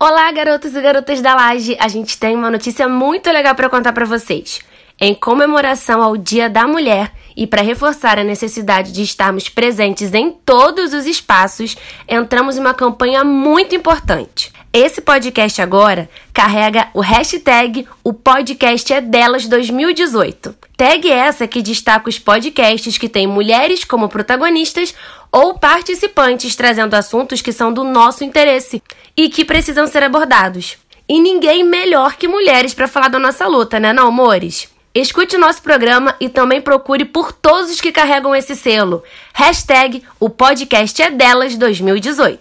Olá, garotos e garotas da Laje. A gente tem uma notícia muito legal para contar para vocês. Em comemoração ao Dia da Mulher e para reforçar a necessidade de estarmos presentes em todos os espaços, entramos em uma campanha muito importante. Esse podcast agora carrega o hashtag O Podcast é Delas 2018. Tag essa que destaca os podcasts que têm mulheres como protagonistas ou participantes trazendo assuntos que são do nosso interesse e que precisam ser abordados. E ninguém melhor que mulheres para falar da nossa luta, né, não, amores? Escute o nosso programa e também procure por todos os que carregam esse selo. Hashtag o podcast é delas 2018.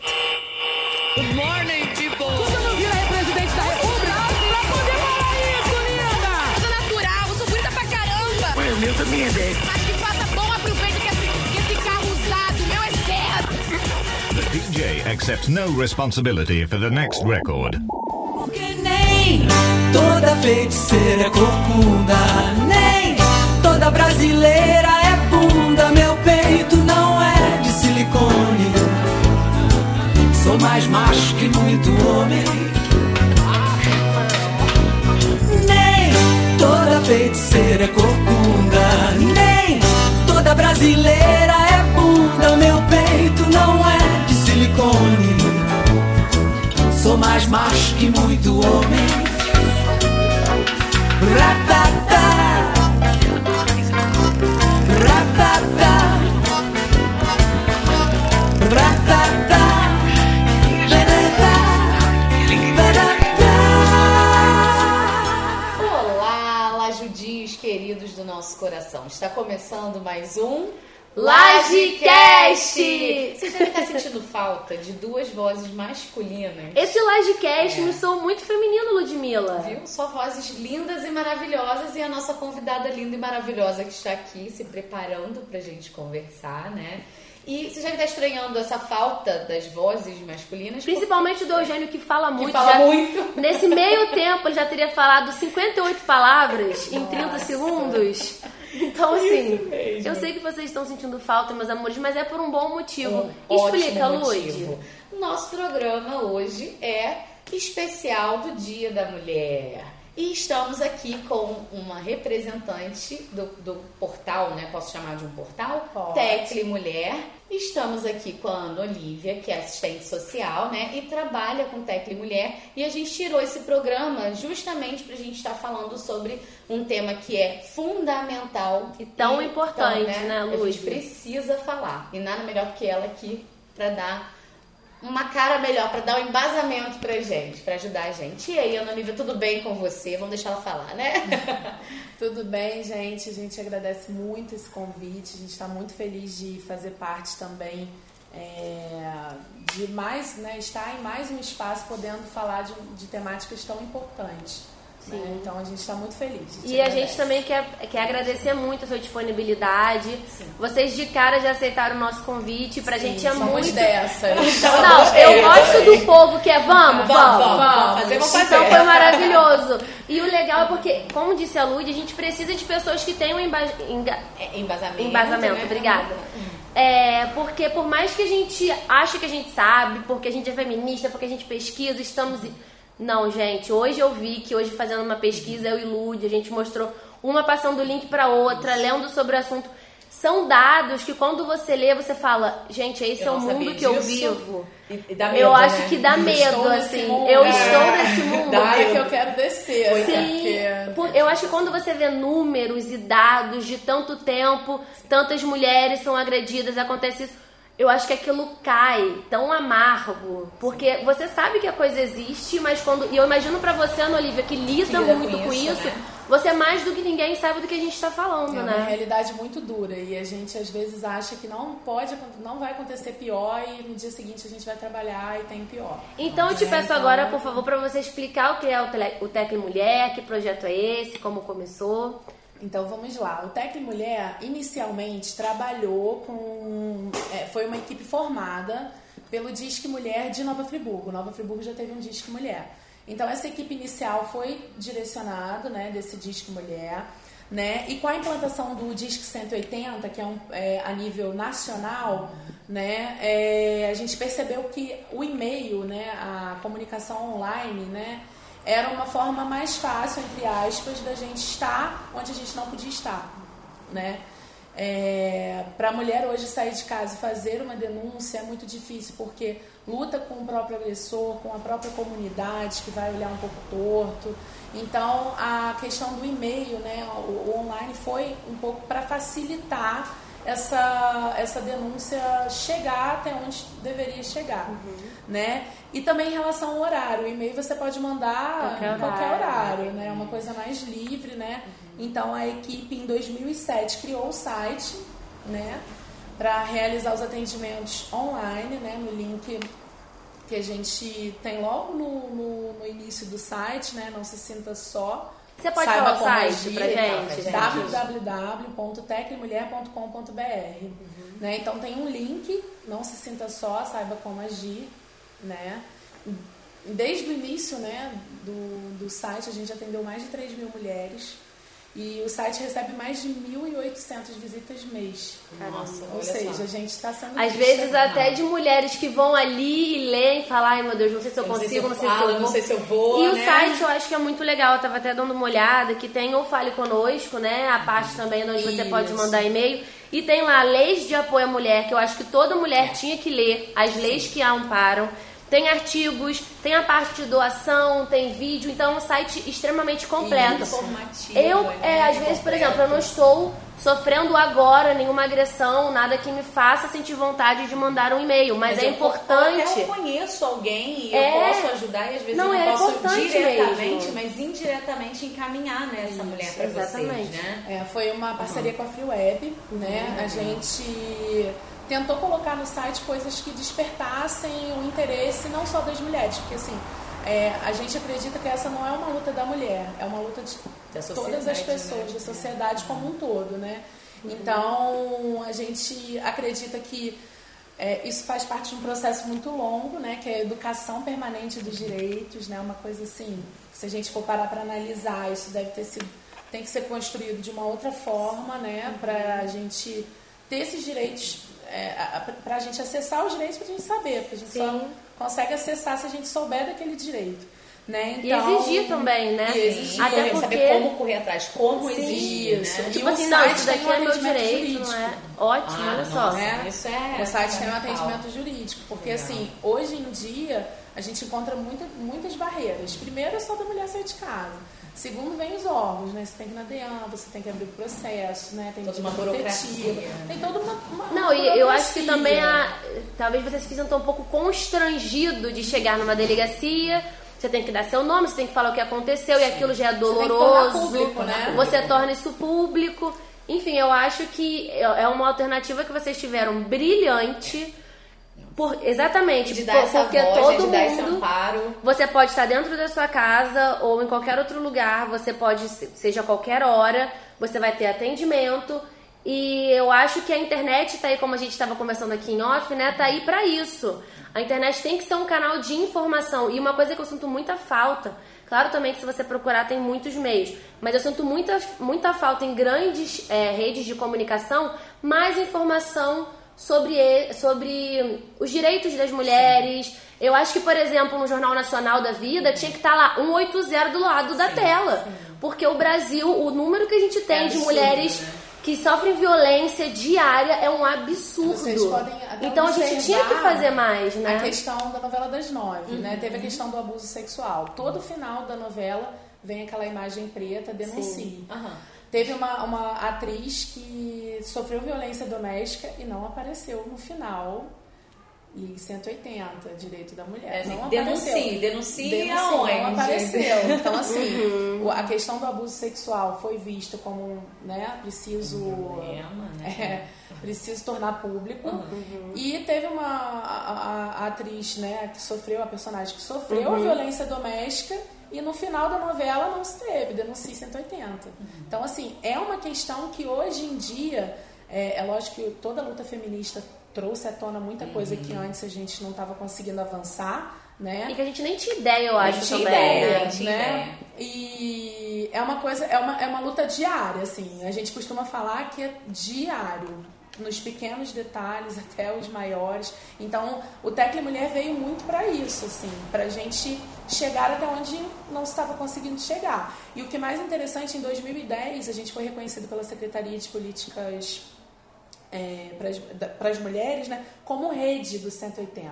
Accepts no responsibility for the next record. Porque nem toda feiticeira é corcunda, nem toda brasileira é bunda. Meu peito não é de silicone. Sou mais macho que muito homem. Nem toda feiticeira é corcunda, nem toda brasileira é bunda. Meu peito silicone. Sou mais macho que muito homem. Ratata. Ratata. Ratata. Olá, lajudinhos queridos do nosso coração. Está começando mais um Lagecast! Você deve estar sentindo falta de duas vozes masculinas. Esse Lagecast É. me soou muito feminino, Ludmilla. Viu? Só vozes lindas e maravilhosas e a nossa convidada linda e maravilhosa que está aqui se preparando pra gente conversar, né? E você já está estranhando essa falta das vozes masculinas? Principalmente o do Eugênio que fala muito. fala já- muito. Nesse meio tempo ele já teria falado 58 palavras em 30 Nossa. segundos. Então, assim, eu sei que vocês estão sentindo falta, meus amores, mas é por um bom motivo. Um Explica, motivo. Nosso programa hoje é especial do Dia da Mulher. E estamos aqui com uma representante do, do portal, né? Posso chamar de um portal? Pode. Tecle Mulher. Estamos aqui com a Ana Olivia, que é assistente social, né? E trabalha com Tecle Mulher. E a gente tirou esse programa justamente pra gente estar falando sobre um tema que é fundamental E tão importante, né, A gente precisa falar. E nada melhor que ela aqui pra dar uma cara melhor, pra dar um embasamento pra gente, pra ajudar a gente. E aí, Ana Olivia, tudo bem com você? Vamos deixar ela falar, né? Tudo bem, gente? A gente agradece muito esse convite. A gente está muito feliz de fazer parte também é, de mais, né, estar em mais um espaço podendo falar de, de temáticas tão importantes. Né? Então a gente está muito feliz. E a gente também quer, quer agradecer muito a sua disponibilidade. Vocês de cara já aceitaram o nosso convite. Pra gente é somos muito. dessas. Não, eu gosto do povo que é vamos, vamos. vamos fazer, vamos fazer. Então foi maravilhoso. E o legal é porque, como disse a Lud, a gente precisa de pessoas que tenham emba enga- É, Embasamento. embasamento. né? Obrigada. É, porque por mais que a gente ache que a gente sabe, porque a gente é feminista, porque a gente pesquisa, estamos. Não, gente, hoje eu vi que hoje fazendo uma pesquisa, eu e Lud, a gente mostrou uma passando o link pra outra, lendo sobre o assunto. São dados que quando você lê, você fala, gente, esse Eu é o mundo que eu vivo. E- e dá eu medo, acho né? que dá medo, Estou nesse assim. mundo. Eu É. estou nesse mundo. Dá medo. que eu quero descer. né? Sim, Porque- por- eu acho que quando você vê números e dados de tanto tempo, tantas mulheres são agredidas, acontece isso, eu acho que aquilo cai tão amargo, porque você sabe que a coisa existe, mas quando e eu imagino pra você, Ana Olivia, que lida, lida muito com com isso, isso, né? você mais do que ninguém sabe do que a gente tá falando, É uma né? realidade muito dura e a gente às vezes acha que não pode, não vai acontecer pior e no dia seguinte a gente vai trabalhar e tem pior. Então eu te É, peço então- agora, por favor, pra você explicar o que é o, tele, o Tec Mulher, que projeto é esse, como começou. Então vamos lá. O Tec Mulher inicialmente trabalhou com. é, foi uma equipe formada pelo Disque Mulher de Nova Friburgo. Nova Friburgo já teve um Disque Mulher. Então essa equipe inicial foi direcionado, né, desse Disque Mulher. Né? E com a implantação do Disque 180, que é, um, é a nível nacional, né, é, a gente percebeu que o e-mail, né, a comunicação online, né, era uma forma mais fácil, entre aspas, da gente estar onde a gente não podia estar. Né? É, para a mulher hoje sair de casa e fazer uma denúncia é muito difícil, porque luta com o próprio agressor, com a própria comunidade que vai olhar um pouco torto. Então, a questão do e-mail, né, o, o online, foi um pouco para facilitar essa, essa denúncia chegar até onde deveria chegar. Uhum. Né? E também em relação ao horário, o e-mail você pode mandar Qualquer em qualquer horário. horário, né? É uma coisa mais livre, né? Então a equipe em 2007 criou o site, né? Para realizar os atendimentos online, né? No link que a gente tem logo no, no, no início do site, né? Não se sinta só. Você pode Saiba falar o site pra gente? www.tecmulher.com.br né? Então tem um link, não se sinta só, saiba como agir, né? Desde o início né, do, do site, a gente atendeu mais de 3 mil mulheres e o site recebe mais de 1.800 visitas mês. Nossa, Ou seja, só. a gente está sendo Às vezes até de mulheres que vão ali e leem e falam, ai meu Deus, não sei se eu Eu não sei consigo, se eu não sei se falo, eu não vou. sei se eu vou, E o né? site eu acho que é muito legal, eu tava até dando uma olhada, que tem o Fale Conosco, né? A parte também onde você pode Isso. mandar e-mail. E tem lá leis de apoio à mulher, que eu acho que toda mulher tinha que ler, as leis que a amparam. Tem artigos, tem a parte de doação, tem vídeo, então é um site extremamente completo. Informativo, Eu, né? é, às vezes, por exemplo, eu não estou sofrendo agora nenhuma agressão, nada que me faça sentir vontade de mandar um e-mail, mas, é eu- importante. Até eu conheço alguém e É. eu posso ajudar e às vezes Não, eu não é posso diretamente, mesmo. mas indiretamente encaminhar né, essa mulher para vocês, exatamente. né? É, foi uma parceria com a FreeWeb, né? A gente tentou colocar no site coisas que despertassem o interesse não só das mulheres, porque assim, é, a gente acredita que essa não é uma luta da mulher, é uma luta de Da todas as sociedade, pessoas, né? da sociedade como um todo, né? Então, a gente acredita que é, isso faz parte de um processo muito longo, né? Que é a educação permanente dos direitos, né? Uma coisa assim, se a gente for parar para analisar, isso deve ter sido, tem que ser construído de uma outra forma, né? Para a gente ter esses direitos, é, para a gente acessar os direitos, para a gente saber, porque a gente só Sim. consegue acessar se a gente souber daquele direito. Né? E Então, exigir também, né? E exigir, Até porque- saber como correr atrás, como Sim, exigir, isso. né? E Tipo o assim, não, site isso tem daqui um é meu atendimento direito, jurídico. não é? Ótimo, Ah, olha só. né? Isso é O site tem um atendimento jurídico, porque Legal. assim, hoje em dia a gente encontra muita, muitas barreiras. Primeiro é só da mulher sair de casa. Segundo, vem os órgãos, né? Você tem que ir na DEAN, você tem que abrir o processo, né? Tem Toda uma burocracia, né? Tem toda uma, uma Não, e eu acho que também a, talvez você se sinta um pouco constrangido de chegar numa delegacia. Você tem que dar seu nome, você tem que falar o que aconteceu e aquilo já é tem que tornar doloroso. público, né? Você torna isso público. Enfim, eu acho que é uma alternativa que vocês tiveram brilhante. Por, exatamente, De por- porque voz, todo de mundo você pode estar dentro da sua casa ou em qualquer outro lugar, você pode, seja qualquer hora, você vai ter atendimento. E eu acho que a internet tá aí, como a gente estava conversando aqui em off, né? Tá aí para isso. A internet tem que ser um canal de informação. E uma coisa que eu sinto muita falta, claro também que se você procurar tem muitos meios, mas eu sinto muita, muita falta em grandes eh, redes de comunicação, mais informação sobre, sobre os direitos das mulheres. Eu acho que, por exemplo, no Jornal Nacional da Vida tinha que estar lá 180 do lado da tela. Porque o Brasil, o número que a gente tem É de absurdo, mulheres né? que sofrem violência diária é um absurdo. Vocês podem até então a gente tinha que fazer mais, né? A questão da novela das nove, né? Uhum. Teve a questão do abuso sexual. Todo final da novela vem aquela imagem preta, denuncie. Aham. Teve uma, uma atriz que sofreu violência doméstica e não apareceu no final. Ligue 180, direito da mulher. É, não denuncie, apareceu. denuncie Denuncie, aonde? Não apareceu. Então, assim, Uhum. a questão do abuso sexual foi vista como, né, preciso... Problema, né? É, preciso tornar público. Uhum. E teve uma a, a- a atriz, né, que sofreu, a personagem que sofreu Uhum. a violência doméstica e no final da novela não se teve, denuncie 180. Uhum. Então, assim, é uma questão que hoje em dia, é, é lógico que toda a luta feminista trouxe à tona muita coisa que Uhum. antes a gente não estava conseguindo avançar, né? E que a gente nem tinha ideia, eu acho, tinha também. ideia, né? né? E é uma coisa, é uma, é uma luta diária, assim. A gente costuma falar que é diário, nos pequenos detalhes até os maiores. Então, o Tecle Mulher veio muito para isso, assim, pra gente chegar até onde não estava conseguindo chegar. E o que é mais interessante, em 2010, a gente foi reconhecido pela Secretaria de Políticas é, para as mulheres, né, como rede do 180.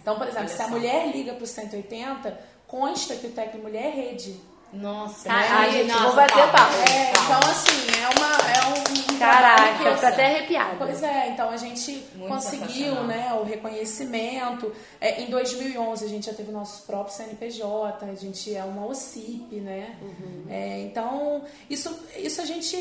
Então, por exemplo, Olha se a mulher liga para o 180, consta que o Tecle Mulher é rede. Nossa, Ah, né? ai, gente, Nossa, vou bater calma, palma. É, então assim, é, uma, é um, Caraca, eu tô até arrepiada. Pois é, então a gente Muito conseguiu né, o reconhecimento. É, em 2011 a gente já teve nosso próprio CNPJ, a gente é uma OCIP, né? Uhum. É, então, isso, isso a gente.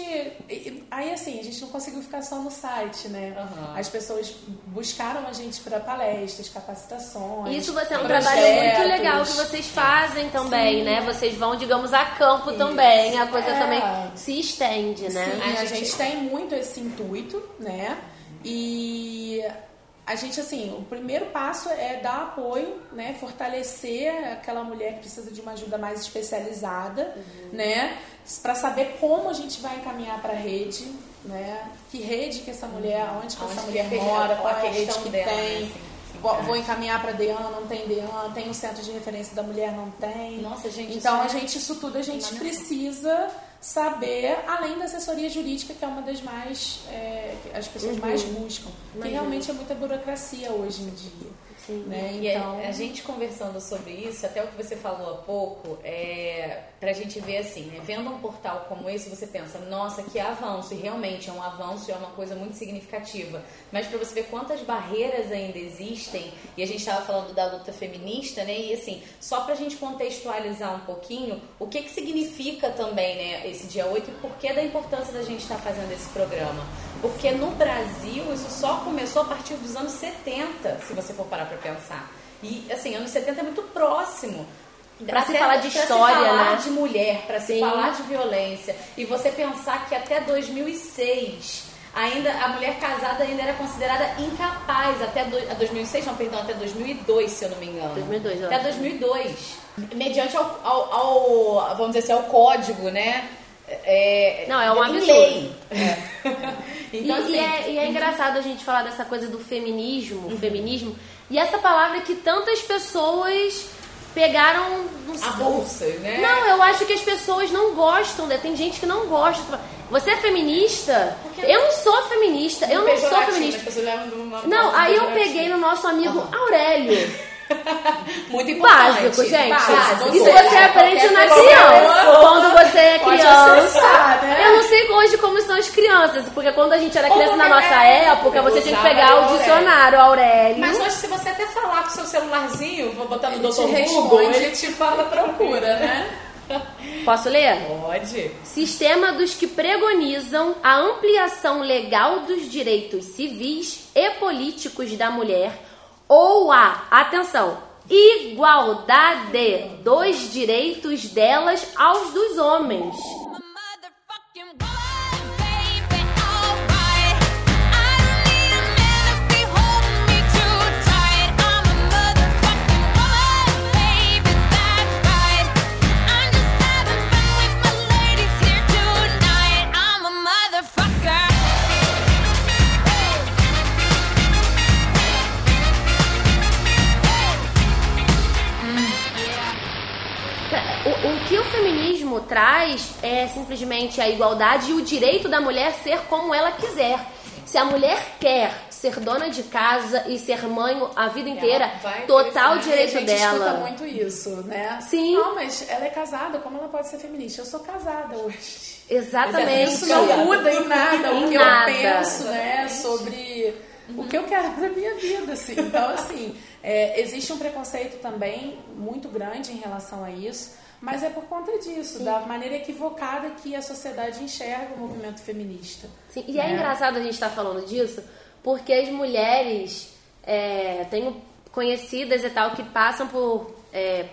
Aí assim, a gente não conseguiu ficar só no site, né? Aham. As pessoas buscaram a gente para palestras, capacitações. Isso você é um projetos. trabalho muito legal que vocês fazem também, né? Vocês vão, digamos, a campo também. A coisa É. também se estende, né? Sim, A a, gente- gente... tem muito esse intuito, né? E a gente, assim, o primeiro passo é dar apoio, né? Fortalecer aquela mulher que precisa de uma ajuda mais especializada, né? Para saber como a gente vai encaminhar para a rede, né? Que rede que essa mulher, onde que Onde essa que mulher fica mora, qual é a rede que dela, né? tem. Assim, Vou- é. encaminhar para DEAN, não tem DEAN, tem um centro de referência da mulher, não tem. Nossa, gente, Então isso a é gente, isso tudo a gente precisa saber, além da assessoria jurídica, que é uma das mais. é, que as pessoas mais buscam. Que Imagino. realmente é muita burocracia hoje em dia. Né? E a- Então. a, gente conversando sobre isso, até o que você falou há pouco, é pra gente ver assim, né? Vendo um portal como esse, você pensa, nossa, que avanço, e realmente é um avanço e é uma coisa muito significativa. Mas pra você ver quantas barreiras ainda existem, e a gente estava falando da luta feminista, né? E assim, só pra gente contextualizar um pouquinho, o que que significa também, né, esse dia 8 e por que da importância da gente estar fazendo esse programa? Porque no Brasil isso só começou a partir dos anos 70, se você for parar pra pensar. E assim, anos 70 é muito próximo. Pra se Até falar de pra história, se falar né? de mulher, pra se Sim. falar de violência. E você pensar que até 2006 ainda a mulher casada ainda era considerada incapaz até do, a 2006, não, perdão, até 2002, se eu não me engano. 2002, eu Até acho. 2002. Mediante ao, ao- ao- vamos dizer assim, ao código, né? É, Não, é um absurdo. lei. E, então, assim, e é, e é engraçado a gente falar dessa coisa do feminismo, feminismo, e essa palavra que tantas pessoas pegaram. Não sei- avulsas, né? Não, eu acho que as pessoas não gostam, né? tem gente que não gosta. Você é feminista? Porque- Eu não sou feminista, eu não sou Pejorativo, feminista. Não, aí eu peguei no nosso amigo Aurélio. Muito importante. Básico, gente. Básico. Isso você aprende na criança. Quando você é Pode criança. acessar, né? Eu não sei hoje como são as crianças, porque quando a gente era criança na como nossa é, época, você tinha que pegar o Aurélio. dicionário Aurélio. Mas hoje, se você até falar com o seu celularzinho, vou botar no Dr. Google, ele te fala, procura, né? Posso ler? Pode. Sistema dos que pregonizam a ampliação legal dos direitos civis e políticos da mulher ou a, atenção, igualdade dos direitos delas aos dos homens. Feminismo traz é simplesmente a igualdade e o direito da mulher ser como ela quiser. Se a mulher quer ser dona de casa e ser mãe a vida inteira, total direito a gente escuta dela. muito isso, né? Sim. Não, mas ela é casada, como ela pode ser feminista? Eu sou casada hoje. Exatamente. Isso não muda em nada o Em que nada. eu penso, né? Sobre o que eu quero pra minha vida, assim. Então, assim, é, existe um preconceito também muito grande em relação a isso, mas é por conta disso, da maneira equivocada que a sociedade enxerga o movimento feminista. Sim, e é né? engraçado a gente estar falando disso, porque as mulheres, é, tenho conhecidas e tal, que passam por é,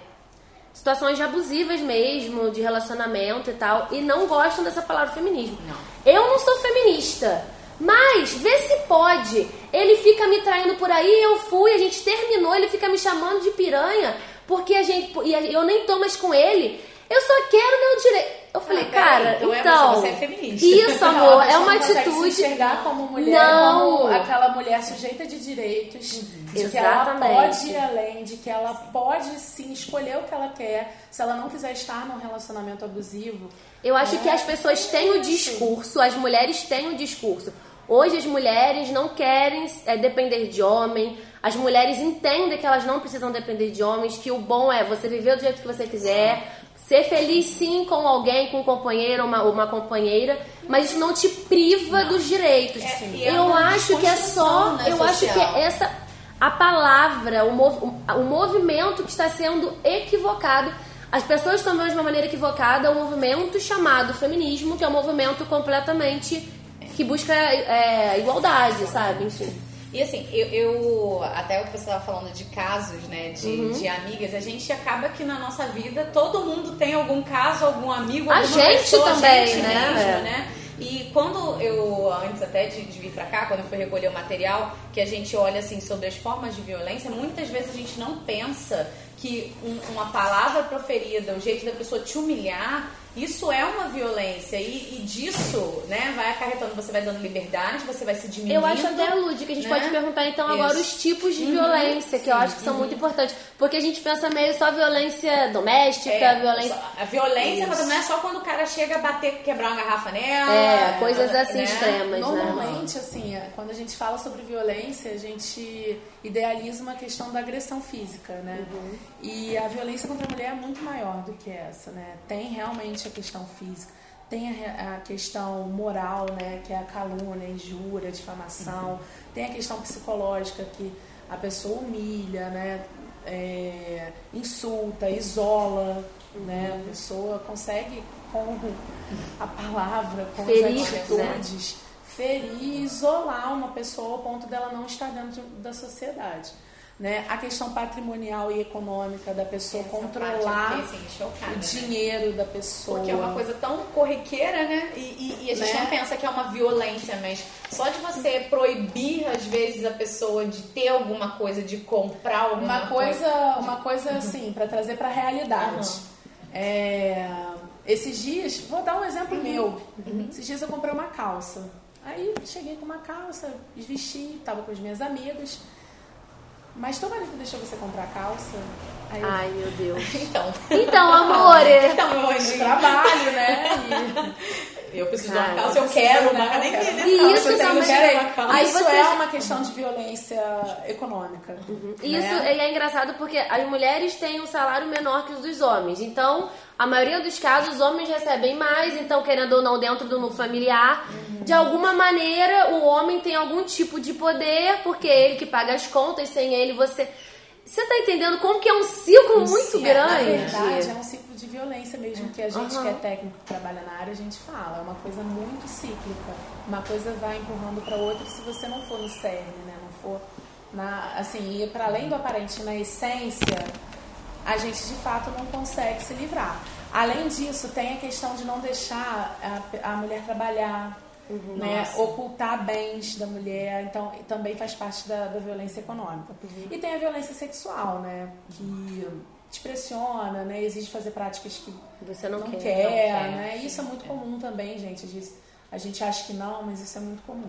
situações abusivas mesmo, de relacionamento e tal, e não gostam dessa palavra feminismo. Eu não sou feminista, mas vê se pode. Ele fica me traindo por aí, eu fui, a gente terminou, ele fica me chamando de piranha, porque a gente. E eu nem tô mais com ele. Eu só quero meu direito. Eu falei, Ah, cara, então então. é você é feminista. Isso, amor, é uma atitude. Se enxergar como mulher, Não. como aquela mulher sujeita de direitos, de que ela Exatamente. pode ir além, de que ela pode sim escolher o que ela quer. Se ela não quiser estar num relacionamento abusivo, Eu acho É, que as pessoas têm o discurso, as mulheres têm o discurso. Hoje as mulheres não querem é, depender de homem, as mulheres entendem que elas não precisam depender de homens, que o bom é você viver do jeito que você quiser, ser feliz sim com alguém, com um companheiro ou uma, uma companheira, mas isso não te priva dos direitos. É, e é eu uma acho que é só, né, eu acho que social. é essa a palavra, o, mov, o, o movimento que está sendo equivocado. As pessoas estão vendo de uma maneira equivocada o movimento chamado feminismo, que é um movimento completamente que busca é, igualdade, sabe? Enfim. E assim, eu, eu- até o que você estava falando de casos, né, de, Uhum. de amigas, a gente acaba que na nossa vida todo mundo tem algum caso, algum amigo, A gente pessoa, a também, gente né? mesmo, É. né? E quando eu, antes até de, de vir pra cá, quando eu fui recolher o material, que a gente olha assim sobre as formas de violência, muitas vezes a gente não pensa que um- uma palavra proferida, o jeito da pessoa te humilhar, isso é uma violência. E, e disso, né, vai acarretando, você vai dando liberdade, você vai se diminuindo. Eu acho até, que a gente né? pode perguntar então agora Isso. os tipos de Uhum, violência, que eu sim, acho que são uhum. muito importantes. Porque a gente pensa meio só violência doméstica, É, violência. A violência Isso. não é só quando o cara chega a bater, quebrar uma garrafa nela. É, coisas assim né? extremas, né? Normalmente, assim, é, quando a gente fala sobre violência, a gente idealiza uma questão da agressão física, né? Uhum. E a violência contra a mulher é muito maior do que essa, né? Tem realmente a questão física, tem a, a questão moral, né? Que é a calúnia, a injúria, a difamação. Tem a questão psicológica que a pessoa humilha, né? É, insulta, isola, né? A pessoa consegue com a palavra, com Ferir, as né? atitudes, ferir, isolar uma pessoa ao ponto dela não estar dentro da sociedade. Né? A questão patrimonial e econômica da pessoa Essa controlar fiquei, assim, chocada, o né? dinheiro da pessoa. Porque é uma coisa tão corriqueira, né? E, e- e a gente Né? não pensa que é uma violência, mas só de você proibir, às vezes, a pessoa de ter alguma coisa, de comprar alguma Uma coisa, uma coisa assim, para trazer para a realidade. É, esses dias, vou dar um exemplo meu. Esses dias eu comprei uma calça. Aí cheguei com uma calça, vesti, tava com as minhas amigas. Mas teu marido deixou você comprar calça? Aí Ai, meu Deus. Então, Então, amor. então meu eu anjinho, trabalho, né? Eu preciso de Cara, uma calça, eu eu quero uma, né? nem Eu queria quero. Calça, isso também- quero uma calça. Aí Isso você- é uma questão de violência econômica. Isso né? é engraçado porque as mulheres têm um salário menor que os dos homens. Então, a maioria dos casos, os homens recebem mais, então, querendo ou não, dentro do núcleo familiar, de alguma maneira, o homem tem algum tipo de poder, porque é ele que paga as contas, sem ele você. Você tá entendendo como que é um ciclo muito ciclo, é, na Na grande? verdade, é um ciclo de violência mesmo, que a gente Aham. que é técnico que trabalha na área, a gente fala. É uma coisa muito cíclica. Uma coisa vai empurrando para outra se você não for no cerne, né? Não for na, assim, ir para além do aparente na essência, a gente de fato não consegue se livrar. Além disso, tem a questão de não deixar a, a mulher trabalhar, Uhum. né? ocultar bens da mulher, então também faz parte da, da violência econômica. Uhum. E tem a violência sexual, né? Que te pressiona, né? Exige fazer práticas que Você não, não quer. quer, não quer, né? Isso é muito comum também, gente. A gente- A gente acha que não, mas isso é muito comum.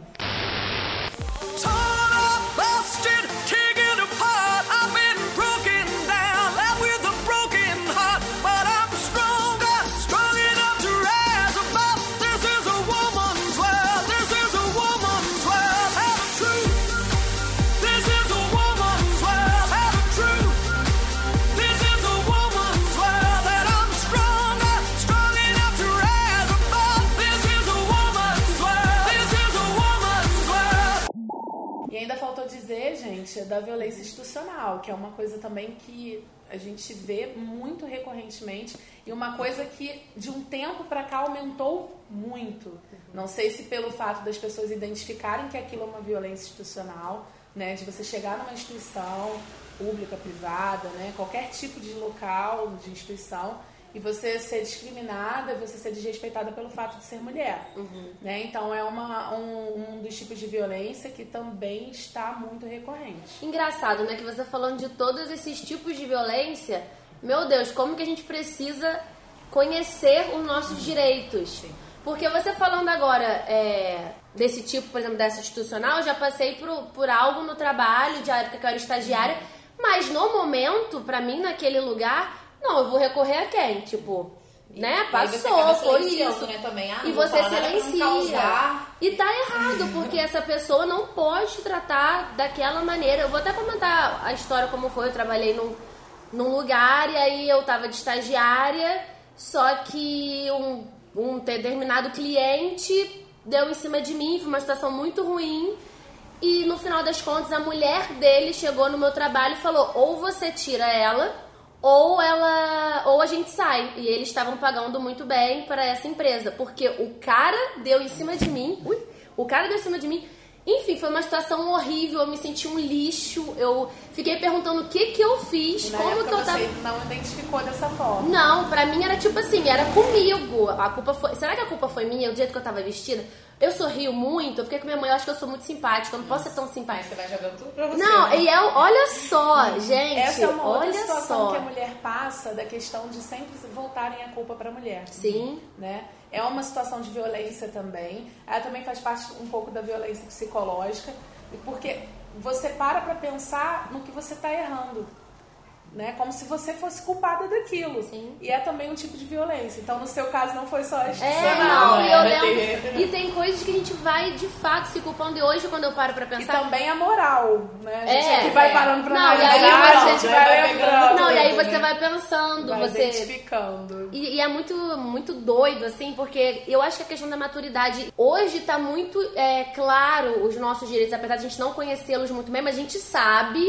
Da violência institucional, que é uma coisa também que a gente vê muito recorrentemente e uma coisa que de um tempo para cá aumentou muito. Não sei se pelo fato das pessoas identificarem que aquilo é uma violência institucional, né, de você chegar numa instituição pública, privada, né, qualquer tipo de local, de instituição, e você ser discriminada, você ser desrespeitada pelo fato de ser mulher. Né? Então é uma, um, um dos tipos de violência que também está muito recorrente. Engraçado, né? Que você falando de todos esses tipos de violência, meu Deus, como que a gente precisa conhecer os nossos direitos. Porque você falando agora é, desse tipo, por exemplo, dessa institucional, eu já passei por, por algo no trabalho, de época que eu era estagiária, mas no momento, pra mim, naquele lugar, não, eu vou recorrer a quem? Tipo, né? Passou, foi isso. né, também. Ah, e você silencia. E tá errado, porque essa pessoa não pode tratar daquela maneira. Eu vou até comentar a história como foi. Eu trabalhei num, num lugar e aí eu tava de estagiária, só que um, um determinado cliente deu em cima de mim, foi uma situação muito ruim. E no final das contas, a mulher dele chegou no meu trabalho e falou: ou você tira ela, ou ela, ou a gente sai. E eles estavam pagando muito bem para essa empresa, porque o cara deu em cima de mim. Ui, o cara deu em cima de mim. Enfim, foi uma situação horrível. Eu me senti um lixo. Eu fiquei perguntando o que que eu fiz, na como que eu tava. você não identificou dessa forma. Não, pra mim era tipo assim, era comigo. A culpa foi. Será que a culpa foi minha, o jeito que eu tava vestida? Eu sorrio muito, eu fiquei com minha mãe, eu acho que eu sou muito simpática, eu não posso ser tão simpática. você vai jogando tudo pra você. Não, né? e é, olha só, gente, Essa é uma outra olha situação só. que a mulher passa da questão de sempre voltarem a culpa para a mulher. Sim. Né? É uma situação de violência também. Ela também faz parte um pouco da violência psicológica, porque você para para pensar no que você está errando. Né? Como se você fosse culpada daquilo. Sim. E é também um tipo de violência. Então, no seu caso, não foi só a É, não, e eu vai lembro. E tem coisas que a gente vai de fato se culpando. E hoje, quando eu paro pra E pensar. também a moral, né? A gente É, aqui vai é. parando pra Não, e aí analisar, você a gente vai vai lembrando. Não, e aí você né? vai pensando, vai você. identificando. E, e é muito, muito doido, assim, porque eu acho que a questão da maturidade hoje tá muito é, claro os nossos direitos, apesar de a gente não conhecê-los muito bem, mas a gente sabe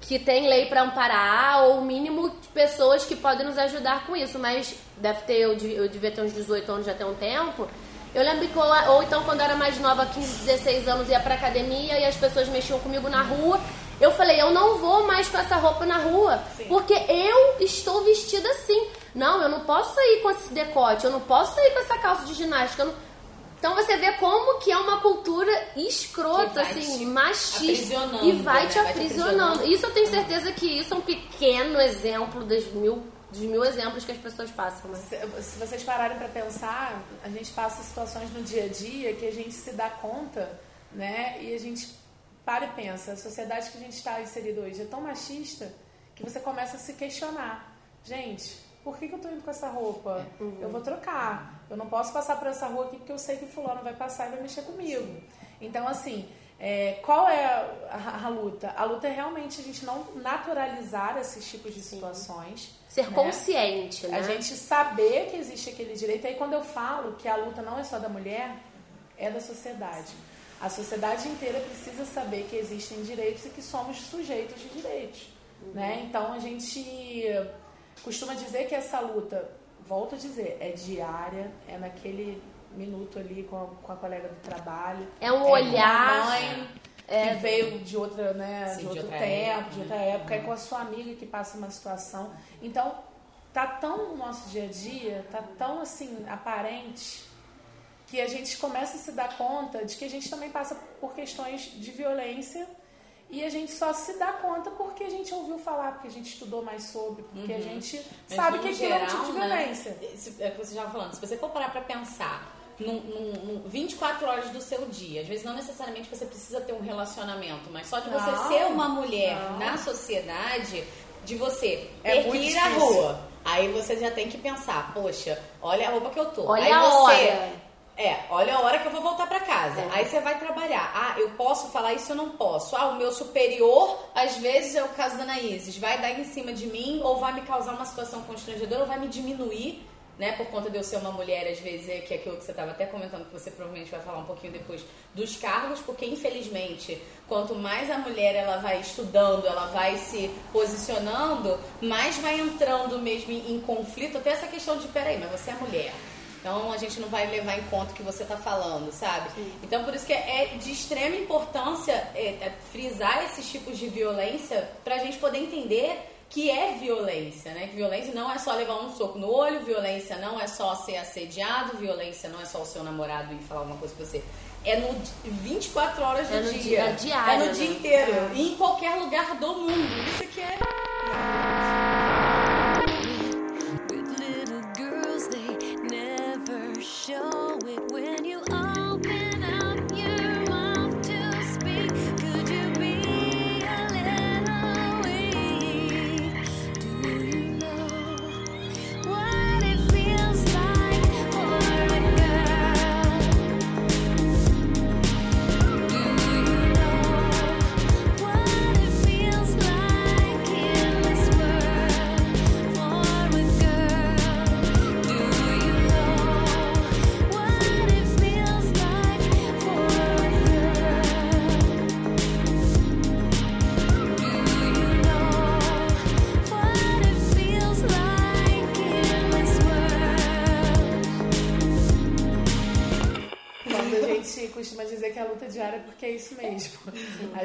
que tem lei pra amparar, ou o mínimo de pessoas que podem nos ajudar com isso, mas deve ter, eu, devia- eu devia ter uns 18 anos já tem um tempo. Eu lembro que, ou então quando eu era mais nova, 15, 16 anos, ia pra academia e as pessoas mexiam comigo na rua. Eu falei, eu não vou mais com essa roupa na rua, porque eu estou vestida assim. Não, eu não posso sair com esse decote, eu não posso sair com essa calça de ginástica. eu não- Então você vê como que é uma cultura escrota, assim, machista. E vai né? te Vai te aprisionando. Isso eu tenho certeza que isso é um pequeno exemplo das mil, dos mil exemplos que as pessoas passam, né? Se, se vocês pararem para pensar, a gente passa situações no dia a dia que a gente se dá conta, né? E a gente para e pensa, a sociedade que a gente está inserido hoje é tão machista que você começa a se questionar. Gente, por que, que eu tô indo com essa roupa? Eu vou trocar. Eu não posso passar por essa rua aqui porque eu sei que fulano vai passar e vai mexer comigo. Então, assim, é, qual é a, a luta? A luta é realmente a gente não naturalizar esses tipos de situações. Ser né? consciente, né? A gente saber que existe aquele direito. Aí quando eu falo que a luta não é só da mulher, é da sociedade. A sociedade inteira precisa saber que existem direitos e que somos sujeitos de direitos. Né? Então a gente costuma dizer que essa luta, volto a dizer, é diária, é naquele minuto ali com a, com a colega do trabalho. É um com a olhar, mãe que veio de outra, né, Sim, de de outro outra tempo, época, de outra época, é com a sua amiga que passa uma situação. Então, tá tão no nosso dia a dia, tá tão assim aparente que a gente começa a se dar conta de que a gente também passa por questões de violência e a gente só se dá conta porque a gente ouviu falar, porque a gente estudou mais sobre, porque a gente Uhum. Mas, sabe no que aquilo é um tipo de né, violência. se- É o que você já falando. Se você for parar pra pensar num, num, num 24 horas do seu dia, às vezes não necessariamente você precisa ter um relacionamento, mas só de você Não, ser uma mulher não. na sociedade, de você É ter que ir à rua. Aí você já tem que pensar, poxa, olha a roupa que eu tô. Olha Aí você, hora. É, olha a hora que eu vou voltar pra casa. É. Aí você vai trabalhar. Ah, eu posso falar isso, eu não posso. Ah, o meu superior, às vezes é o caso da Anaíses, vai dar em cima de mim ou vai me causar uma situação constrangedora ou vai me diminuir, né, por conta de eu ser uma mulher, às vezes, é que é aquilo que você estava até comentando, que você provavelmente vai falar um pouquinho depois, dos cargos, porque infelizmente, quanto mais a mulher ela vai estudando, ela vai se posicionando, mais vai entrando mesmo em, em conflito, até essa questão de, peraí, mas você é mulher. Então a gente não vai levar em conta o que você está falando, sabe? Então por isso que é de extrema importância é, é, frisar esses tipos de violência para a gente poder entender que é violência, né? Que violência não é só levar um soco no olho, violência não é só ser assediado, violência não é só o seu namorado e falar alguma coisa pra você. É no di- 24 horas do É no dia. dia- é diário, É no né? dia inteiro. E em qualquer lugar do mundo. Isso aqui é.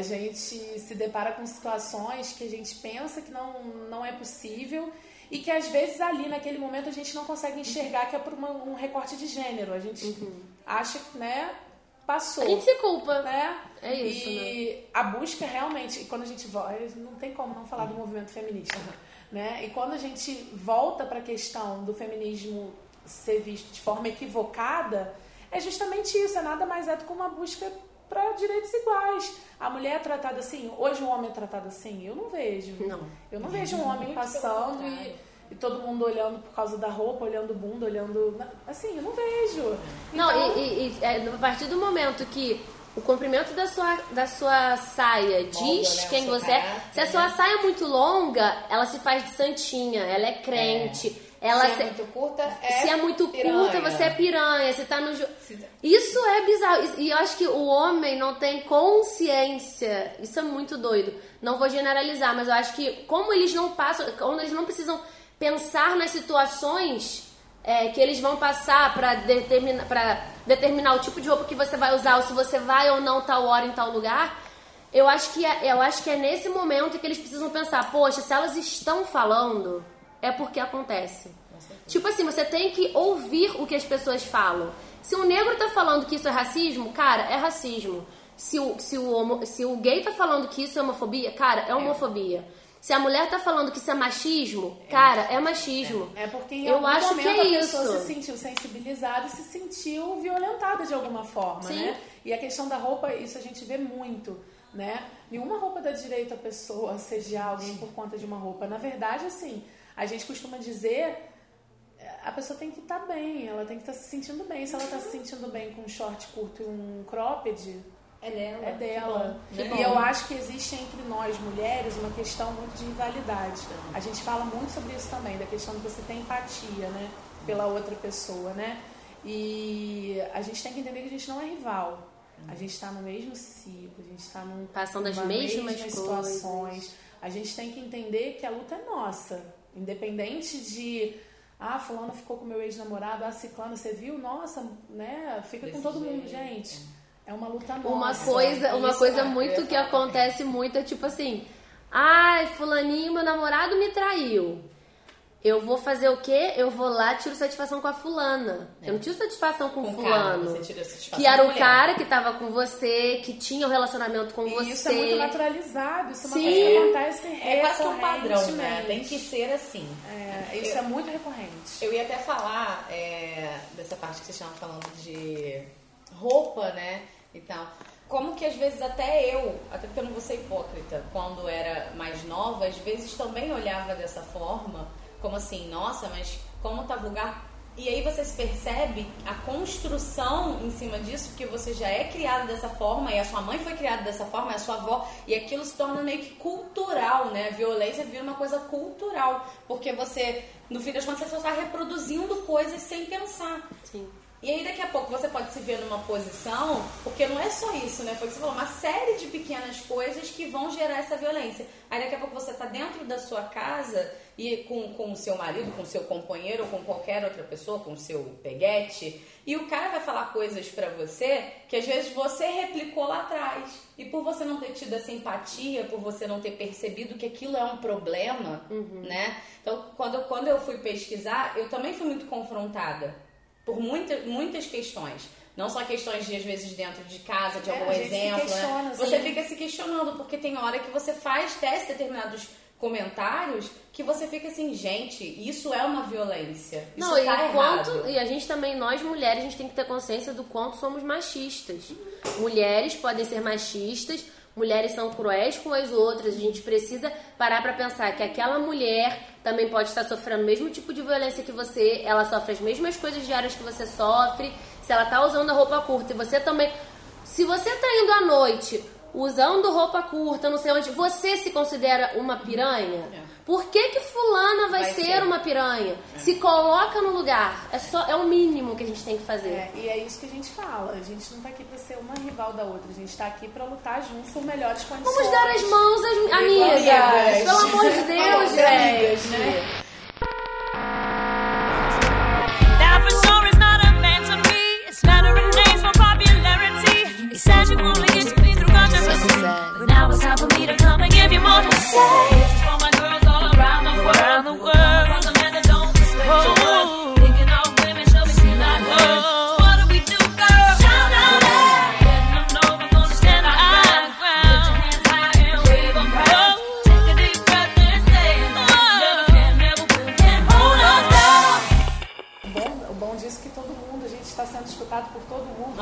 Gente se depara com situações que a gente pensa que não, não é possível e que às vezes ali naquele momento a gente não consegue enxergar que é por uma- um recorte de gênero. A gente acha, né? Passou. A gente se culpa. né? É isso, E a busca realmente, e quando a gente volta, não tem como não falar do movimento feminista, né? E quando a gente volta para a questão do feminismo ser visto de forma equivocada, é justamente isso, é nada mais é do que uma busca para direitos iguais. A mulher é tratada assim, hoje o homem é tratado assim, eu não vejo. Não. Eu não vejo um homem passando e, e todo mundo olhando por causa da roupa, olhando o bunda, olhando. Assim, eu não vejo. Não, Então- e, e- e, é, a partir do momento que o comprimento da sua, da sua saia diz né, quem você é, se a sua saia é muito longa, ela se faz de santinha, ela é crente. Ela se é se- muito curta, é se é muito piranha. curta, você é piranha, você tá no. Isso é bizarro. E eu acho que o homem não tem consciência. Isso é muito doido. Não vou generalizar, mas eu acho que como eles não passam, como eles não precisam pensar nas situações é, que eles vão passar pra determinar, pra determinar o tipo de roupa que você vai usar, ou se você vai ou não tal hora em tal lugar. Eu acho que é, eu acho que é nesse momento que eles precisam pensar, poxa, se elas estão falando, é porque acontece. Tipo assim, você tem que ouvir o que as pessoas falam. Se o negro tá falando que isso é racismo, cara, é racismo. Se o, se o, homo- se o gay tá falando que isso é homofobia, cara, é homofobia. Se a mulher tá falando que isso é machismo, cara, é machismo. É porque em Eu algum acho momento que é a pessoa isso. se sentiu sensibilizada e se sentiu violentada de alguma forma, Sim. né? E a questão da roupa, isso a gente vê muito, né? Nenhuma roupa dá direito a pessoa assediar alguém por conta de uma roupa. Na verdade, assim, a gente costuma dizer a pessoa tem que estar bem, ela tem que estar se sentindo bem. Se ela está se sentindo bem com um short curto e um cropped, É dela. é dela. Que bom. E eu acho que existe entre nós mulheres uma questão muito de rivalidade. A gente fala muito sobre isso também, da questão de você ter empatia, né, pela outra pessoa, né? E a gente tem que entender que a gente não é rival. A gente está no mesmo ciclo, a gente está num Passando as mesmas mesmas coisas. situações. A gente tem que entender que a luta é nossa, independente de ah, fulano ficou com meu ex-namorado, ah, ciclano, você viu? Nossa, né? Fica com Desse todo mundo, jeito. gente. É uma luta nossa. Uma coisa, uma Isso, coisa ah, eu muito que acontece muito é tipo assim: ai, fulaninho, meu namorado me traiu. Eu vou fazer o quê? Eu vou lá tiro satisfação com a fulana. Eu não tiro satisfação com, Com o fulano. cara, você tira satisfação que era o mulher. cara que tava com você, que tinha o relacionamento com E você. isso é muito naturalizado, isso é uma Sim. coisa que acontece É quase que um padrão, né? Tem que ser assim. É, isso é muito recorrente. Eu ia até falar é, dessa parte que vocês estavam falando de roupa, né? E tal. Como que às vezes até eu, até porque eu não vou ser hipócrita, quando era mais nova, às vezes também olhava dessa forma, como assim, nossa, mas como tá vulgar. E aí você se percebe a construção em cima disso, porque você já é criado dessa forma, e a sua mãe foi criada dessa forma, e a sua avó, e aquilo se torna meio que cultural, né? A violência vira uma coisa cultural, porque você, no fim das contas, você só está reproduzindo coisas sem pensar. Sim. E aí daqui a pouco você pode se ver numa posição, porque não é só isso, né? Foi o que você falou, uma série de pequenas coisas que vão gerar essa violência. Aí daqui a pouco você tá dentro da sua casa e com, com o seu marido, com o seu companheiro ou com qualquer outra pessoa, com o seu peguete, e o cara vai falar coisas pra você que às vezes você replicou lá atrás. E por você não ter tido essa empatia, por você não ter percebido que aquilo é um problema, né? Então, quando, quando eu fui pesquisar, eu também fui muito confrontada por muita, muitas questões. Não só questões de, às vezes, dentro de casa, de É, algum exemplo, né? assim. Você fica se questionando, porque tem hora que você faz teste determinados comentários que você fica assim, gente, isso é uma violência. Isso Não, e, tá quanto, errado. e a gente também, nós mulheres, a gente tem que ter consciência do quanto somos machistas. Mulheres podem ser machistas, mulheres são cruéis com as outras. A gente precisa parar pra pensar que aquela mulher também pode estar sofrendo o mesmo tipo de violência que você, ela sofre as mesmas coisas diárias que você sofre. Se ela tá usando a roupa curta e você também. Se você tá indo à noite usando roupa curta, não sei onde, você se considera uma piranha? Por que que fulana vai, Vai ser, ser. uma piranha? Se coloca no lugar. É só é o mínimo que a gente tem que fazer. É, e é isso que a gente fala. A gente não tá aqui pra ser uma rival da outra. A gente tá aqui pra lutar juntos por melhores condições. Vamos dar as mãos às amigas. amigas. Pelo amor de Deus, gente. né? Not a for popularity. Said you only get to me through controversy. But now it's time for me to come and give you more to say. This for my girls all around the world. Around the world.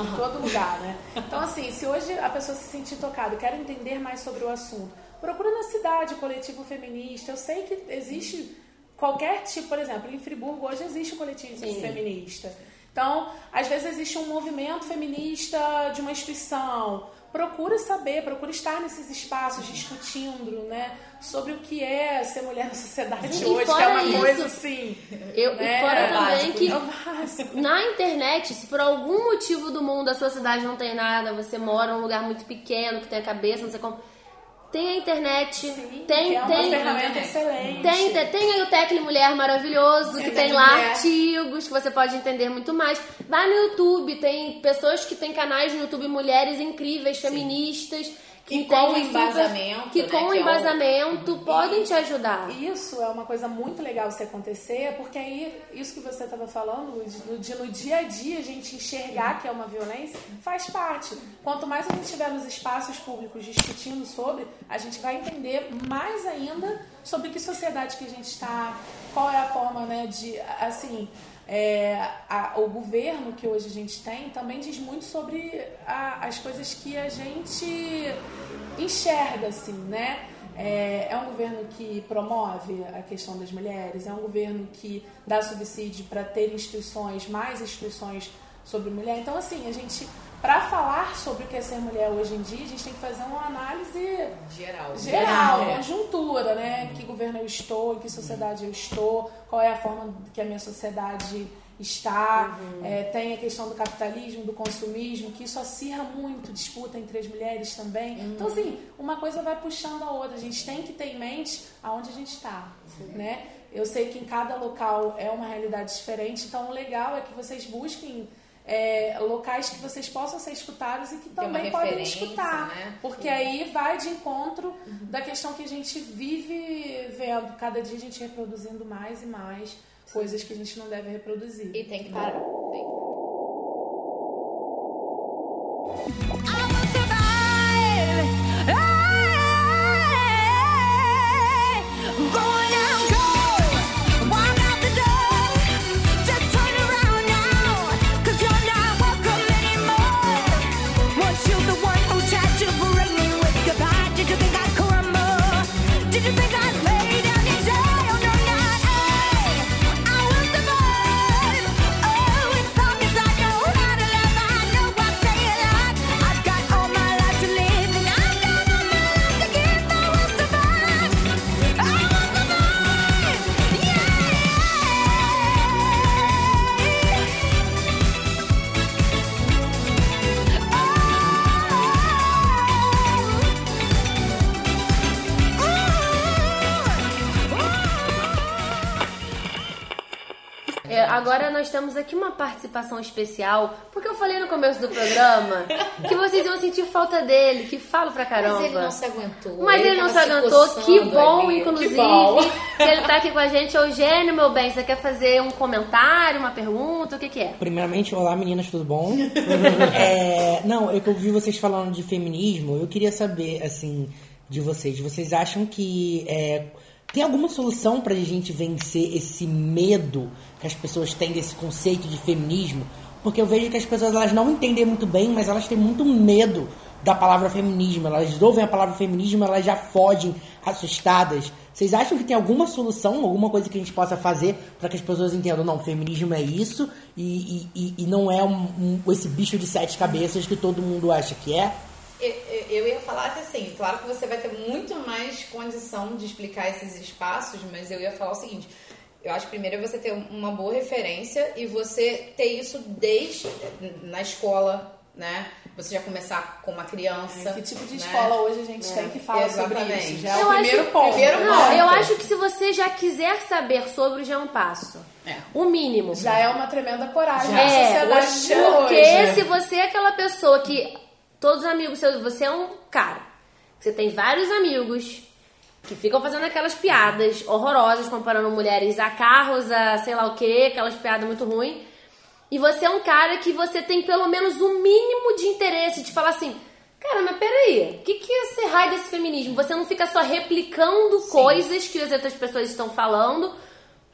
Em todo lugar, né? Então, assim, se hoje a pessoa se sentir tocada, quer entender mais sobre o assunto, procura na cidade o coletivo feminista. Eu sei que existe qualquer tipo, por exemplo, em Friburgo hoje existe o coletivo feminista. Então, às vezes existe um movimento feminista de uma instituição. Procura saber, procura estar nesses espaços discutindo, né, sobre o que é ser mulher na sociedade E hoje, que é uma isso, coisa assim. Eu, né, e fora é também básico, que é o básico. na internet, se por algum motivo do mundo a sua cidade não tem nada, você mora num lugar muito pequeno, que tem a cabeça, não sei como. Tem a internet, Sim, tem, que é tem, ferramenta excelente. tem, tem, tem aí o Tecle Mulher maravilhoso, que Sim, tem Tecle lá Mulher. artigos que você pode entender muito mais. Vai no YouTube, tem pessoas que têm canais no YouTube, mulheres incríveis, feministas, que com embasamento, que né, com é o- embasamento podem te ajudar. Isso é uma coisa muito legal se acontecer, porque aí, isso que você estava falando, Luiz, no, dia- no dia a dia a gente enxergar que é uma violência, faz parte. Quanto mais a gente estiver nos espaços públicos discutindo sobre, a gente vai entender mais ainda sobre que sociedade que a gente está, qual é a forma né, de, assim, é, a- o governo que hoje a gente tem também diz muito sobre a- as coisas que a gente enxerga, assim, né? É, é um governo que promove a questão das mulheres, é um governo que dá subsídio para ter instituições, mais instituições sobre mulher. Então, assim, a gente, para falar sobre o que é ser mulher hoje em dia, a gente tem que fazer uma análise Geral. geral, É. conjuntura, né? Que governo eu estou, em que sociedade eu estou, qual é a forma que a minha sociedade está. É, tem a questão do capitalismo, do consumismo, que isso acirra muito disputa entre as mulheres também. Então, assim, uma coisa vai puxando a outra. A gente tem que ter em mente aonde a gente está, né? Eu sei que em cada local é uma realidade diferente, então o legal é que vocês busquem é, locais que vocês possam ser escutados e que também podem escutar. né? Porque aí vai de encontro da questão que a gente vive vendo. Cada dia a gente reproduzindo mais e mais coisas que a gente não deve reproduzir. E tem que parar. Tem que Did temos aqui uma participação especial, porque eu falei no começo do programa que vocês iam sentir falta dele, que falo pra caramba. Mas ele não se aguentou. Mas ele, não se aguentou, coçando que bom, ali. inclusive, Que bom. que ele tá aqui com a gente. Eugênio, meu bem, você quer fazer um comentário, uma pergunta, o que que é? Primeiramente, olá meninas, tudo bom? É, não, eu que ouvi vocês falando de feminismo, eu queria saber, assim, de vocês. Vocês acham que é, tem alguma solução pra gente vencer esse medo que as pessoas têm desse conceito de feminismo? Porque eu vejo que as pessoas elas não entendem muito bem, mas elas têm muito medo da palavra feminismo. Elas ouvem a palavra feminismo, elas já fogem assustadas. Vocês acham que tem alguma solução, alguma coisa que a gente possa fazer para que as pessoas entendam, não, feminismo é isso e, e, e- e não é um- um- esse bicho de sete cabeças que todo mundo acha que é? Eu, ia falar que assim, claro que você vai ter muito mais condição de explicar esses espaços, mas eu ia falar o seguinte. Eu acho que primeiro é você ter uma boa referência e você ter isso desde na escola, né? Você já começar com uma criança. Que tipo de né? escola hoje a gente tem que falar sobre Exatamente. isso? Já é Eu o primeiro acho- ponto. primeiro Não, ponto. eu acho que se você já quiser saber sobre, já é um passo. É. O mínimo. Já é uma tremenda coragem Já. da É, sociedade Porque hoje. se você é aquela pessoa que todos os amigos seus, você é um cara. Você tem vários amigos que ficam fazendo aquelas piadas horrorosas, comparando mulheres a carros, a sei lá o que, aquelas piadas muito ruins. E você é um cara que você tem pelo menos o mínimo de interesse de falar assim, cara, mas peraí, o que, que é ser raio desse feminismo? Você não fica só replicando coisas que as outras pessoas estão falando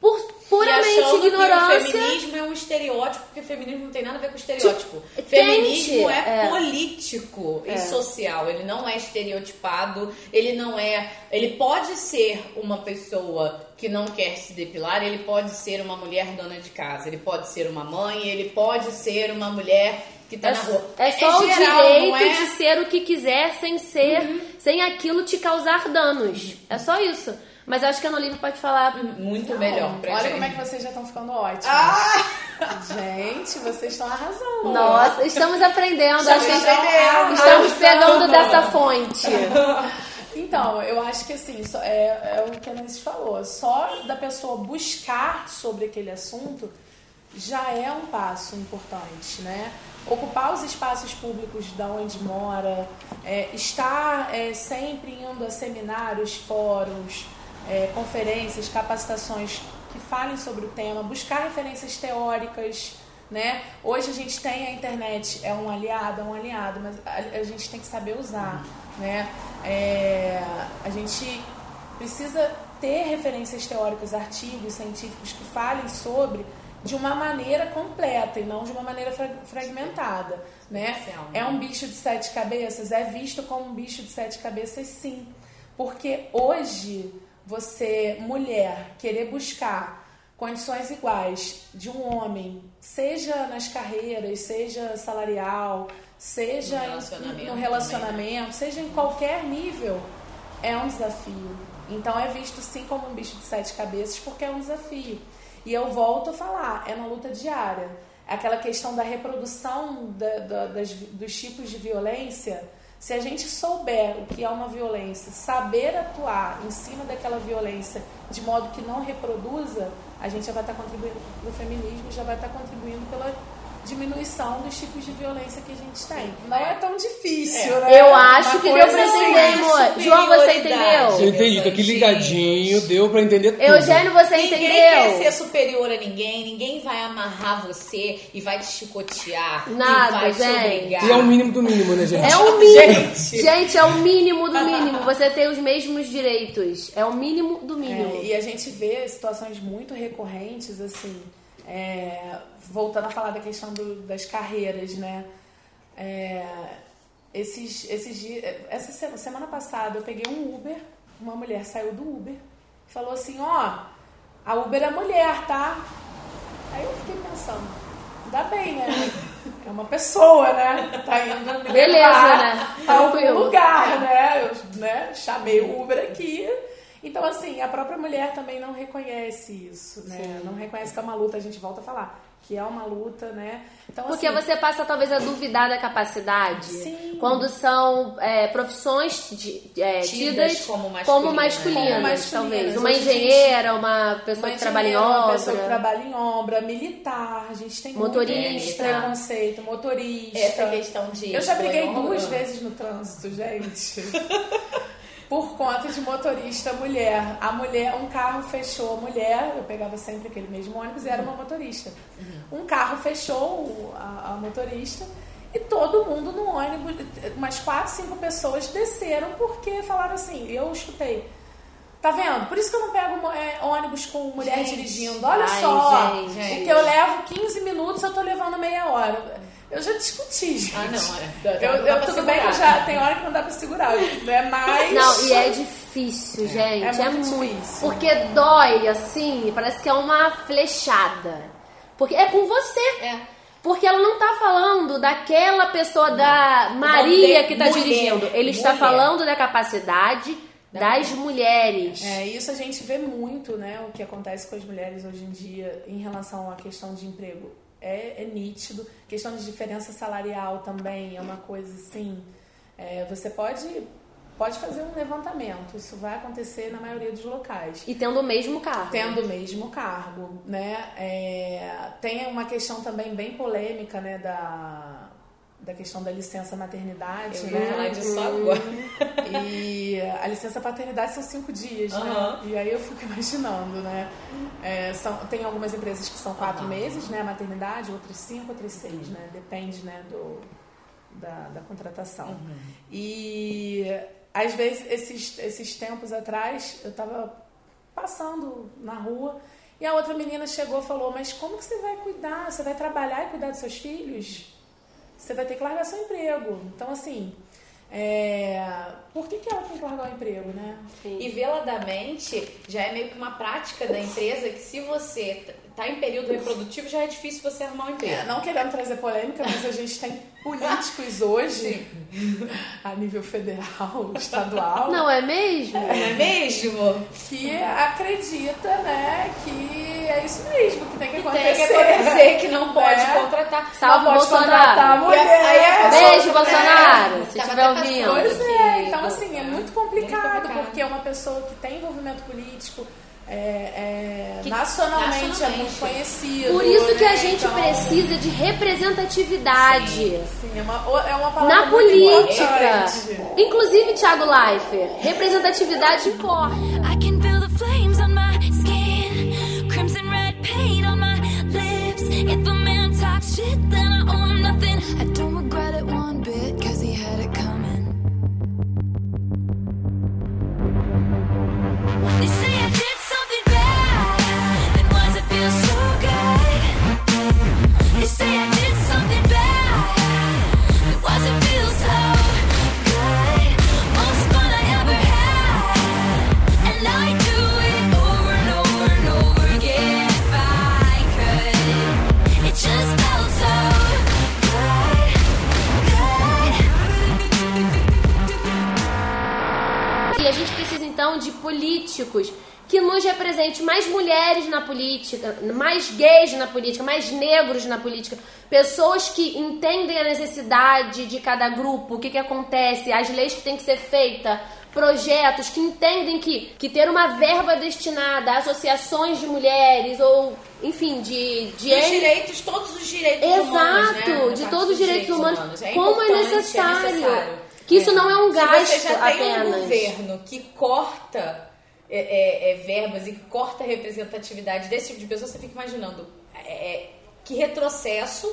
por puramente ignorância. Que o feminismo é um estereótipo, porque o feminismo não tem nada a ver com estereótipo. Tente, feminismo é, é. político É. e social. Ele não é estereotipado, ele não é. Ele pode ser uma pessoa que não quer se depilar, ele pode ser uma mulher dona de casa, ele pode ser uma mãe, ele pode ser uma mulher que tá É, na rua. é só o geral, direito não é? de ser o que quiser sem ser, sem aquilo te causar danos. É só isso. Mas eu acho que a Ana Olivia pode falar muito melhor pra Olha gente. como é que vocês já estão ficando ótimos. Gente, vocês estão arrasando. Nossa, estamos aprendendo. Já acho que estamos pegando dessa fonte. Então, eu acho que assim, é, é o que a Nancy falou. Só da pessoa buscar sobre aquele assunto já é um passo importante, né? Ocupar os espaços públicos da onde mora, é, estar é, sempre indo a seminários, fóruns, é, conferências, capacitações que falem sobre o tema, buscar referências teóricas, né? Hoje a gente tem a internet, é um aliado, é um aliado, mas a, a gente tem que saber usar, né? É, a gente precisa ter referências teóricas, artigos científicos que falem sobre de uma maneira completa e não de uma maneira fra- fragmentada, né? É um bicho de sete cabeças, é visto como um bicho de sete cabeças, sim, porque hoje você, mulher, querer buscar condições iguais de um homem, seja nas carreiras, seja salarial, seja No em- relacionamento no relacionamento, seja em qualquer nível, é um desafio. Então é visto sim como um bicho de sete cabeças porque é um desafio. E eu volto a falar, é uma luta diária. Aquela questão da reprodução da- da- das- dos tipos de violência. Se a gente souber o que é uma violência, saber atuar em cima daquela violência de modo que não reproduza, a gente já vai estar contribuindo no feminismo, já vai estar contribuindo pela diminuição dos tipos de violência que a gente tem. Não é tão difícil, É. né? Eu acho Uma que deu pra assim, entender, amor. João, você entendeu? Eu entendi, tô aqui ligadinho, deu pra entender tudo. Eugênio, você Ninguém entendeu? quer ser superior a ninguém, ninguém vai amarrar você e vai te chicotear. Nada, e vai te gente. obrigar. E é o mínimo do mínimo, né, gente? É o mínimo. Gente. Gente, é o mínimo do mínimo. Você tem os mesmos direitos. É o mínimo do É, mínimo. e a gente vê situações muito recorrentes, assim, é, voltando a falar da questão do- das carreiras, né? É, esses, esses dias, essa se- semana passada eu peguei um Uber, uma mulher saiu do Uber e falou assim, ó, a Uber é mulher, tá? Aí eu fiquei pensando, ainda bem, né? É uma pessoa, né? Tá indo Beleza, levar né? a algum Tranquilo. lugar, né? Eu né, chamei o Uber aqui. Então, assim, a própria mulher também não reconhece isso, né? Não reconhece que é uma luta, a gente volta a falar, que é uma luta, né? Então, Porque assim, você passa talvez a duvidar da capacidade Sim. quando são é, profissões de- é, Tidas tidas como masculinas. como masculinas, Como masculinas. talvez. Uma gente- engenheira, uma pessoa uma que trabalha em obra. Uma pessoa que trabalha em obra, militar, a gente tem Motorista. muito preconceito, motorista. Essa questão de. Eu já briguei duas vezes no trânsito, gente. Por conta de motorista mulher. A mulher, um carro fechou a mulher, eu pegava sempre aquele mesmo ônibus e era uma motorista. Um carro fechou a, a motorista e todo mundo no ônibus, umas quatro, cinco pessoas desceram porque falaram assim, eu escutei. Tá vendo? Por isso que eu não pego é, ônibus com mulher Gente. dirigindo. Olha Ai, só, gente. porque eu levo 15 minutos, eu tô levando meia hora. Eu já discuti, gente. Ah, não, é. Dá- Eu, dá eu- tudo bem que segurar. já tem hora que não dá pra segurar, né? Mas. Não, e é difícil, gente. É É, muito muito. difícil. Porque dói, assim, parece que é uma flechada. Porque é com você. É. Porque ela não tá falando daquela pessoa da Maria que tá Mulher, dirigindo. Ele está mulher. falando da capacidade das mulheres. É, isso a gente vê muito, né? O que acontece com as mulheres hoje em dia em relação à questão de emprego. É, é nítido. Questão de diferença salarial também é uma coisa assim. é, você pode, pode fazer um levantamento. Isso vai acontecer na maioria dos locais. E tendo o mesmo carro. Tendo o mesmo cargo, né? É, tem uma questão também bem polêmica, né? Da, da questão da licença maternidade, Eu né? falar disso agora. E a licença paternidade são cinco dias, né? Aham. E aí eu fico imaginando, né? É, são, tem algumas empresas que são quatro Aham. meses, né? A maternidade, outras cinco, outras seis, né? Depende, né? Do, da, da contratação. Uhum. E às vezes, esses, esses tempos atrás, eu tava passando na rua e a outra menina chegou e falou: Mas como que você vai cuidar? Você vai trabalhar e cuidar dos seus filhos? Você vai ter que largar seu emprego. Então, assim, é, por que, que ela tem que largar o emprego, né? E veladamente já é meio que uma prática da empresa que se você tá em período reprodutivo já é difícil você arrumar um emprego. É, não querendo trazer polêmica, mas a gente tem políticos hoje, a nível federal, estadual, Não é mesmo? Não é mesmo? que acredita, né, que é isso mesmo que tem que Tem acontecer. que acontecer que não pode É. contratar. Salve Não pode Bolsonaro. contratar a mulher. Aí a pessoa- Beijo, É, Bolsonaro, se estiver ouvindo. Pois é, então assim, é muito complicado, Muito complicado. porque é uma pessoa que tem envolvimento político, é, é, Que- nacionalmente, é nacionalmente. muito conhecido. Por isso que né? a gente Então, precisa de representatividade. Sim, é uma, é uma palavra Na muito política. importante. Inclusive, Thiago Leifert, representatividade importa. Can políticos que nos representem mais mulheres na política, mais gays na política, mais negros na política, pessoas que entendem a necessidade de cada grupo, o que, que acontece, as leis que têm que ser feitas, projetos que entendem que, que ter uma verba destinada a associações de mulheres ou, enfim, de, de N- direitos, todos os direitos Exato, humanos, né? de todos os dos direitos humanos, É como é importante, necessário. Que isso não é um gasto Se você já tem um apenas. governo que corta é, é, é, verbas e que corta a representatividade desse tipo de pessoa, você fica imaginando é, é, que retrocesso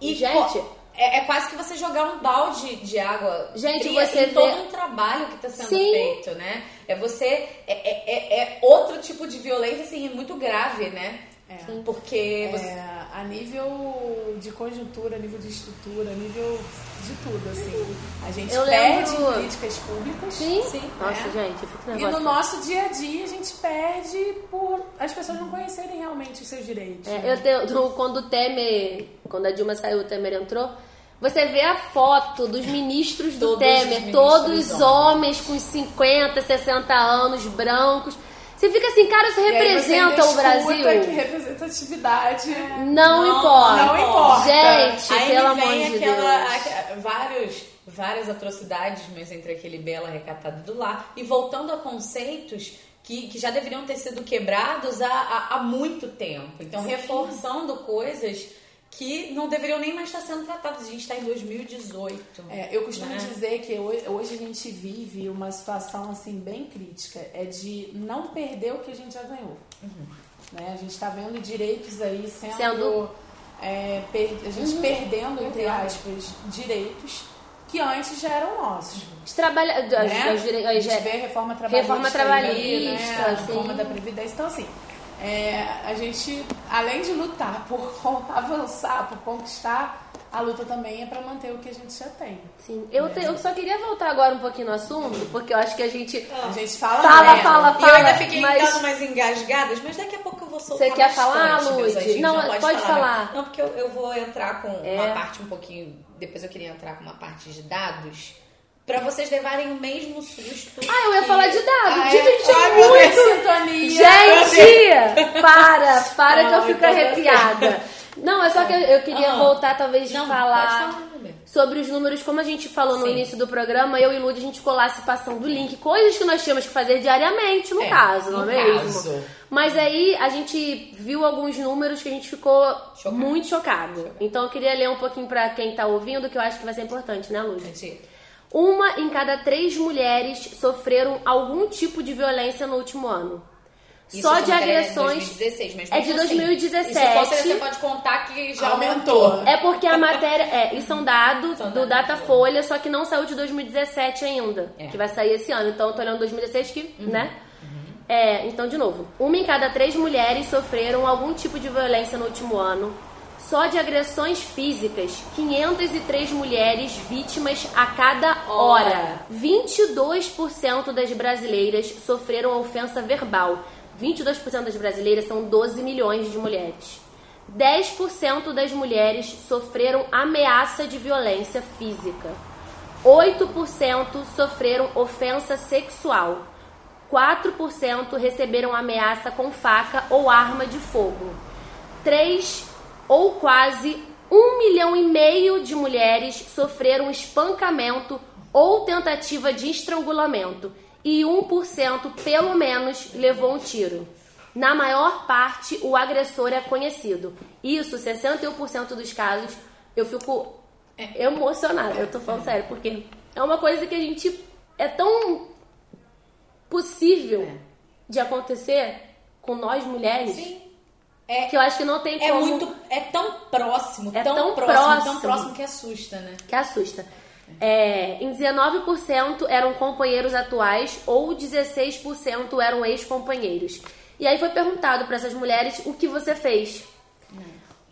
e Gente- é, é quase que você jogar um balde de água Gente, fria você todo um trabalho que está sendo Sim. feito, né? É você é, é, é- é outro tipo de violência assim muito grave, né? Porque você É, a nível de conjuntura, a nível de estrutura, a nível de tudo, assim. A gente Eu perde lembro- em políticas públicas. Sim. né? Nossa, gente, eu fico E nervosa. no nosso dia a dia a gente perde por as pessoas não conhecerem realmente os seus direitos. É, né? eu tenho, quando o Temer, quando a Dilma saiu, o Temer entrou, você vê a foto dos ministros do Todos os Temer, ministros todos homens. homens com 50, 60 anos, brancos. Você fica assim, cara, isso você representa o Brasil? escuta que representatividade Não, importa. não importa. Gente, Aí pelo amor de aquela, Deus. vários, várias atrocidades, mas entre aquele bela recatado do lar. E voltando a conceitos que, que já deveriam ter sido quebrados há, há, há muito tempo. Então, reforçando coisas que não deveriam nem mais estar sendo tratadas. A gente está em 2018. É, eu costumo né? dizer que hoje, hoje a gente vive uma situação assim bem crítica, é de não perder o que a gente já ganhou. Né? A gente está vendo direitos aí sendo, Sendo- é, per- a gente Uhum. perdendo entre aspas direitos que antes já eram nossos. Os trabalha... as- né? a gente vê a reforma trabalhista, Reforma aí, trabalhista, né? a reforma da previdência, então assim. É, a gente, além de lutar por avançar, por conquistar, a luta também é para manter o que a gente já tem. Sim. Eu, te- eu só queria voltar agora um pouquinho no assunto, porque eu acho que a gente... A gente fala, Fala, né? fala, E eu ainda fiquei mas- dando umas engasgadas, mas daqui a pouco eu vou soltar Você quer falar, Lud? anjinhos. Não, pode falar. Não, Não, porque eu, eu vou entrar com É. uma parte um pouquinho... Depois eu queria entrar com uma parte de dados, pra vocês levarem o mesmo susto. Ah, eu ia falar de dados. Ah, Gente, a é? gente Ai, é meu Deus, muito... Gente, para, para que eu Não, fico então arrepiada. Não, é só que eu, eu queria Ah. voltar, talvez, Não, falar falar, sobre os números. Como a gente falou no Sim. início do programa, eu e Lud, a gente ficou lá se passando o link. Coisas que nós tínhamos que fazer diariamente, no É, caso, não no é mesmo? caso. Mas aí a gente viu alguns números que a gente ficou Chocado. muito chocado. Então eu queria ler um pouquinho pra quem tá ouvindo, que eu acho que vai ser importante, né, Lud? Gente, Uma em cada três mulheres sofreram algum tipo de violência no último ano. Isso Só de agressões. É de 2016, mas É de mesmo assim, 2017. E se fosse, você pode contar que já Aumentou. aumentou. É porque a matéria. É, isso são dados São do. Datafolha, só que não saiu de 2017 ainda. É. Que vai sair esse ano. Então eu tô olhando 2016 que, né? É, então, de novo, uma em cada três mulheres sofreram algum tipo de violência no último ano. Só de agressões físicas, 503 mulheres vítimas a cada hora. 22% das brasileiras sofreram ofensa verbal. 22% das brasileiras são 12 milhões de mulheres. 10% das mulheres sofreram ameaça de violência física. 8% sofreram ofensa sexual. 4% receberam ameaça com faca ou arma de fogo. 3 ou quase 1 milhão e meio de mulheres sofreram espancamento ou tentativa de estrangulamento e 1% pelo menos levou um tiro. Na maior parte, o agressor é conhecido. Isso, 61% dos casos, eu fico emocionada. Eu tô falando sério, porque é uma coisa que a gente é tão possível É. de acontecer com nós mulheres Sim. É, que eu acho que não tem é como muito. É tão próximo, É tão, tão próximo, próximo. tão próximo que assusta, né? que assusta. É, em 19% eram companheiros atuais ou 16% eram ex-companheiros. E aí foi perguntado para essas mulheres o que você fez.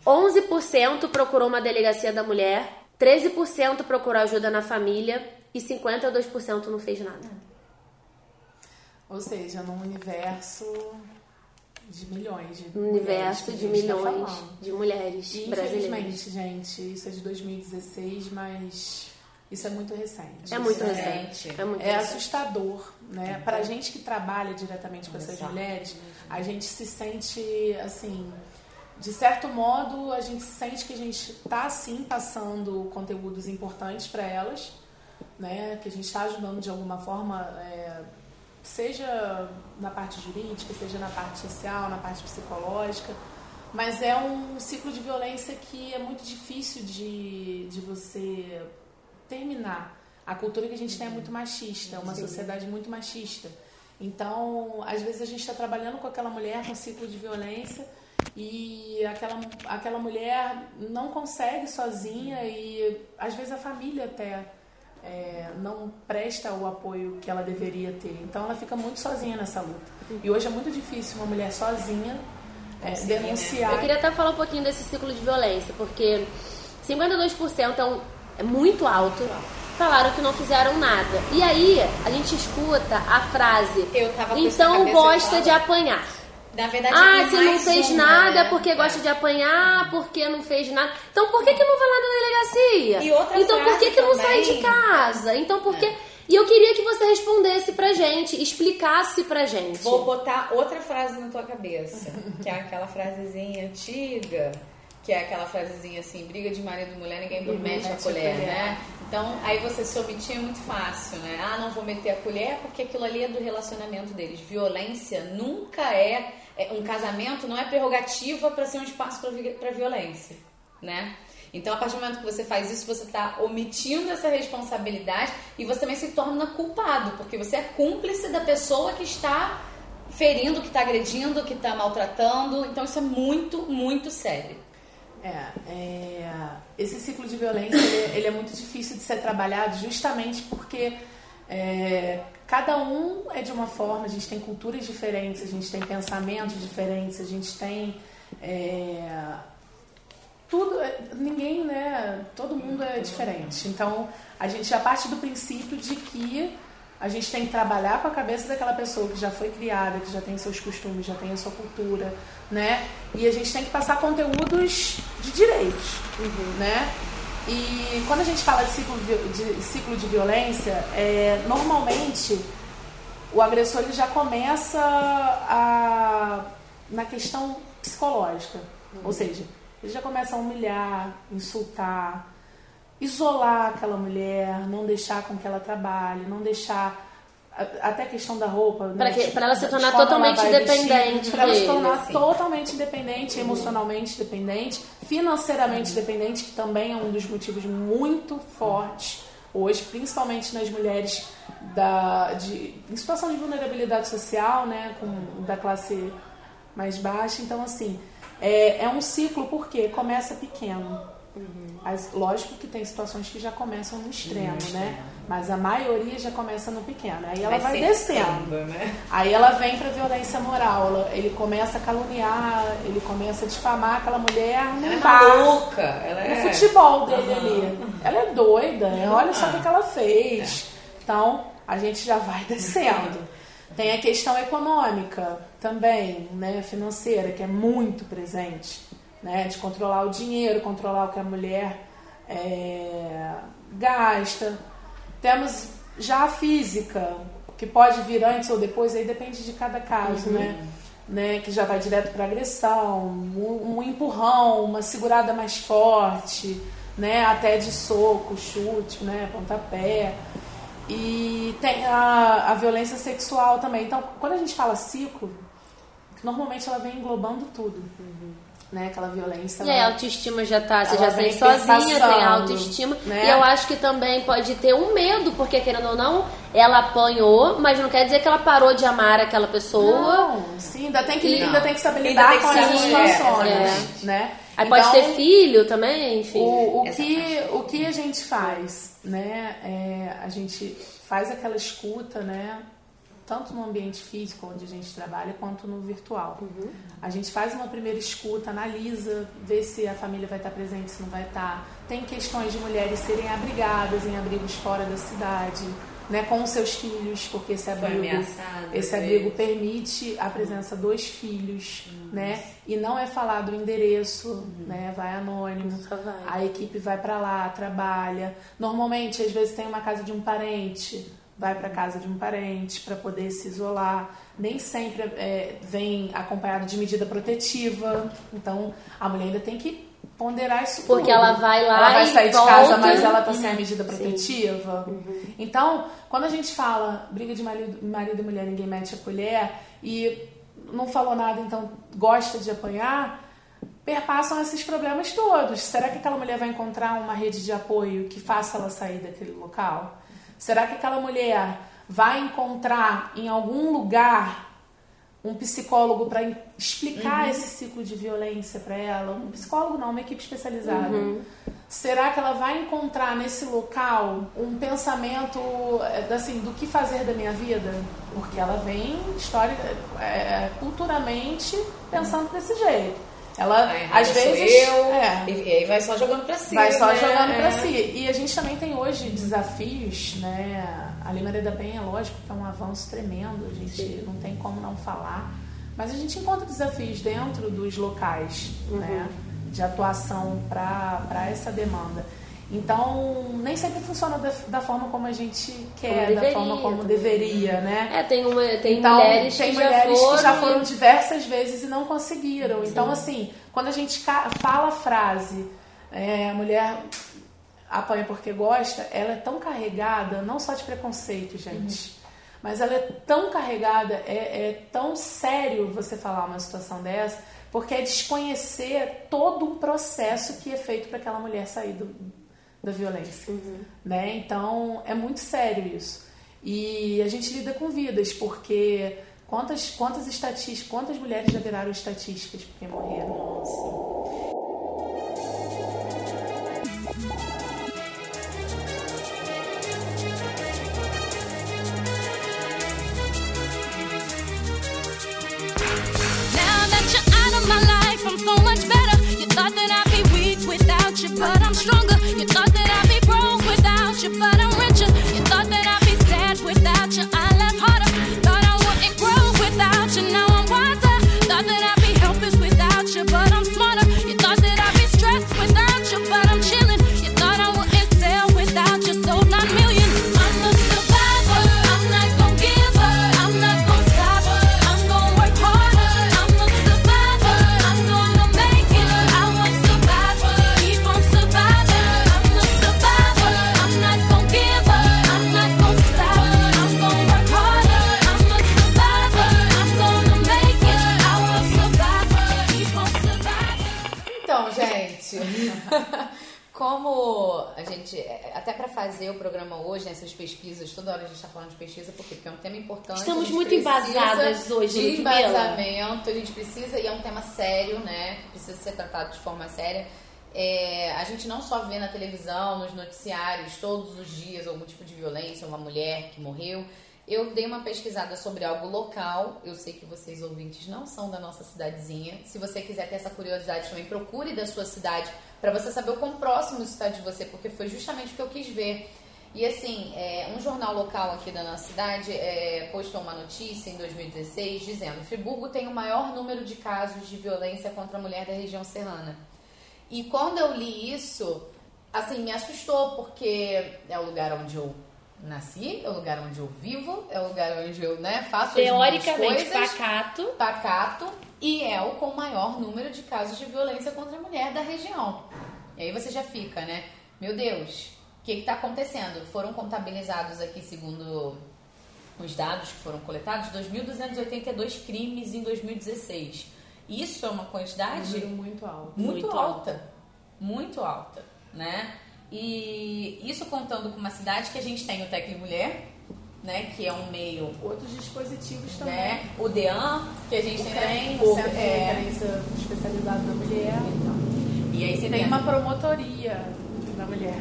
11% procurou uma delegacia da mulher, 13% procurou ajuda na família e 52% não fez nada. Ou seja, num universo de milhões de Um universo de a tá milhões falando. de mulheres E, brasileiras. infelizmente, gente, isso é de 2016, mas isso é muito recente. É muito Isso recente. É muito É recente. assustador, né? Pra gente que trabalha diretamente com essas mulheres, a gente se sente assim, de certo modo, a gente sente que a gente tá sim passando conteúdos importantes para elas, né? Que a gente está ajudando de alguma forma, é, seja na parte jurídica, seja na parte social, na parte psicológica. Mas é um ciclo de violência que é muito difícil de, de você terminar. A cultura que a gente tem é muito machista, uma sociedade muito machista. Então, às vezes a gente está trabalhando com aquela mulher com ciclo de violência e aquela, aquela mulher não consegue sozinha e às vezes a família até é, não presta o apoio que ela deveria ter. Então ela fica muito sozinha nessa luta. E hoje é muito difícil uma mulher sozinha é, denunciar. Eu queria até falar um pouquinho desse ciclo de violência, porque 52% é, um, é muito alto. Falaram que não fizeram nada. E aí, a gente escuta a frase: então gosta de apanhar. Na verdade, Ah, se não fez uma, nada né? porque gosta É. de apanhar, porque não fez nada. Então por que, que não vai lá na delegacia? E outra então por que, que não sai de É. casa? Então por que. E eu queria que você respondesse pra gente, explicasse pra gente. Vou botar outra frase na tua cabeça, que é aquela frasezinha antiga, que é aquela frasezinha assim, briga de marido e mulher, ninguém Uhum. mete a mete a colher, colher. né? Então, aí você se omitir é muito fácil, né? Ah, não vou meter a colher porque aquilo ali é do relacionamento deles. Violência nunca é, é- um casamento não é prerrogativa para ser um espaço para violência, né? Então, a partir do momento que você faz isso, você está omitindo essa responsabilidade e você também se torna culpado, porque você é cúmplice da pessoa que está ferindo, que está agredindo, que está maltratando. Então, isso é muito, muito sério. É, é, esse ciclo de violência ele, ele é muito difícil de ser trabalhado justamente porque é, cada um é de uma forma, a gente tem culturas diferentes, a gente tem pensamentos diferentes, a gente tem é, tudo, é, ninguém, né? Todo mundo é diferente. Então a gente já parte do princípio de que a gente tem que trabalhar com a cabeça daquela pessoa que já foi criada, que já tem seus costumes, já tem a sua cultura, né? E a gente tem que passar conteúdos de direitos, né? E quando a gente fala de ciclo de, ciclo de violência, é, normalmente o agressor ele já começa a, na questão psicológica. Ou seja, ele já começa a humilhar, insultar, isolar aquela mulher, não deixar com que ela trabalhe, não deixar até a questão da roupa. Pra né? que- pra ela se tornar totalmente vai dependente Pra ela se tornar assim. totalmente independente, emocionalmente dependente, financeiramente dependente, que também é um dos motivos muito fortes hoje, principalmente nas mulheres da, de, em situação de vulnerabilidade social, né, com, da classe mais baixa. Então, assim, é, é um ciclo porque começa pequeno. As- lógico que tem situações que já começam no extremo, né? Mas a maioria já começa no pequeno. Aí ela vai, Vai descendo. né? Aí ela vem pra violência moral. Ela- ele começa a caluniar, ele começa a difamar aquela mulher no Ela é maluca, ela é- no futebol dele Aham. ali. Ela é doida, né? olha só o que, que ela fez. Então, a gente já vai descendo. Tem a questão econômica também, né, financeira, que é muito presente, né, de controlar o dinheiro, controlar o que a mulher é, gasta. Temos já a física, que pode vir antes ou depois, aí depende de cada caso, Uhum. né? né? Que já vai direto para agressão, um, um empurrão, uma segurada mais forte, né? Até de soco, chute, né? Pontapé. E tem a, a violência sexual também. Então, quando a gente fala ciclo, normalmente ela vem englobando tudo. Né? Aquela violência. E ela- a autoestima já tá, você já vem sente sozinha, tem autoestima. né? E eu acho que também pode ter um medo, porque querendo ou não, ela apanhou, mas não quer dizer que ela parou de amar aquela pessoa. Não, sim, ainda tem que, E- ainda tem que saber lidar tem que com essas mulher, situações, é. né? Aí pode Então, ter filho também, enfim. O, o, que, o que a gente faz, né? É, a gente faz aquela escuta, né? Tanto no ambiente físico, onde a gente trabalha, quanto no virtual. A gente faz uma primeira escuta, analisa, vê se a família vai estar presente, se não vai estar. Tem questões de mulheres serem abrigadas em abrigos fora da cidade, né? Com os seus filhos, porque esse abrigo, esse abrigo permite a presença dos filhos, né? E não é falado o endereço, né? Vai anônimo. A equipe vai pra lá, trabalha. Normalmente, às vezes tem uma casa de um parente, vai pra casa de um parente para poder se isolar. Nem sempre é, vem acompanhado de medida protetiva. Então, a mulher ainda tem que ponderar isso Porque tudo. ela vai lá ela vai sair de volta. casa, mas ela tá sem a Uhum. medida protetiva. Então, quando a gente fala briga de marido, marido e mulher, ninguém mete a colher e não falou nada, então gosta de apanhar, perpassam esses problemas todos. Será que aquela mulher vai encontrar uma rede de apoio que faça ela sair daquele local? Será que aquela mulher vai encontrar em algum lugar um psicólogo para explicar Uhum. esse ciclo de violência para ela? Um psicólogo não, uma equipe especializada. Uhum. Será que ela vai encontrar nesse local um pensamento eh, assim do que fazer da minha vida? Porque ela vem história, eh, culturalmente pensando desse jeito. Ela Aí, às vezes eu, é, e, aí vai só jogando pra cima. vai só né? jogando pra É. si. E a gente também tem hoje desafios, né? A Lei Maria da Penha, lógico que é um avanço tremendo, a gente não tem como não falar. Mas a gente encontra desafios dentro dos locais, Uhum. né? De atuação para essa demanda. Então, nem sempre funciona da, da forma como a gente quer, Como da deveria forma como também. deveria, né? É, tem, uma, tem Então, mulheres, tem que, mulheres já que já foram foram diversas vezes e não conseguiram. Então, assim, quando a gente fala a frase, é, a mulher apanha porque gosta, ela é tão carregada, não só de preconceito, gente, mas ela é tão carregada, é, é tão sério você falar uma situação dessa, porque é desconhecer todo um processo que é feito para aquela mulher sair do, da violência, né? Então é muito sério isso. E a gente lida com vidas, porque quantas quantas estatísticas, quantas mulheres já viraram estatísticas porque morreram? assim? Now that you're out of my life, I'm so much better. You thought that I'd be weak without you, but I'm stronger. You thought gente, até para fazer o programa hoje, né, essas pesquisas, toda hora a gente está falando de pesquisa, por quê? Porque é um tema importante. Estamos muito embasadas hoje, De embasamento, a gente precisa, e é um tema sério, né, que precisa ser tratado de forma séria. É, a gente não só vê na televisão, nos noticiários, todos os dias, algum tipo de violência, uma mulher que morreu. Eu dei uma pesquisada sobre algo local. Eu sei que vocês ouvintes não são da nossa cidadezinha. Se você quiser ter essa curiosidade também, procure da sua cidade para você saber o quão próximo está de você, porque foi justamente o que eu quis ver. E assim, é, um jornal local aqui da nossa cidade é, postou uma notícia em 2016 dizendo: Friburgo tem o maior número de casos de violência contra a mulher da região serrana. E quando eu li isso, assim, me assustou, porque é o lugar onde eu nasci, é o lugar onde eu vivo, é o lugar onde eu, né, faço Teoricamente, as coisas. pacato. Pacato. E é o com maior número de casos de violência contra a mulher da região. E aí você já fica, né? Meu Deus, o que está acontecendo? Foram contabilizados aqui, segundo os dados que foram coletados, 2.282 crimes em 2016. Isso é uma quantidade Número muito alto. muito, Muito alta. Muito alta, né? E isso contando com uma cidade que a gente tem o Tec Mulher, né? Que é um meio, Outros dispositivos também. né? O DEAN, que a gente O tem, CREM, o- Centro de é, Referência Especializado na Mulher. E aí você Tem pensa, uma promotoria da mulher.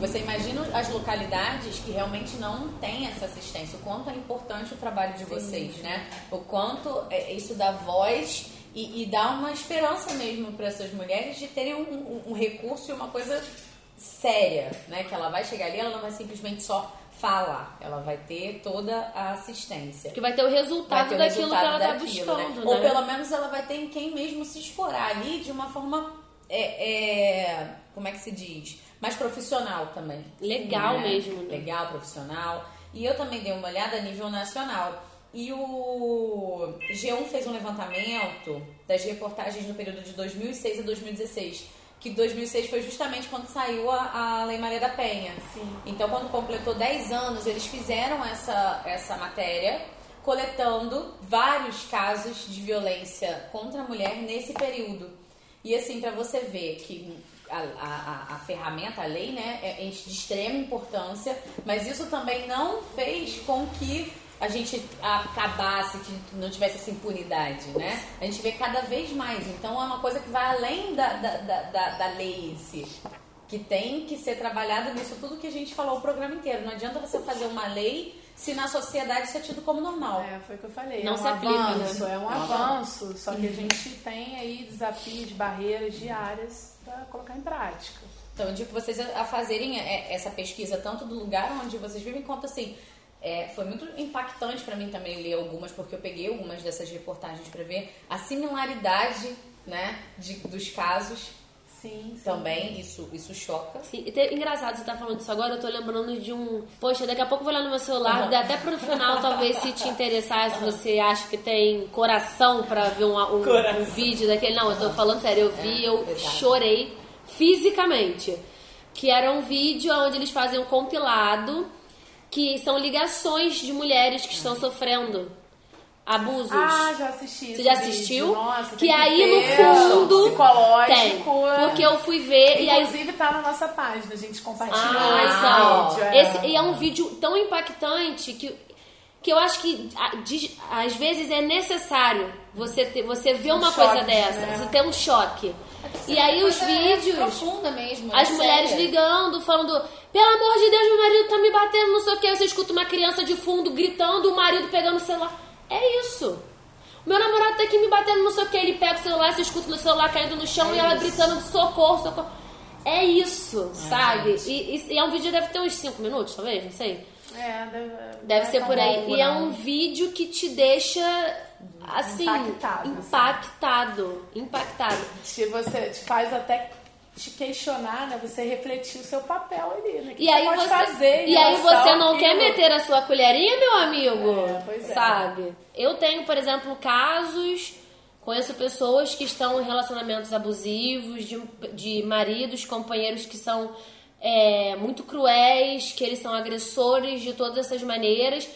Você imagina as localidades que realmente não têm essa assistência, o quanto é importante o trabalho de vocês, né? O quanto é, isso dá voz e, e dá uma esperança mesmo para essas mulheres de terem um, um- um recurso e uma coisa séria, né? Que ela vai chegar ali, ela não vai simplesmente só falar, ela vai ter toda a assistência. Que vai ter o resultado ter o daquilo resultado que ela tá daquilo, buscando, né? Ou pelo menos ela vai ter em quem mesmo se explorar ali de uma forma, é, é, como é que se diz? Mais profissional também. Legal mesmo, né? Legal, profissional. E eu também dei uma olhada a nível nacional. E o G1 fez um levantamento das reportagens no período de 2006 a 2016. Que 2006 foi justamente quando saiu a, a Lei Maria da Penha. Sim. Então, quando completou 10 anos, eles fizeram essa, essa matéria coletando vários casos de violência contra a mulher nesse período. E assim, para você ver que a, a, a ferramenta, a lei, né, é de extrema importância, mas isso também não fez com que a gente acabasse, que não tivesse essa impunidade, né? A gente vê cada vez mais. Então é uma coisa que vai além da, da, da, da, lei em si. Que tem que ser trabalhado nisso tudo que a gente falou o programa inteiro. Não adianta você fazer uma lei se na sociedade isso é tido como normal. É, foi o que eu falei. Não é um se aplica, avanço, né? é um avanço. Só que a gente tem aí desafios, barreiras diárias para colocar em prática. Então, eu digo vocês a a fazerem é, essa pesquisa, tanto do lugar onde vocês vivem, quanto assim. É, foi muito impactante para mim também ler algumas, porque eu peguei algumas dessas reportagens para ver a similaridade né, de, dos casos. Sim, sim. Também, isso, isso choca. Sim, e te- engraçado você tá falando isso agora, eu tô lembrando de um. Poxa, daqui a pouco eu vou olhar no meu celular, Uhum. até pro final, talvez, se te interessar, se você acha que tem coração pra ver um, um, um vídeo daquele. Não, eu tô falando sério, eu vi, eu exato. chorei fisicamente. Que era um vídeo onde eles fazem um compilado que são ligações de mulheres que estão sofrendo abusos. Ah, já assisti. Você já vídeo. assistiu? Nossa, que tem aí no ter fundo psicológico. tem. Porque eu fui ver e aí Inclusive tá na nossa página, a gente compartilhou ah, esse vídeo. é. Esse, e é um vídeo tão impactante que, que eu acho que às vezes é necessário você ter, você ver uma choque, coisa dessa, né? você ter um choque. E Uma aí os vídeos, profunda mesmo. as é mulheres séria. ligando, falando, pelo amor de Deus, meu marido tá me batendo, não sei o que. Você escuta uma criança de fundo gritando, o marido pegando o celular. É isso. Meu namorado tá aqui me batendo, não sei o que. Ele pega o celular, você escuta o celular caindo no chão É e ela isso. gritando socorro, socorro. É isso, sabe? E, e- e é um vídeo deve ter uns 5 minutos, talvez, não sei. É, deve, Deve ser por aí. E é um vídeo que te deixa assim Impactado, assim. impactado, impactado. Te, você te faz até te questionar, né? Você refletir o seu papel ali, né? Que E você aí pode você, fazer e aí relação você não àquilo? quer meter a sua colherinha, meu amigo? É, pois é. Sabe? Eu tenho, por exemplo, casos, conheço pessoas que estão em relacionamentos abusivos, de, de maridos, companheiros que são é, muito cruéis, que eles são agressores de todas essas maneiras.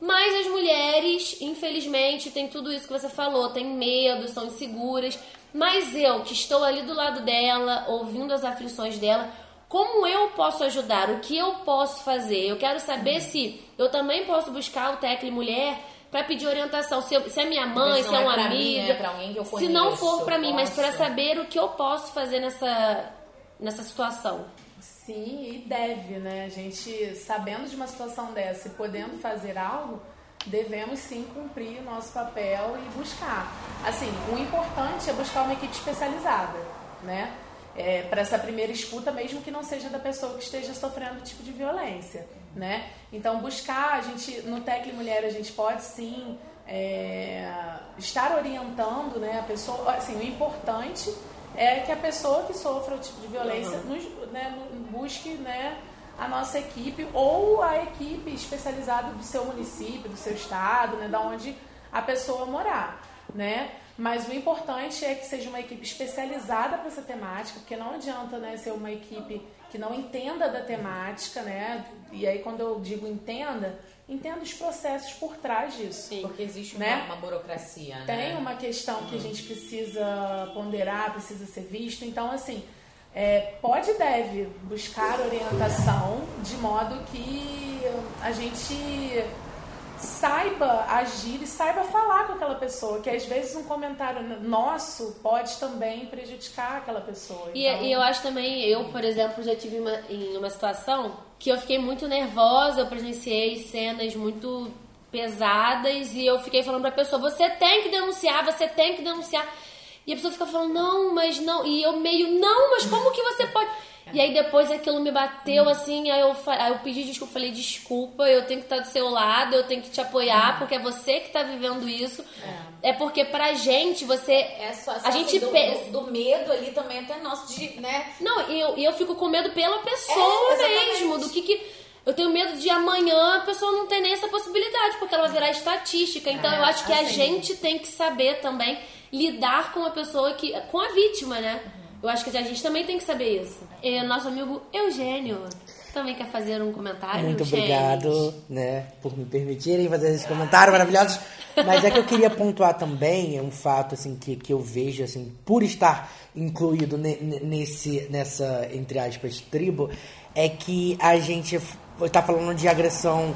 Mas as mulheres, infelizmente, têm tudo isso que você falou, têm medo, são inseguras. Mas eu, que estou ali do lado dela, ouvindo as aflições dela, como eu posso ajudar? O que eu posso fazer? Eu quero saber Uhum. se eu também posso buscar o Tecle Mulher para pedir orientação. Se, eu- se é minha mãe, se é é uma mim, amiga. é pra alguém que eu se não conheço, for para mim, mas para saber o que eu posso fazer nessa, nessa situação. Sim, e deve, né? A gente, sabendo de uma situação dessa e podendo fazer algo, devemos sim cumprir o nosso papel e buscar. Assim, o importante é buscar uma equipe especializada, né? É, para essa primeira escuta, mesmo que não seja da pessoa que esteja sofrendo tipo de violência, né? Então, buscar, a gente, no Tecle Mulher, a gente pode sim é, estar orientando, né, a pessoa, assim, o importante é que a pessoa que sofra o tipo de violência nos, né, busque né, a nossa equipe ou a equipe especializada do seu município, do seu estado, né, da onde a pessoa morar, né? Mas o importante é que seja uma equipe especializada para essa temática, porque não adianta né, ser uma equipe que não entenda da temática, né? E aí quando eu digo entenda, entenda os processos por trás disso. Porque existe uma, Né? uma burocracia, né? Tem uma questão que a gente precisa ponderar, precisa ser visto. Então, assim, é, pode e deve buscar orientação de modo que a gente saiba agir e saiba falar com aquela pessoa, que às vezes um comentário nosso pode também prejudicar aquela pessoa. E, Então, e eu acho também, eu, por exemplo, já tive uma, em uma situação que eu fiquei muito nervosa, eu presenciei cenas muito pesadas e eu fiquei falando pra pessoa, você tem que denunciar, você tem que denunciar. E a pessoa fica falando, não, mas não. E eu meio, não, mas como que você pode? E aí depois aquilo me bateu assim, aí eu, aí eu pedi desculpa, falei, desculpa, eu tenho que estar do seu lado, eu tenho que te apoiar, porque é você que tá vivendo isso. É, porque pra gente, você. É só, a gente do, pensa. do, do medo ali também até nosso de, né? Não, e eu, eu fico com medo pela pessoa É, mesmo, do que que... Eu tenho medo de amanhã a pessoa não ter nem essa possibilidade, porque ela vai virar estatística. Então É, eu acho que a assim. gente tem que saber também lidar com a pessoa que... com a vítima, né? Eu acho que a gente também tem que saber isso. E nosso amigo Eugênio também quer fazer um comentário. Muito gente? obrigado, né, por me permitirem fazer esse comentário maravilhoso. Mas é que eu queria pontuar também é um fato assim que, que eu vejo assim, por estar incluído ne- ne- nesse nessa entre aspas tribo, é que a gente está falando de agressão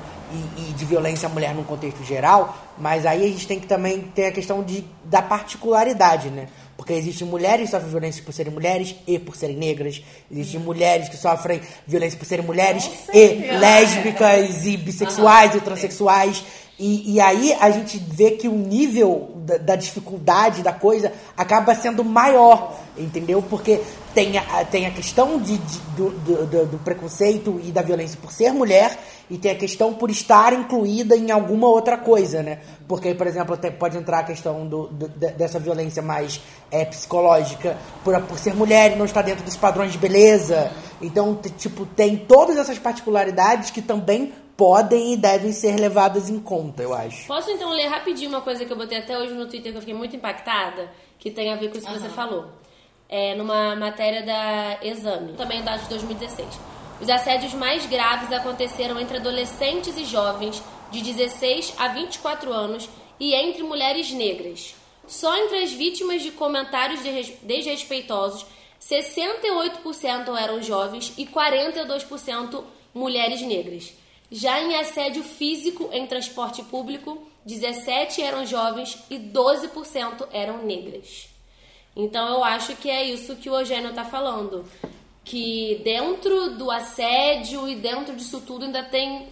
e, e de violência à mulher num contexto geral, mas aí a gente tem que também ter a questão de, da particularidade, né? Porque existem mulheres que sofrem violência por serem mulheres e por serem negras. Existem mulheres que sofrem violência por serem mulheres e lésbicas e bissexuais e transexuais. E, e aí a gente vê que o nível da, da dificuldade da coisa acaba sendo maior, entendeu? Porque tem a, tem a questão de, de- do, do, do- preconceito e da violência por ser mulher e tem a questão por estar incluída em alguma outra coisa, né? Porque, por exemplo, pode entrar a questão do, do- de- dessa violência mais é, psicológica por, por ser mulher e não estar dentro dos padrões de beleza. Então, tipo, tem todas essas particularidades que também podem e devem ser levadas em conta, eu acho. Posso então ler rapidinho uma coisa que eu botei até hoje no Twitter que eu fiquei muito impactada, que tem a ver com isso que você falou. É numa matéria da Exame, também da de 2016. Os assédios mais graves aconteceram entre adolescentes e jovens de 16 a 24 anos e entre mulheres negras. Só entre as vítimas de comentários desres- desrespeitosos, 68% eram jovens e 42% mulheres negras. Já em assédio físico em transporte público, 17 eram jovens e 12% eram negras. Então eu acho que é isso que o Eugênio está falando. Que dentro do assédio e dentro disso tudo ainda tem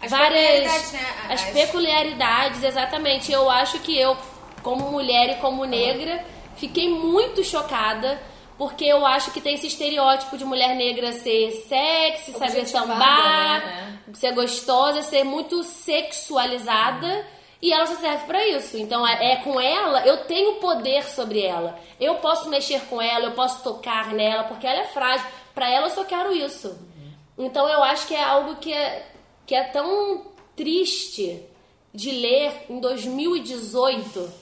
As várias peculiaridades, né? as As- peculiaridades, exatamente. Eu acho que eu, como mulher e como negra, fiquei muito chocada porque eu acho que tem esse estereótipo de mulher negra ser sexy, saber sambar, né? ser gostosa, ser muito sexualizada. E ela só serve pra isso. Então é, é com ela, eu tenho poder sobre ela. Eu posso mexer com ela, eu posso tocar nela, porque ela é frágil. Pra ela eu só quero isso. Então eu acho que é algo que é, que é tão triste de ler em 2018.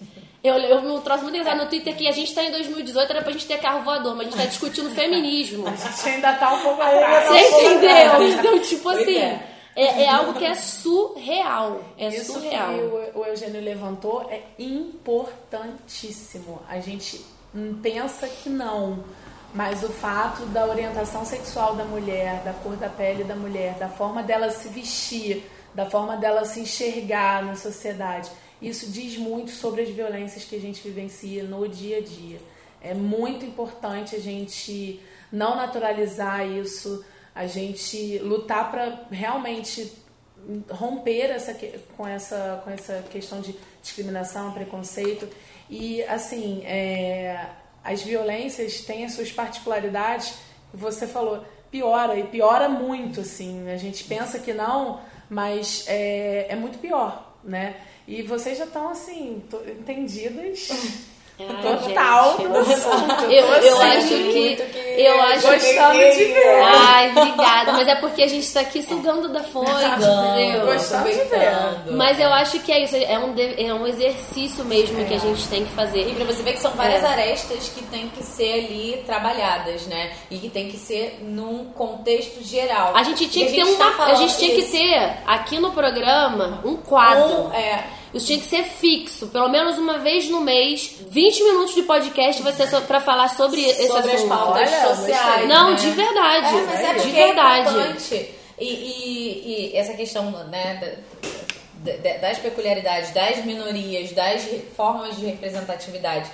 Eu, eu me trouxe muito engraçado no Twitter que a gente tá em 2018, era pra gente ter carro voador, mas a gente tá discutindo feminismo. A gente ainda tá um pouco atrás. Você entendeu? Então, tipo Pois assim, é. É, é algo que é surreal. É Isso surreal. que o, o Eugênio levantou é importantíssimo. A gente hum, pensa que não. Mas o fato da orientação sexual da mulher, da cor da pele da mulher, da forma dela se vestir, da forma dela se enxergar na sociedade, isso diz muito sobre as violências que a gente vivencia no dia a dia. É muito importante a gente não naturalizar isso, a gente lutar para realmente romper essa, com, essa, com essa questão de discriminação, preconceito. E, assim, é, as violências têm as suas particularidades, você falou, piora, e piora muito, assim. A gente pensa que não, mas é, é muito pior, né? E vocês já estão, assim, to- entendidas... Total gente. Eu, eu Assim, acho que. Eu acho Gostando de ver. Ai, obrigada. Mas é porque a gente tá aqui sugando da fonte, entendeu? Gostando de ver. Mas eu acho que é isso, é um, é um exercício mesmo que a gente tem que fazer. E pra você ver que são várias É. arestas que tem que ser ali trabalhadas, né? E que tem que ser num contexto geral. A gente tinha E que ter gente um. tá a gente tinha que isso. ter aqui no programa um quadro. Um, é. Isso tinha que ser fixo, pelo menos uma vez no mês, 20 minutos de podcast vai ser pra falar sobre, esse sobre as assunto. pautas Olha, sociais. Não, né? de verdade. É, mas é de porque verdade. É. E, e- e essa questão né, da- da- das peculiaridades, das minorias, das formas de representatividade.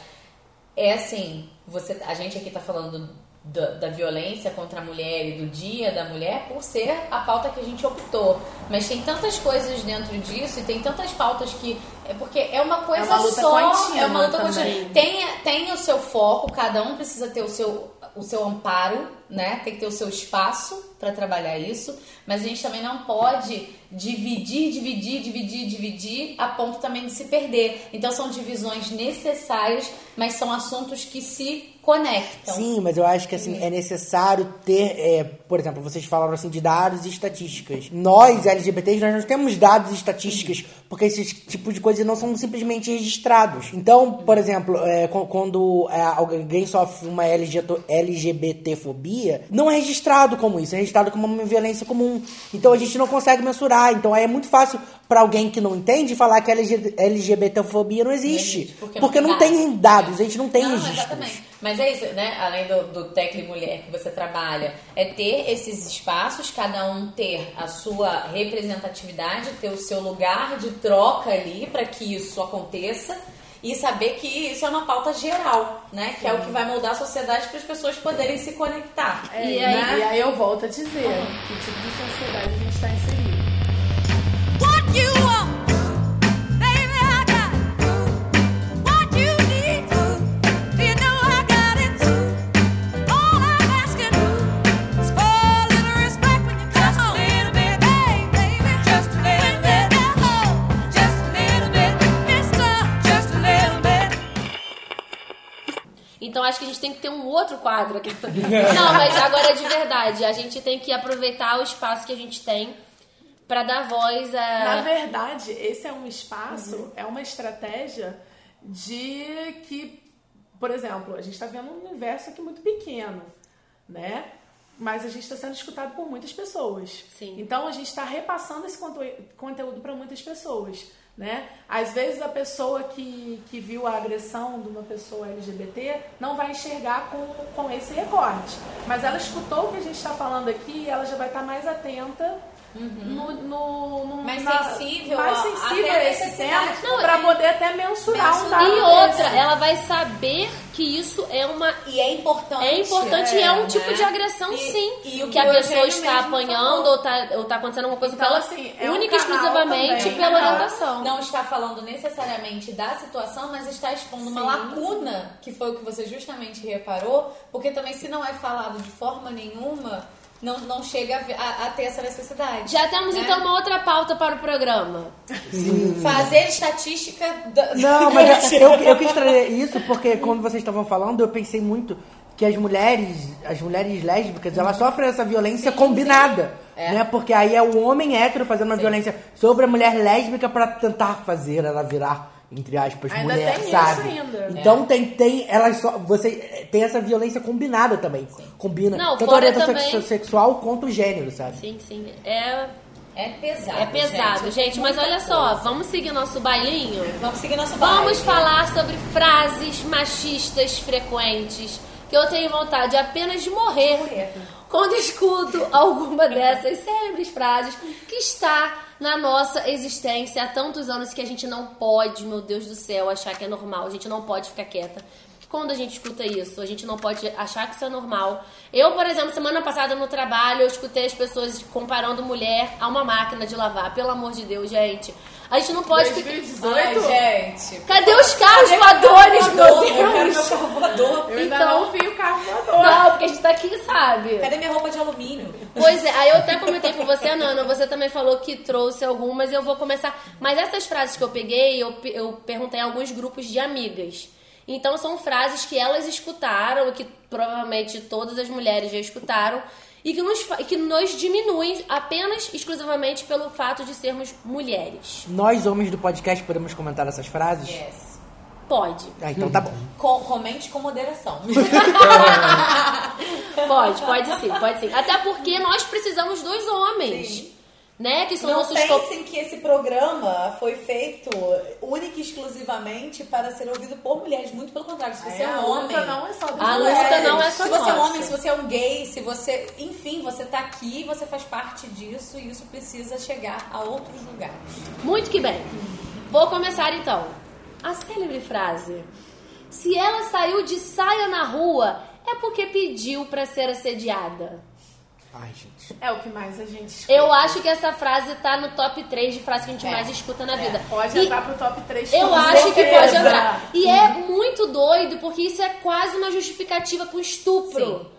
É assim, você, a gente aqui tá falando da, da violência contra a mulher e do dia da mulher por ser a pauta que a gente optou. Mas tem tantas coisas dentro disso e tem tantas pautas que. É porque é uma coisa uma luta só. contínua é uma luta também. contínua. Tem, tem o seu foco, cada um precisa ter o seu, o seu amparo, né? Tem que ter o seu espaço para trabalhar isso, mas a gente também não pode dividir, dividir, dividir, dividir a ponto também de se perder. Então são divisões necessárias, mas são assuntos que se conectam. Sim, mas eu acho que assim, é necessário ter, é, por exemplo, vocês falaram assim de dados e estatísticas. Nós, LGBTs, nós não temos dados e estatísticas, porque esses tipos de coisas não são simplesmente registrados. Então, por exemplo, é, qu- quando é, alguém sofre uma LGBTfobia, não é registrado como isso, é registrado como uma violência comum. Então a gente não consegue mensurar. Então aí é muito fácil para alguém que não entende falar que a LG LGBTfobia não existe. porque porque, não não tem dados, a gente não tem Não, registros. exatamente. Mas é isso, né? Além do, do Tecle Mulher que você trabalha, é ter esses espaços, cada um ter a sua representatividade, ter o seu lugar de troca ali para que isso aconteça e saber que isso é uma pauta geral, né? Que é o que vai moldar a sociedade para as pessoas poderem se conectar. É, e e, aí, aí, e aí eu volto a dizer que tipo de sociedade a gente está inserido. Então acho que a gente tem que ter um outro quadro aqui. Não, mas agora é de verdade. A gente tem que aproveitar o espaço que a gente tem pra dar voz a. Na verdade, esse é um espaço, é uma estratégia de que, por exemplo, a gente está vendo um universo aqui muito pequeno, né? Mas a gente está sendo escutado por muitas pessoas. Sim. Então a gente está repassando esse conte- conteúdo para muitas pessoas. Né? Às vezes a pessoa que, que viu a agressão de uma pessoa LGBT não vai enxergar com, com esse recorte. Mas ela escutou o que a gente está falando aqui e ela já vai estar mais atenta no, no, no- Mais na- sensível mais sensível até a a esse tema para e- poder até mensurar um dado E outra, desse. ela vai saber que isso é uma. E é importante. É importante e é um né? tipo de agressão, E- sim. e o que que a pessoa está apanhando falou. ou tá, ou tá acontecendo alguma coisa Então, com ela, assim, é um única e canal exclusivamente também, pela né? orientação. Não está falando necessariamente da situação, mas está expondo uma lacuna, que foi o que você justamente reparou, porque também se não é falado de forma nenhuma, não, não chega a, a- a ter essa necessidade. Já temos né? então uma outra pauta para o programa. Fazer estatística da... Não, mas eu, eu quis trazer isso porque quando vocês estavam falando, eu pensei muito que as mulheres, as mulheres lésbicas, elas sofrem essa violência combinada. Né? Porque aí é o homem hétero fazendo uma violência sobre a mulher lésbica pra tentar fazer ela virar, entre aspas, Ainda mulher, tem isso sabe? ainda. Então tem, tem, elas só, você tem essa violência combinada também. Combina. Não, tanto a orientação também- sexual quanto o gênero, sabe? Sim, sim. É, É pesado. É pesado, gente. Mas olha só, vamos seguir nosso bailinho? Vamos seguir nosso baile. Vamos falar sobre frases machistas frequentes que eu tenho vontade apenas de morrer quando escuto alguma dessas célebres frases que está na nossa existência há tantos anos que a gente não pode, meu Deus do céu, achar que é normal. A gente não pode ficar quieta. Quando a gente escuta isso, a gente não pode achar que isso é normal. Eu, por exemplo, semana passada no trabalho, eu escutei as pessoas comparando mulher a uma máquina de lavar. Pelo amor de Deus, gente. A gente não pode ficar. 2018? Ai, gente. Cadê os carros voadores, meu Eu quero meu Deus? carro voador. Eu ainda Então- não vi o carro voador. Não, porque a gente tá aqui, sabe? Cadê minha roupa de alumínio? Pois é, aí eu até comentei com você, Nana, você também falou que trouxe algumas, eu vou começar. Mas essas frases que eu peguei, eu, eu perguntei em alguns grupos de amigas. Então são frases que elas escutaram, e que provavelmente todas as mulheres já escutaram, e que nos, que nos diminuem apenas, exclusivamente pelo fato de sermos mulheres. Nós, homens do podcast, podemos comentar essas frases? Yes. Pode. Ah, então tá bom. Com, comente com moderação. Pode, pode sim, pode sim. Até porque nós precisamos dos homens. Né? Que são Não nossos pensem que esse programa foi feito única e exclusivamente para ser ouvido por mulheres. Muito pelo contrário, se você é, É, a um homem. luta não é só A mulheres. luta não é só Se você é um homem, se você é um gay, se você. Enfim, você tá aqui, você faz parte disso e isso precisa chegar a outros lugares. Muito que bem. Vou começar então. A célebre frase: Se ela saiu de saia na rua, é porque pediu pra ser assediada. Ai, gente. É o que mais a gente escuta. Eu acho que essa frase tá no top 3 de frases que a gente mais escuta na vida. Pode E entrar pro top 3 Eu acho que certeza. pode entrar. E é muito doido, porque isso é quase uma justificativa pro estupro.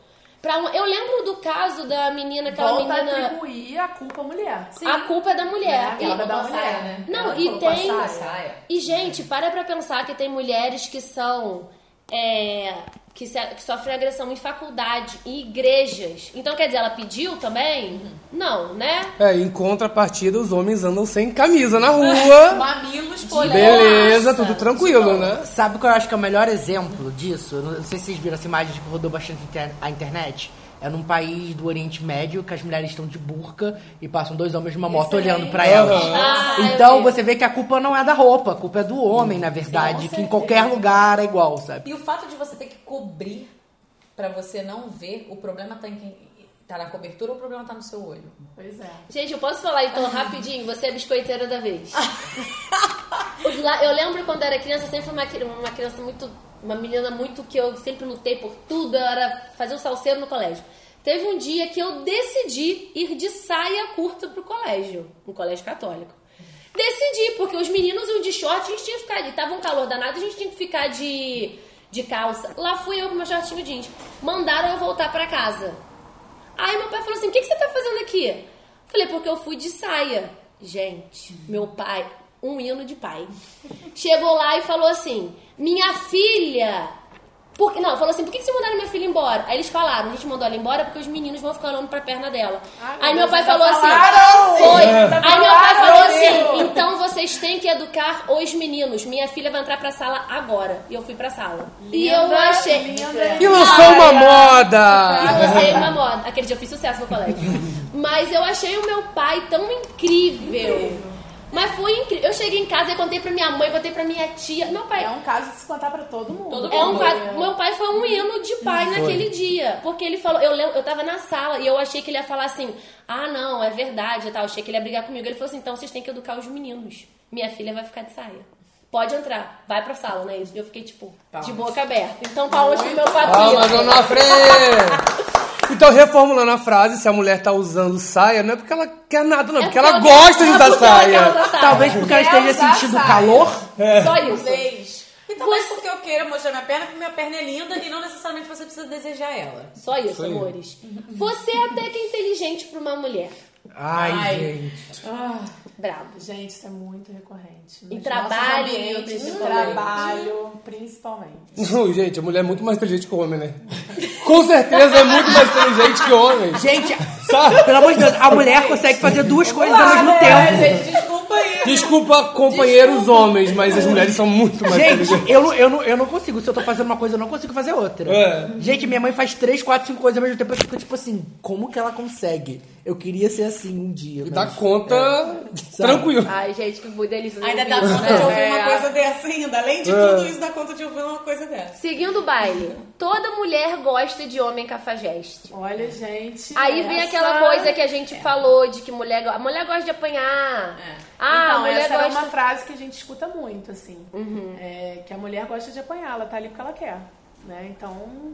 Pra um- Eu lembro do caso da menina, aquela Volta a menina. atribuir a culpa à mulher. A culpa é da mulher. A culpa E- é da mulher. saia, né? Não, Ela e a tem. saia. E, gente, para pra pensar que tem mulheres que são. é, que, se- que sofrem agressão em faculdade, em igrejas. Então, quer dizer, ela pediu também? Não, né? É, em contrapartida, os homens andam sem camisa na rua. Mamilos polidos. Beleza, tudo tranquilo, né? Sabe qual eu acho que é o melhor exemplo disso? Eu Não sei se vocês viram essa imagem que rodou bastante a internet. É num país do Oriente Médio que as mulheres estão de burca e passam dois homens numa moto olhando pra elas. Ah, então você vê que a culpa não é da roupa, a culpa é do homem, na verdade, que em qualquer lugar é igual, sabe? E o fato de você ter que cobrir pra você não ver, o problema tá em quem tá na cobertura ou o problema tá no seu olho? Pois é. Gente, eu posso falar então rapidinho? Você é a biscoiteira da vez. Eu lembro quando eu era criança, eu sempre fui uma criança muito. Uma menina muito que eu sempre lutei por tudo, era fazer o salseiro no colégio. Teve um dia que eu decidi ir de saia curta pro colégio, no colégio católico. Decidi, porque os meninos iam de short, a gente tinha que ficar ali. Tava um calor danado, a gente tinha que ficar de, de calça. Lá fui eu com meu shortinho jeans. Mandaram eu voltar pra casa. Aí meu pai falou assim: o que, que você tá fazendo aqui? Falei, porque eu fui de saia. Gente, meu pai, um hino de pai. Chegou lá e falou assim: minha filha. Por... Não, falou assim: por que que você mandaram minha filha embora? Aí eles falaram: a gente mandou ela embora porque os meninos vão ficar olhando pra perna dela. Ai, Aí meu pai falou assim: foi. Aí meu pai falou assim: então vocês têm que educar os meninos. Minha filha vai entrar pra sala agora. E eu fui pra sala. e eu Linda, achei. linda. E lançou uma moda! E lancei uma moda. Aquele dia eu fiz sucesso no colégio. Mas eu achei o meu pai tão incrível. Mas foi incrível. Eu cheguei em casa e contei pra minha mãe, contei pra minha tia. Meu pai. É um caso de se contar pra todo mundo. É um caso- Meu pai foi um hino de pai naquele dia. Porque ele falou, eu, lembro, eu tava na sala e eu achei que ele ia falar assim: ah, não, é verdade e tal. Eu achei que ele ia brigar comigo. Ele falou assim: então vocês têm que educar os meninos. Minha filha vai ficar de saia. Pode entrar, vai pra sala, né? E eu fiquei, tipo, de boca aberta. Então, palmas pro meu Palmas, papinho. dona Fre! Então, reformulando a frase, se a mulher tá usando saia, não é porque ela quer nada, não. É porque ela gosta de é usar saia. Talvez porque ela esteja sentindo saia. calor. Só isso. Talvez. E talvez porque eu queira mostrar minha perna, porque minha perna é linda e não necessariamente você precisa desejar ela. Só isso, amores. Você até que é inteligente pra uma mulher. Ai, Ai. gente. Brabo. Gente, isso é muito recorrente. Em Nos trabalho, ambientes trabalho, principalmente. Não, gente, a mulher é muito mais inteligente que o homem, né? Com certeza é muito mais inteligente que o homem. Gente, Sabe? pelo amor de Deus, a mulher consegue fazer duas coisas ao mesmo É, tempo. gente, desculpa aí. Desculpa, companheiros homens, mas as mulheres são muito mais Gente, eu não, eu, não, eu não consigo. Se eu tô fazendo uma coisa, eu não consigo fazer outra. É. Gente, minha mãe faz três, quatro, cinco coisas ao mesmo tempo. Eu fico tipo assim, como que ela consegue? Eu queria ser assim um dia. Dá mas- conta Sabe? tranquilo. Ai, gente, que delícia. Ainda dá conta né? de ouvir É. uma coisa dessa ainda. Além de É. tudo isso, dá conta de ouvir uma coisa dessa. Seguindo o baile, toda mulher gosta de homem cafajeste. Olha, gente. Aí vem essa- aquela coisa que a gente falou de que mulher, go- a mulher gosta de apanhar. Ah, então, essa era gosta. uma frase que a gente escuta muito, assim. Uhum. É, que a mulher gosta de apanhar, ela tá ali porque ela quer. Né? Então,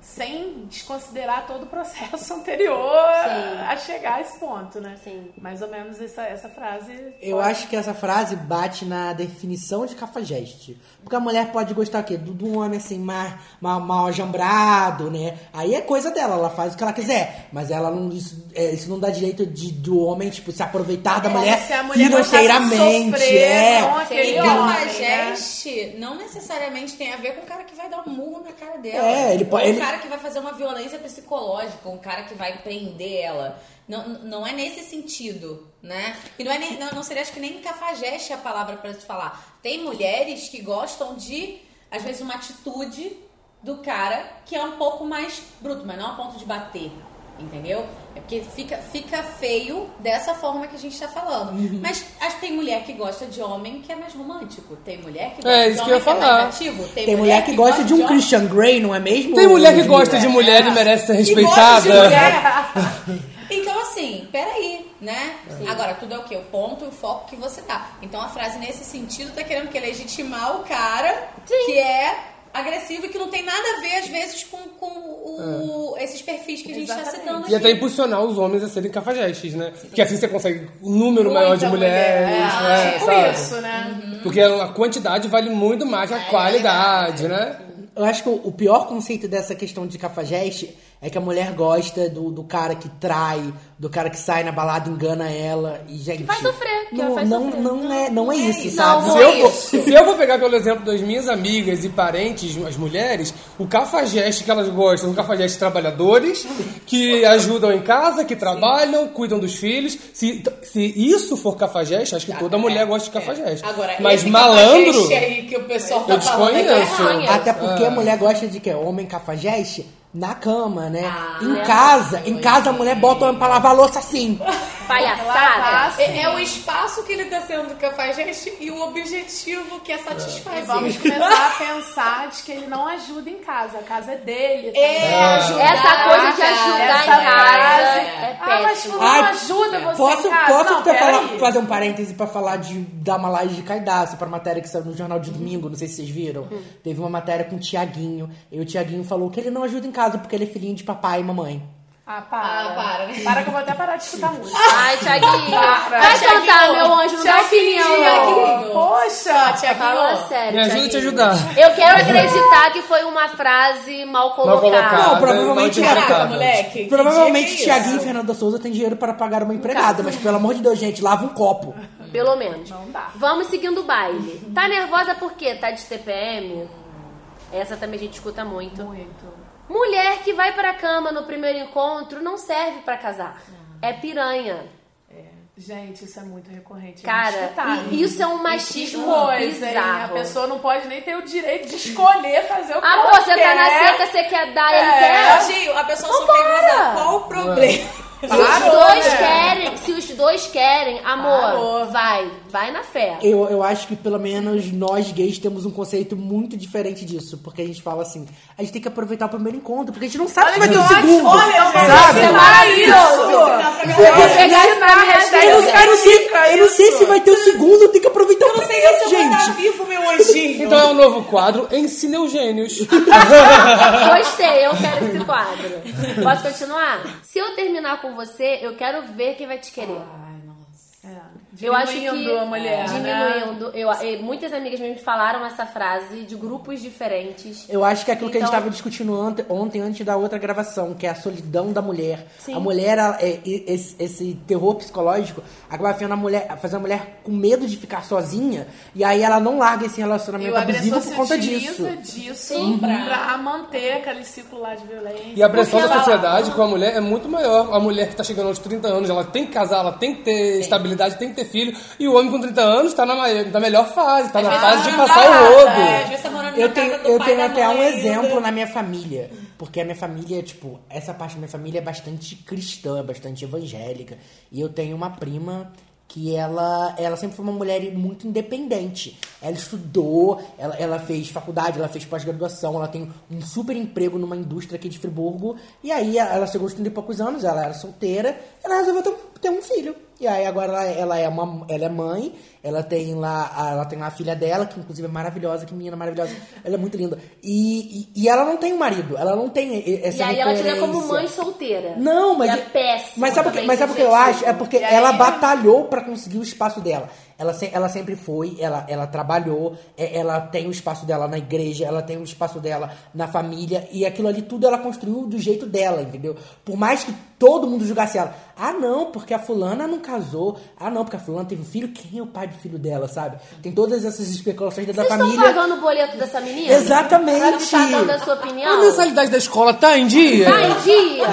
sem desconsiderar todo o processo anterior Sim. a chegar a esse ponto, né? Sim. Mais ou menos essa, essa frase. Eu pode- acho que essa frase bate na definição de cafajeste. Porque a mulher pode gostar o quê? Do- De um homem assim, mais, mal, mal ajambrado, né? Aí é coisa dela, ela faz o que ela quiser. Mas ela não, isso, é, isso não dá direito de, do homem, tipo, se aproveitar da É, mulher se a mulher financeiramente. sofrer é. com aquele E cafajeste não necessariamente tem a ver com o cara que vai dar um murro na cara dela. É, ele pode- cara que vai fazer uma violência psicológica, um cara que vai prender ela. Não, não é nesse sentido, né? E não, é nem, não, não seria, acho que nem cafajeste a palavra pra te falar. Tem mulheres que gostam de, às vezes, uma atitude do cara que é um pouco mais bruto, mas não a ponto de bater. Entendeu? É porque fica, fica feio dessa forma que a gente tá falando. Uhum. Mas acho que tem mulher que gosta de homem que é mais romântico. Tem mulher que gosta É, de isso que homem eu ia é mais ativo. Tem mulher que gosta de um homem- Christian Grey, não é mesmo? Tem mulher que gosta de mulher e merece ser que de respeitada. mulher. Então, assim, peraí, né? Agora, tudo é o quê? O ponto e o foco que você tá. Então, a frase nesse sentido tá querendo que legitimar o cara que é agressivo e que não tem nada a ver, às vezes, com, com o- esses perfis que a gente tá citando aqui. E até impulsionar os homens a serem cafajestes, né? Porque assim você consegue um número Muita maior de mulher, mulheres, é, né? Tipo sabe? isso, né? Porque a quantidade vale muito mais que a qualidade, né? Eu acho que o o pior conceito dessa questão de cafajeste é que a mulher gosta do, do cara que trai, do cara que sai na balada e engana ela. E, gente. faz sofrer, que não, faz não, sofrer. não, é, não é isso, Não, sabe? não Se é eu, vou, isso. se eu vou pegar pelo exemplo das minhas amigas e parentes, as mulheres, o cafajeste que elas gostam, são cafajeste trabalhadores, que ajudam em casa, que trabalham, cuidam dos filhos. Se, se isso for cafajeste, acho que toda mulher gosta de cafajeste. Agora, Mas esse malandro, aí que o pessoal eu tá falando é que é desconheço. errado. Até porque Ah. a mulher gosta de quê? Homem cafajeste na cama, né? Ah, em é. casa, em casa a mulher bota o homem pra lavar a louça assim. Palhaçada. É, é o espaço que ele tá sendo cafajeste e o objetivo que é satisfazer. E vamos começar a pensar de que ele não ajuda em casa. A casa é dele. É, ajudar, Essa coisa de ajudar Essa em casa frase. é Ah, mas Ai, ajuda você Posso, em casa? posso não, até falar- fazer um parêntese pra falar de dar uma laje de caidaço pra matéria que saiu no Jornal de Domingo, não sei se vocês viram. Teve uma matéria com o Tiaguinho. E o Tiaguinho falou que ele não ajuda em casa porque ele é filhinho de papai e mamãe. Ah, para. Ah, para, né? Para que eu vou até parar de escutar música. Ai, Thiaguinho. Para. Vai Thiaguinho. cantar, meu anjo, não dá opinião, não. Tiaguinho. Poxa, Fala sério, me ajuda a te Thiaguinho. ajudar. Eu quero acreditar que foi uma frase mal colocada. colocada. Não, Ah, provavelmente não moleque. que Provavelmente é Tiaguinho e? Fernanda Souza têm dinheiro para pagar uma empregada, mas pelo amor de Deus, gente, lava um copo. Pelo menos. Não dá. Vamos seguindo o baile. Tá nervosa por quê? Tá de TPM? Essa também a gente escuta muito. Muito. Mulher que vai pra cama no primeiro encontro não serve pra casar. É piranha. Gente, isso é muito recorrente. Cara, gente escutar. e isso é um machismo coisa, hein? A bizarro. pessoa não pode nem ter o direito de escolher fazer o que Ah, ela pô, você tá quer. na seca, você quer dar, ele É. quer? Gil, a pessoa só Vambora. quer casar. Qual o problema? Se os dois né? querem, se os dois querem, amor, Parou. vai, vai na fé. Eu, eu acho que pelo menos nós gays temos um conceito muito diferente disso. Porque a gente fala assim, a gente tem que aproveitar o primeiro encontro, porque a gente não sabe se vai ter o segundo. Olha, eu vou sabe? ensinar isso. A hashtag Eu não, eu não sei, eu não sei se vai ter o segundo, tem que aproveitar o Eu não sei primeiro, se eu vou estar gente. vivo, meu anjinho. Então é um novo quadro, Ensine Eugênios. Gostei, eu quero esse quadro. Posso continuar? Se eu terminar com você, eu quero ver quem vai te querer. Eu acho que diminuindo a mulher, né? diminuindo. Eu, e muitas amigas me falaram essa frase de grupos diferentes. Eu acho que é aquilo que a gente Então- estava discutindo ontem, ontem, antes da outra gravação, que é a solidão da mulher. Sim. A mulher, é- esse, esse terror psicológico, acaba fazendo a mulher, fazendo a mulher com medo de ficar sozinha, e aí ela não larga esse relacionamento abusivo por conta disso. disso Sim. pra... manter aquele ciclo lá de violência. E a pressão da Porque ela- sociedade com a mulher é muito maior. A mulher que tá chegando aos 30 anos, ela tem que casar, ela tem que ter estabilidade, tem que ter filho. E o homem com 30 anos tá na, na melhor fase, tá na vezes fase de não passar o rodo. é, tá Eu na tenho, eu tenho até mãe um exemplo na minha família. Porque a minha família, tipo, essa parte da minha família é bastante cristã, bastante evangélica. E eu tenho uma prima que ela, ela sempre foi uma mulher muito independente. Ela estudou, ela, ela fez faculdade, ela fez pós-graduação, ela tem um super emprego numa indústria aqui de Friburgo. E aí ela chegou aos 30 e poucos anos, ela era solteira, ela resolveu ter, um- ter um filho. E aí agora ela, ela é uma ela é mãe, ela tem lá ela tem lá a filha dela, que inclusive é maravilhosa, que menina maravilhosa. Ela é muito linda. E, e, e ela não tem um marido, ela não tem e- essa E aí ela te vê como referência. mãe solteira. Não, mas E é péssimo. Mas sabe o que, mas sabe o que eu acho? É porque aí- ela batalhou pra conseguir o espaço dela. Ela, se- ela sempre foi, ela, ela trabalhou, é, ela tem o espaço dela na igreja, ela tem o espaço dela na família, e aquilo ali tudo ela construiu do jeito dela, entendeu? Por mais que todo mundo julgasse ela. Ah, não, porque a fulana não casou. Ah, não, porque a fulana teve um filho. Quem é o pai do filho dela, sabe? Tem todas essas especulações dentro Vocês da estão família. pagando o boleto dessa menina? Exatamente. Tá dando a sua opinião? A mensalidade da escola tá em dia? Tá em dia?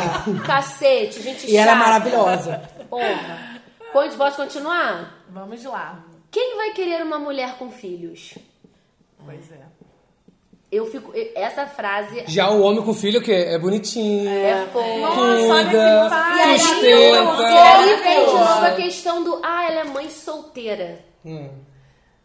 Cacete, gente E ela é chata. maravilhosa. Porra. Pode- Posso continuar? Vamos lá. Quem vai querer uma mulher com filhos? Pois é. Eu fico... Essa frase... Já o homem com filho, o quê? É bonitinho. É fofo. Nossa, olha que cuida. E aí, sustenta. e aí vem de novo a questão do... Ah, ela é mãe solteira. Hum.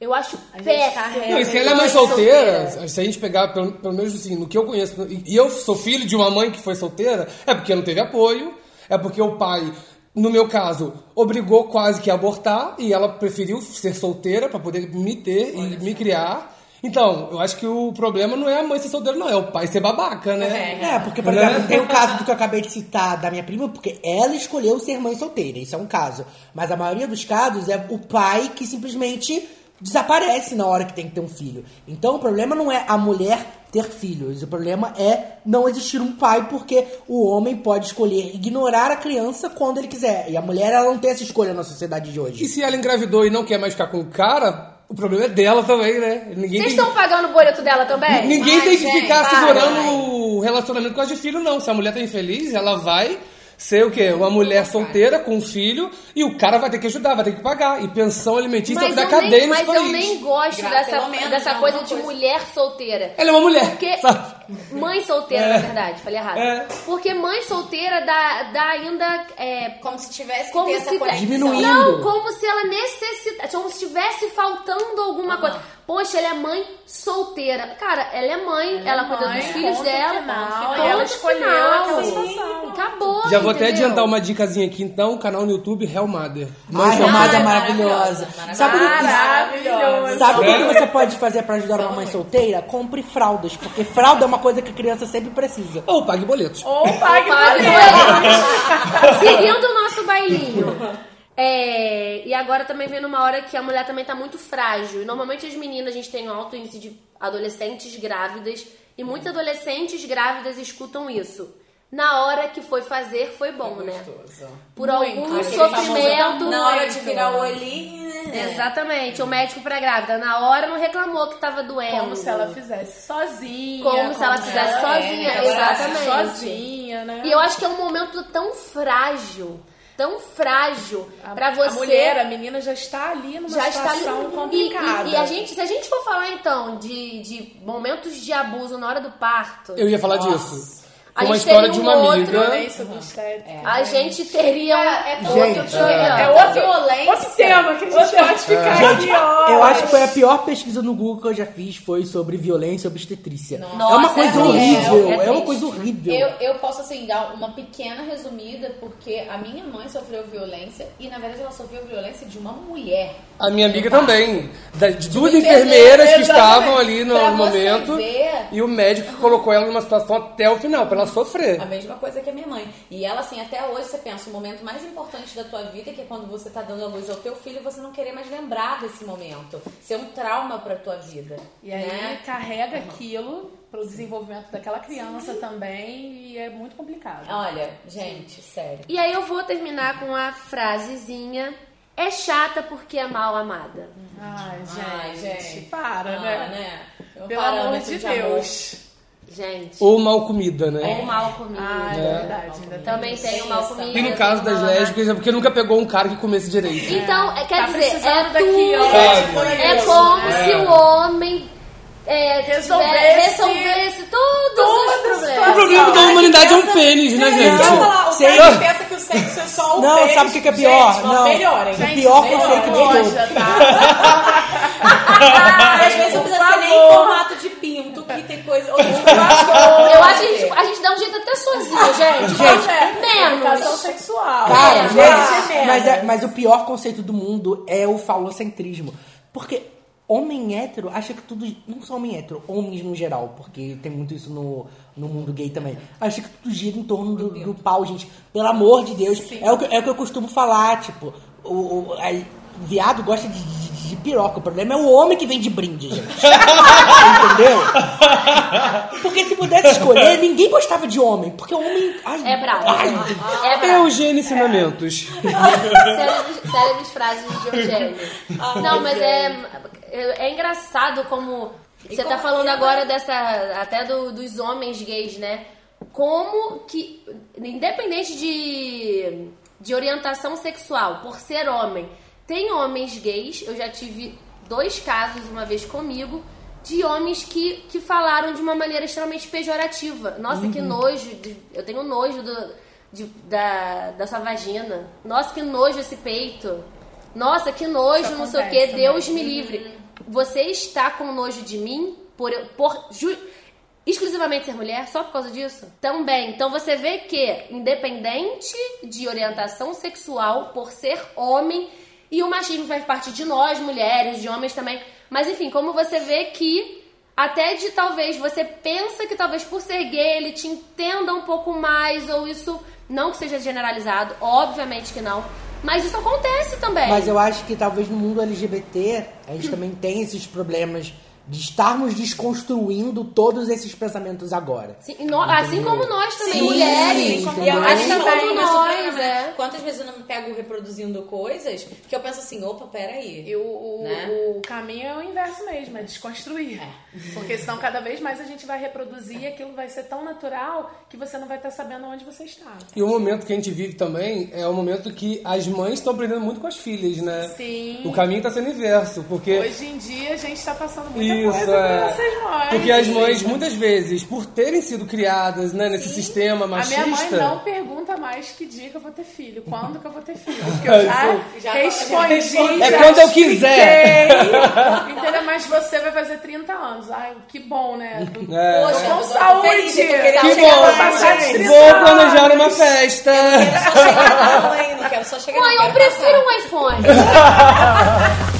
Eu acho gente péssimo. carrega Não, e se ela é mãe solteira, se a gente pegar, pelo, pelo menos assim, no que eu conheço, e e eu sou filho de uma mãe que foi solteira, é porque não teve apoio, é porque o pai, no meu caso, obrigou quase que a abortar e ela preferiu ser solteira pra poder me ter e me criar. Então, eu acho que o problema não é a mãe ser solteira, não, é o pai ser babaca, né? É, porque, por Né? exemplo, tem o caso do que eu acabei de citar da minha prima, porque ela escolheu ser mãe solteira. Isso é um caso. Mas a maioria dos casos é o pai que simplesmente desaparece na hora que tem que ter um filho. Então o problema não é a mulher ter filhos. O problema é não existir um pai, porque o homem pode escolher ignorar a criança quando ele quiser. E a mulher, ela não tem essa escolha na sociedade de hoje. E se ela engravidou e não quer mais ficar com o cara, o problema é dela também, né? Ninguém Vocês tem- estão pagando o boleto dela também? Ninguém Ai, tem que gente, ficar segurando vai. o relacionamento com a de filho, não. Se a mulher tá infeliz, ela vai ser o quê? Uma mulher solteira com um filho e o cara vai ter que ajudar, vai ter que pagar. E pensão alimentícia Mas, da eu cadeia nem, mas eu país. nem gosto Gra- dessa, menos, dessa né, coisa de coisa. mulher solteira. Ela é uma mulher. Porque. sabe? Mãe solteira, É. na verdade, falei errado. É. Porque mãe solteira dá, dá ainda. É, Como se tivesse que como ter se essa. Diminuindo. Não, como se ela necessitasse. Como se estivesse faltando alguma coisa. Poxa, ela é mãe solteira. Cara, ela é mãe, ela, cuida mãe, dos filhos ponto dela. final, ela escolheu final. situação. Acabou. Já vou até entendeu? adiantar uma dicasinha aqui, então, canal no YouTube Hell Mother. Ai, é maravilhosa. maravilhosa, Sabe o que- Maravilhoso. Sabe o que É. você pode fazer pra ajudar uma mãe solteira? Compre fraldas, porque fralda é uma coisa que a criança sempre precisa. Ou pague boletos. Ou pague Pague boleto. Seguindo o nosso bailinho. É, e agora também vem numa hora que a mulher também tá muito frágil. E normalmente as meninas, a gente tem um alto índice de adolescentes grávidas. E muitas adolescentes grávidas escutam isso. Na hora que foi fazer, foi bom, né? Por algum Aquele sofrimento. famoso, Na hora de virar o olhinho, né? Exatamente, o médico pra grávida. Na hora não reclamou que tava doendo. Como se ela fizesse sozinha. Como se ela fizesse sozinha, exatamente. Sozinha, né? E eu acho que é um momento tão frágil, tão frágil pra você. A mulher, a menina já está ali numa já está ali situação e- complicada. E, e a gente, se a gente for falar então de, de momentos de abuso na hora do parto, Eu ia falar disso. A Uma gente história de um uma outro, amiga. É isso, obstétrica. a gente teria É, é outro Gente, programa. É Outra outro, violência. outro tema que a gente pode ficar Gente, aqui, ó. eu acho que foi a pior pesquisa no Google que eu já fiz, foi sobre violência obstetrícia. é uma Nossa, coisa é horrível, é é, uma coisa horrível. Eu, eu posso, assim, dar uma pequena resumida, porque a minha mãe sofreu violência e, na verdade, ela sofreu violência de uma mulher. A minha amiga também. Da- de duas enfermeira, enfermeiras que estavam ali no Pra você momento. ver. E o médico colocou ela numa situação até o final, pra ela sofrer. A mesma coisa que a minha mãe. E ela, assim, até hoje você pensa, o momento mais importante da tua vida, que é quando você tá dando a luz ao teu filho, você não querer mais lembrar desse momento. Ser um trauma pra tua vida. E aí né? carrega aquilo pro desenvolvimento daquela criança também e é muito complicado. Olha, gente, sério. E aí eu vou terminar com a frasezinha é chata porque é mal amada. Ai, gente, Ai, gente. para, Ah, né? né? Um Pelo amor de amor. Deus. Gente. Ou mal comida, né? Ou mal comida. Ah, é verdade. Ainda Também tem o mal comida. E no caso das o- lésbicas é porque nunca pegou um cara que comesse direito. Então, é, quer Tá dizer, precisando é daqui, tudo. ó. Sabe? É isso, como né? se o homem é, Resolvesse- todos os problemas. O problema da humanidade é um pênis, né, gente? falar, o Sei. cara que pensa que o sexo é só o Não, pênis. sabe o que que é pior? Gente, Não. melhorem. O pior Gente, conceito de loja, tudo. Ah, às vezes não precisa ser nem em formato de pinto, que tem coisa... outras coisas. Eu acho que a gente, a gente dá um jeito até sozinho, gente. Gente, educação Menos. sexual. Cara, É, gente, menos. mas, é- mas o pior conceito do mundo é o falocentrismo. Porque homem hétero acha que tudo. Não só homem hétero, homens no geral, porque tem muito isso no, no mundo gay também. Acha que tudo gira em torno do, do pau, gente. Pelo amor de Deus. É o, que, é o que eu costumo falar, tipo, o, o viado gosta de, de- de piroca. O problema é o homem que vem de brinde, gente. Entendeu? Porque se pudesse escolher, ninguém gostava de homem. Porque homem. Ai, É bravo. ai, É bravo. Eugênio ensinamentos. Célebres, célebres frases de Eugênio. Não, mas é, é engraçado como. Você tá falando agora dessa. Até do- dos homens gays, né? Como que. Independente de, de orientação sexual, por ser homem, tem homens gays, eu já tive dois casos uma vez comigo. De homens que, que falaram de uma maneira extremamente pejorativa. Nossa, que nojo. Eu tenho nojo do, de- da, da sua vagina. Nossa, que nojo esse peito. Nossa, que nojo, Isso não sei o que. Deus também. me livre. Você está com nojo de mim por, por ju- exclusivamente ser mulher? Só por causa disso? Também. Então você vê que, independente de orientação sexual, por ser homem, e o machismo faz parte de nós, mulheres, de homens também. Mas enfim, como você vê que até de talvez você pensa que talvez por ser gay ele te entenda um pouco mais, ou isso não que seja generalizado, obviamente que não. Mas isso acontece também. Mas eu acho que talvez no mundo LGBT a gente também tem esses problemas de estarmos desconstruindo todos esses pensamentos agora. Sim, no- assim como nós também, Sim, mulheres. sim, E eu acho assim como o nós, é. Quantas vezes eu não me pego reproduzindo coisas que eu penso assim, opa, peraí. E o, o, Né? o caminho é o inverso mesmo, é desconstruir. Porque senão cada vez mais a gente vai reproduzir e aquilo vai ser tão natural que você não vai estar sabendo onde você está. E o momento que a gente vive também é o momento que as mães estão aprendendo muito com as filhas, né? Sim. O caminho está sendo inverso, porque Hoje em dia a gente está passando muita Isso, é. mães. Porque as mães, muitas vezes, por terem sido criadas né, nesse sistema A machista. minha mãe não pergunta mais que dia que eu vou ter filho, quando que eu vou ter filho. Porque eu já, Já- respondi. já É já quando eu quiser. Entendeu? Mas você vai fazer 30 anos. Ai, que bom, né? É. Poxa, Com saúde. feliz, Que bom! lá, passar de gente. 30 Vou planejar uma festa! Eu só chegar lá, mãe, não quero só chegar Mãe, eu quero prefiro um iPhone.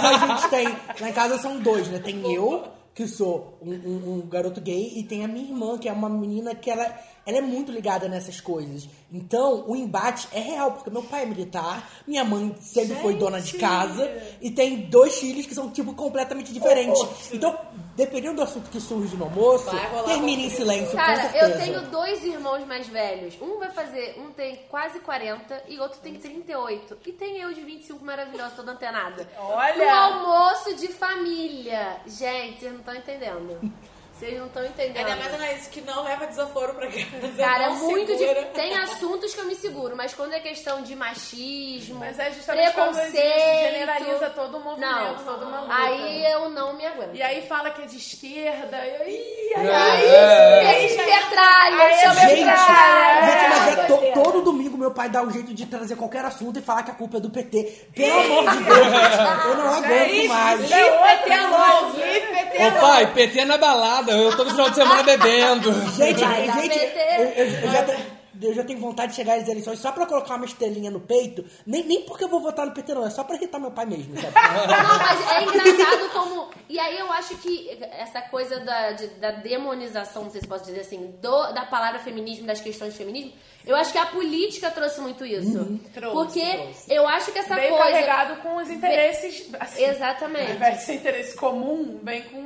casa a gente tem. Lá em casa são dois, né? Tem eu, que sou um, um- um garoto gay, e tem a minha irmã, que é uma menina que ela, ela é muito ligada nessas coisas. Então, o embate é real, porque meu pai é militar, minha mãe sempre foi dona de casa, e tem dois filhos que são, tipo, completamente diferentes. Então, dependendo do assunto que surge no almoço, termina em silêncio, com Cara, certeza. eu tenho dois irmãos mais velhos. Um vai fazer, um tem quase 40 e outro tem 38. E tem eu de 25 maravilhosa, toda antenada. Olha. No almoço de família. Gente, vocês não estão entendendo. Vocês não estão entendendo. Ainda mais Anaís, que não leva desaforo pra casa. Cara, é muito segura. de... Tem assuntos que eu me seguro, mas quando é questão de machismo, Mas é justamente quando preconceito, generaliza todo o movimento, não, toda uma luta. Aí eu não me aguento. E aí fala que é de esquerda, e aí, É, aí, é. aí, já- Petralha, aí chama é Gente, petralha. gente, mas é to- todo domingo meu pai dá um jeito de trazer qualquer assunto e falar que a culpa é do PT. Pelo amor de Deus, gente, eu não aguento mais. Isso é PT outra louco, PT Ô pai, PT na balada, eu todo final de semana bebendo. Gente, gente, eu, eu- eu já tenho, eu já tenho vontade de chegar às eleições só pra colocar uma estrelinha no peito. Nem, nem porque eu vou votar no PT, não. É só pra irritar meu pai mesmo, sabe? Não, mas é engraçado como. E aí eu acho que essa coisa da, de- da demonização, não sei se posso dizer assim, do- da palavra feminismo, das questões de feminismo, eu acho que a política trouxe muito isso. Trouxe, Porque trouxe. eu acho que essa Veio coisa. carregado com os interesses. Assim, Exatamente. Ao invés de ser interesse comum, vem com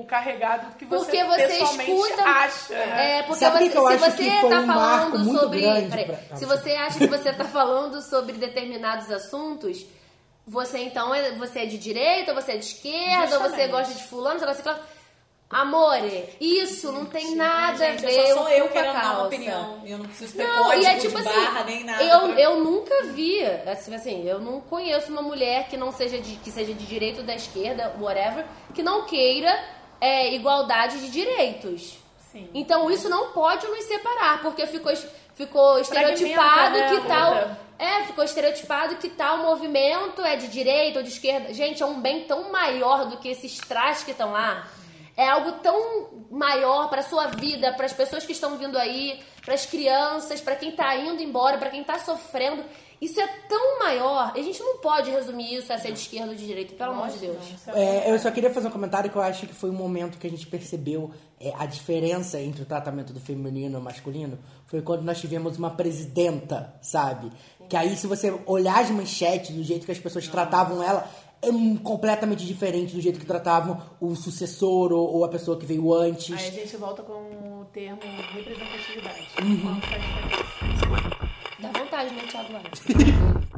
o carregado do que você, Porque você pessoalmente escuta. acha. né? É, porque Sabe você, que eu se acho você que foi tá um falando sobre. pra- se você acha que você tá falando sobre determinados assuntos, você então é, você é de direita, ou você é de esquerda, ou você Justamente. gosta de fulano, você gosta de. Amore, isso não tem nada Gente, a ver só sou eu com a querendo dar uma opinião. Eu não preciso ter Não, código e é tipo de assim, barra, nem nada. eu, pra- eu nunca vi, assim, assim, eu não conheço uma mulher que não seja de, que seja de direita ou da esquerda, whatever, que não queira é, igualdade de direitos. Sim. Então isso não pode nos separar, porque ficou, ficou estereotipado né, que a tal. É, ficou estereotipado que tal movimento é de direita ou de esquerda. Gente, é um bem tão maior do que esses trajes que estão lá. É algo tão maior para sua vida, para as pessoas que estão vindo aí, para as crianças, para quem tá indo embora, para quem tá sofrendo. Isso é tão maior. A gente não pode resumir isso a ser de esquerda ou de direita, pelo amor de Deus. É, eu só queria fazer um comentário que eu acho que foi um momento que a gente percebeu é, a diferença entre o tratamento do feminino e o masculino. Foi quando nós tivemos uma presidenta, sabe? Que aí, se você olhar as manchetes, do jeito que as pessoas tratavam ela, é completamente diferente do jeito que tratavam o sucessor ou, ou a pessoa que veio antes. Aí a gente volta com o termo representatividade. Uhum. Dá vontade, né, Thiago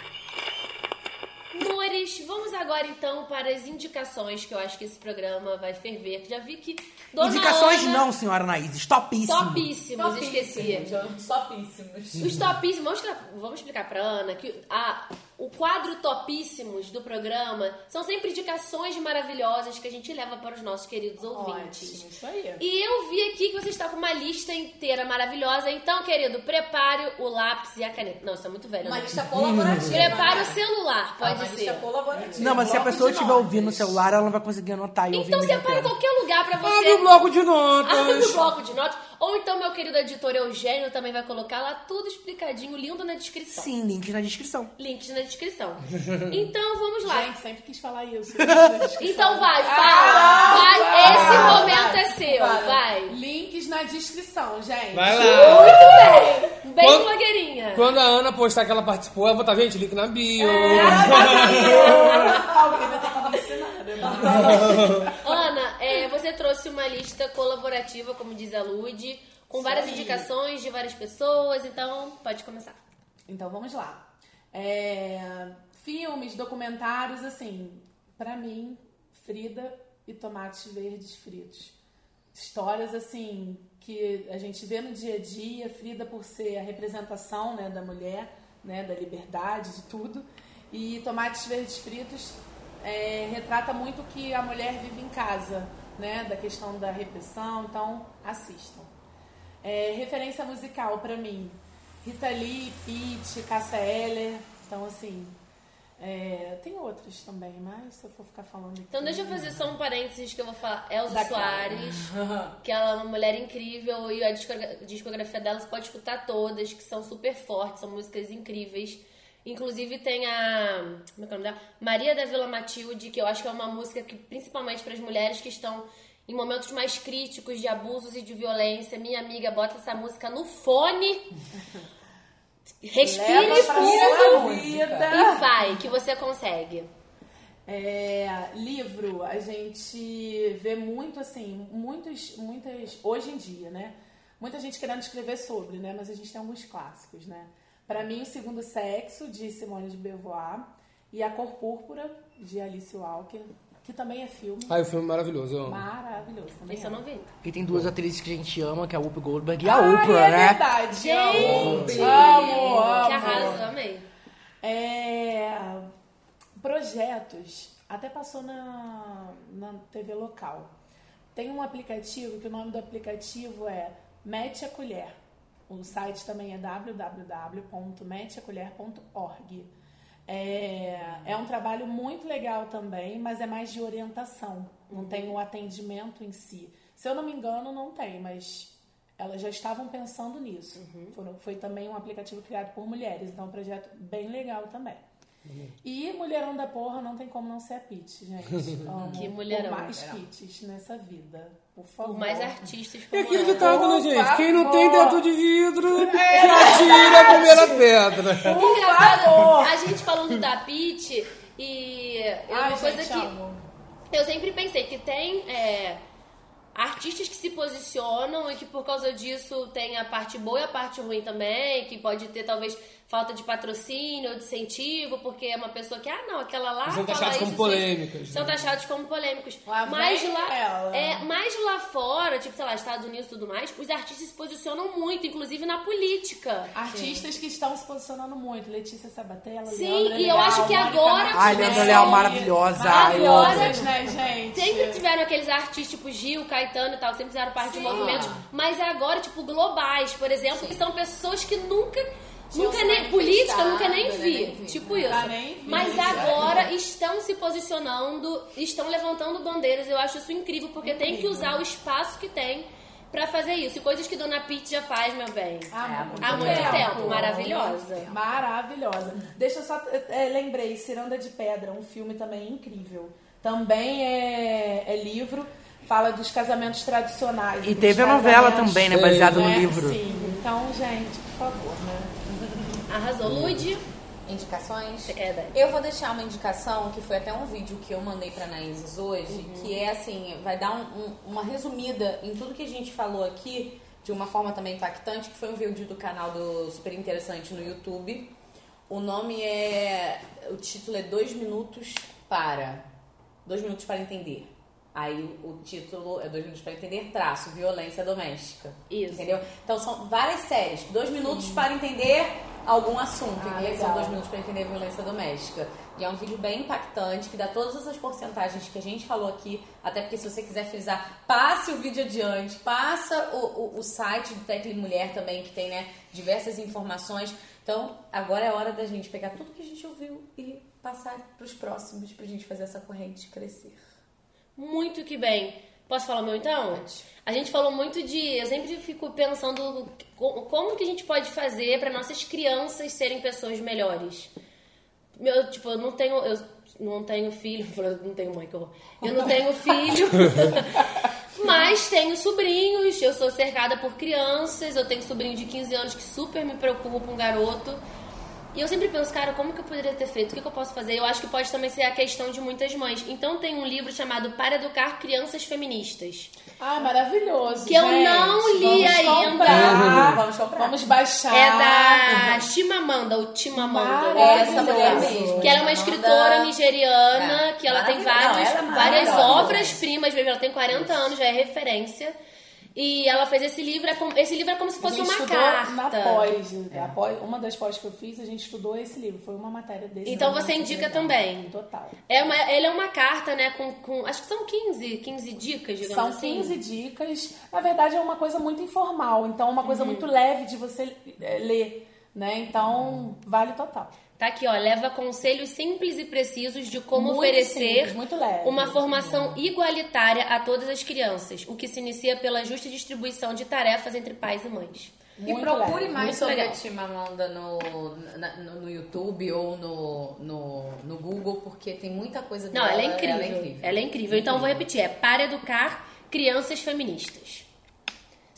Agora então para as indicações, que eu acho que esse programa vai ferver. Já vi que Dona Indicações Ana, não, senhora Anaís. Topíssimo. Topíssimos, esqueci. Topíssimos. Os topíssimos, vamos, vamos explicar pra Ana que a, o quadro topíssimos do programa são sempre indicações maravilhosas que a gente leva para os nossos queridos ouvintes. Ótimo, isso aí. E eu vi aqui que você está com uma lista inteira maravilhosa. Então, querido, prepare o lápis e a caneta. Não, isso é muito velho. Uma né? lista colaborativa. Prepare né? o celular, pode Uma ser. lista colaborativa. Não, mas se a pessoa estiver notas. ouvindo no celular, ela não vai conseguir anotar e ouvir Então ao mesmo separa qualquer lugar pra você. Abre o bloco de Abre o notas. bloco de notas. Ou então, meu querido editor Eugênio também vai colocar lá tudo explicadinho, lindo na descrição. Sim, link na descrição. Links na descrição. Então, vamos lá. Gente, sempre quis falar isso. Então vai, Ah, fala. Vai, vai, esse vai, momento é seu, Vai. vai. Links na descrição, gente. Vai lá. Muito bem. Bem Quando- blogueirinha. Quando a Ana postar que ela participou, eu vou estar, gente, link na bio. Alguém vai ter que ensinar? Ana, é, você trouxe uma lista colaborativa, como diz a Lud, com várias indicações de várias pessoas, então pode começar. Então vamos lá. É, filmes, documentários, assim, pra mim, Frida e Tomates Verdes Fritos. Histórias, assim, que a gente vê no dia a dia, Frida por ser a representação né, da mulher, né, da liberdade, de tudo. E Tomates Verdes Fritos é, retrata muito o que a mulher vive em casa, né, da questão da repressão, então assistam. É, referência musical pra mim. Rita Lee, Pete, Cássia Eller. Então, assim, é, tem outros também, mas se eu for ficar falando aqui... Então deixa eu fazer só um parênteses que eu vou falar. Elza Da. Soares, que ela é uma mulher incrível e a discogra- discografia dela você pode escutar todas, que são super fortes, são músicas incríveis. Inclusive tem a. Como é que é o nome dela? Maria da Vila Matilde, que eu acho que é uma música que, principalmente para as mulheres que estão em momentos mais críticos de abusos e de violência. Minha amiga, bota essa música no fone. Respire fundo e vai, que você consegue. É, livro, a gente vê muito assim, muitos, muitas, hoje em dia, né? Muita gente querendo escrever sobre, né? Mas a gente tem alguns clássicos, né? Pra mim, O Segundo Sexo, de Simone de Beauvoir, e A Cor Púrpura, de Alice Walker, que também é filme. Ai, o filme é maravilhoso, eu amo. Maravilhoso. Também Esse eu não vi. E tem duas atrizes que a gente ama, que é a Whoopi Goldberg e a Ai, Oprah, é né? verdade. Gente! Amo, amo. Que arraso, amei. É, projetos, até passou na, na TV local. Tem um aplicativo que o nome do aplicativo é Mete a Colher. O site também é www.meteacolher.org. É, é um trabalho muito legal também, mas é mais de orientação. Não tem o atendimento em si. Se eu não me engano, não tem, mas elas já estavam pensando nisso. Foram- foi também um aplicativo criado por mulheres, então é um projeto bem legal também. E Mulherão da Porra não tem como não ser a Pete, gente. Amo Que mulherão. Por mais Pites nessa vida, por favor. Por mais artistas E como aquele ela. ditado, né, Por gente? Quem não tem teto de vidro, É já tira a primeira pedra. Engraçado, favor. a gente falando da Pete e é Ai, uma coisa gente, que amo. eu sempre pensei que tem é, artistas que se posicionam e que por causa disso tem a parte boa e a parte ruim também, que pode ter talvez falta de patrocínio ou de incentivo, porque é uma pessoa que, ah, não, aquela lá. São fala taxados como isso, polêmicas, São né? taxados como polêmicos. Lá mas lá, ela. é, mas lá fora, tipo, sei lá, Estados Unidos e tudo mais, os artistas se posicionam muito, inclusive na política. Artistas que estão se posicionando muito. Letícia Sabatella, Sim, Leandra e eu Leal, acho que agora-. Ai, Leandra Leal, maravilhosa. Eu. Maravilhosas, né, gente? Sempre tiveram aqueles artistas tipo Gil, Caetano e tal, sempre fizeram parte de Sim. movimentos, mas agora, tipo, globais, por exemplo, que são pessoas que nunca. Nunca nem. Política, nunca nem né, vi. nem vi. Tipo isso. nem vi, Mas já. agora estão se posicionando, estão levantando bandeiras. Eu acho isso incrível, porque tem que usar o espaço que tem pra fazer isso. E coisas que Dona Pete já faz, meu bem. Há muito, Há muito tempo. Maravilhosa. Maravilhosa. Deixa eu só. é, lembrei, Ciranda de Pedra, um filme também incrível. Também é, é livro, fala dos casamentos tradicionais. E teve a novela também, né? Baseado no né? livro. Sim, então, gente, por favor, né? Arrasou. Lude, Indicações? você quer dar? Eu vou deixar uma indicação, que foi até um vídeo que eu mandei pra Anaíses hoje, que é assim, vai dar um- um- uma resumida em tudo que a gente falou aqui, de uma forma também impactante, que foi um vídeo do canal do Super Interessante no YouTube. O nome é. O título é Dois Minutos para. Dois Minutos para Entender. Aí o título é Dois Minutos para Entender, traço, violência doméstica. Isso. Entendeu? Então são várias séries. Dois minutos para entender algum assunto. Ah, e aí são legal. dois minutos para entender violência doméstica. E é um vídeo bem impactante, que dá todas essas porcentagens que a gente falou aqui. Até porque se você quiser frisar, passe o vídeo adiante, passa o, o, o site do Tecle Mulher também, que tem né, diversas informações. Então, agora é a hora da gente pegar tudo que a gente ouviu e passar para os próximos, pra gente fazer essa corrente crescer. Muito que bem. Posso falar o meu então? A gente falou muito de. Eu sempre fico pensando co- como que a gente pode fazer para nossas crianças serem pessoas melhores. Meu, tipo, eu não tenho. Eu não tenho filho. Eu não tenho mãe, que horror. Eu não tenho filho. Mas tenho sobrinhos, eu sou cercada por crianças, eu tenho sobrinho de 15 anos que super me preocupa, um garoto. E eu sempre penso, cara, como que eu poderia ter feito? O que, que eu posso fazer? Eu acho que pode também ser a questão de muitas mães. Então tem um livro chamado Para Educar Crianças Feministas. Ah, maravilhoso. Que eu gente. não li Vamos ainda. Comprar. Vamos comprar. Vamos baixar. É da Chimamanda, ou Chimamanda. Essa mulher mesmo. Que ela é uma escritora nigeriana, É, que ela tem Não, ela é várias obras-primas, mesmo. ela tem 40 anos, já é referência. E ela fez esse livro, é como- esse livro é como se fosse uma carta. na pós, a pós- uma das pós que eu fiz, a gente estudou esse livro. Foi uma matéria desse. Então você foi indica legal. também. Total. É uma, ele é uma carta, né, com, com- Acho que são 15, 15 dicas, digamos São assim. 15 dicas. Na verdade, é uma coisa muito informal. Então, é uma Uhum. coisa muito leve de você é, ler. né? Então, vale total. Tá aqui, ó. Leva conselhos simples e precisos de como Muito oferecer simples, muito leve. uma formação igualitária a todas as crianças, o que se inicia pela justa distribuição de tarefas entre pais e mães. E procure mais Muito sobre legal. a Chimamanda no, na- no, no YouTube ou no, no, no Google, porque tem muita coisa Não, dela. ela é incrível. Ela é incrível. Ela é incrível. Então, vou repetir. É para educar crianças feministas.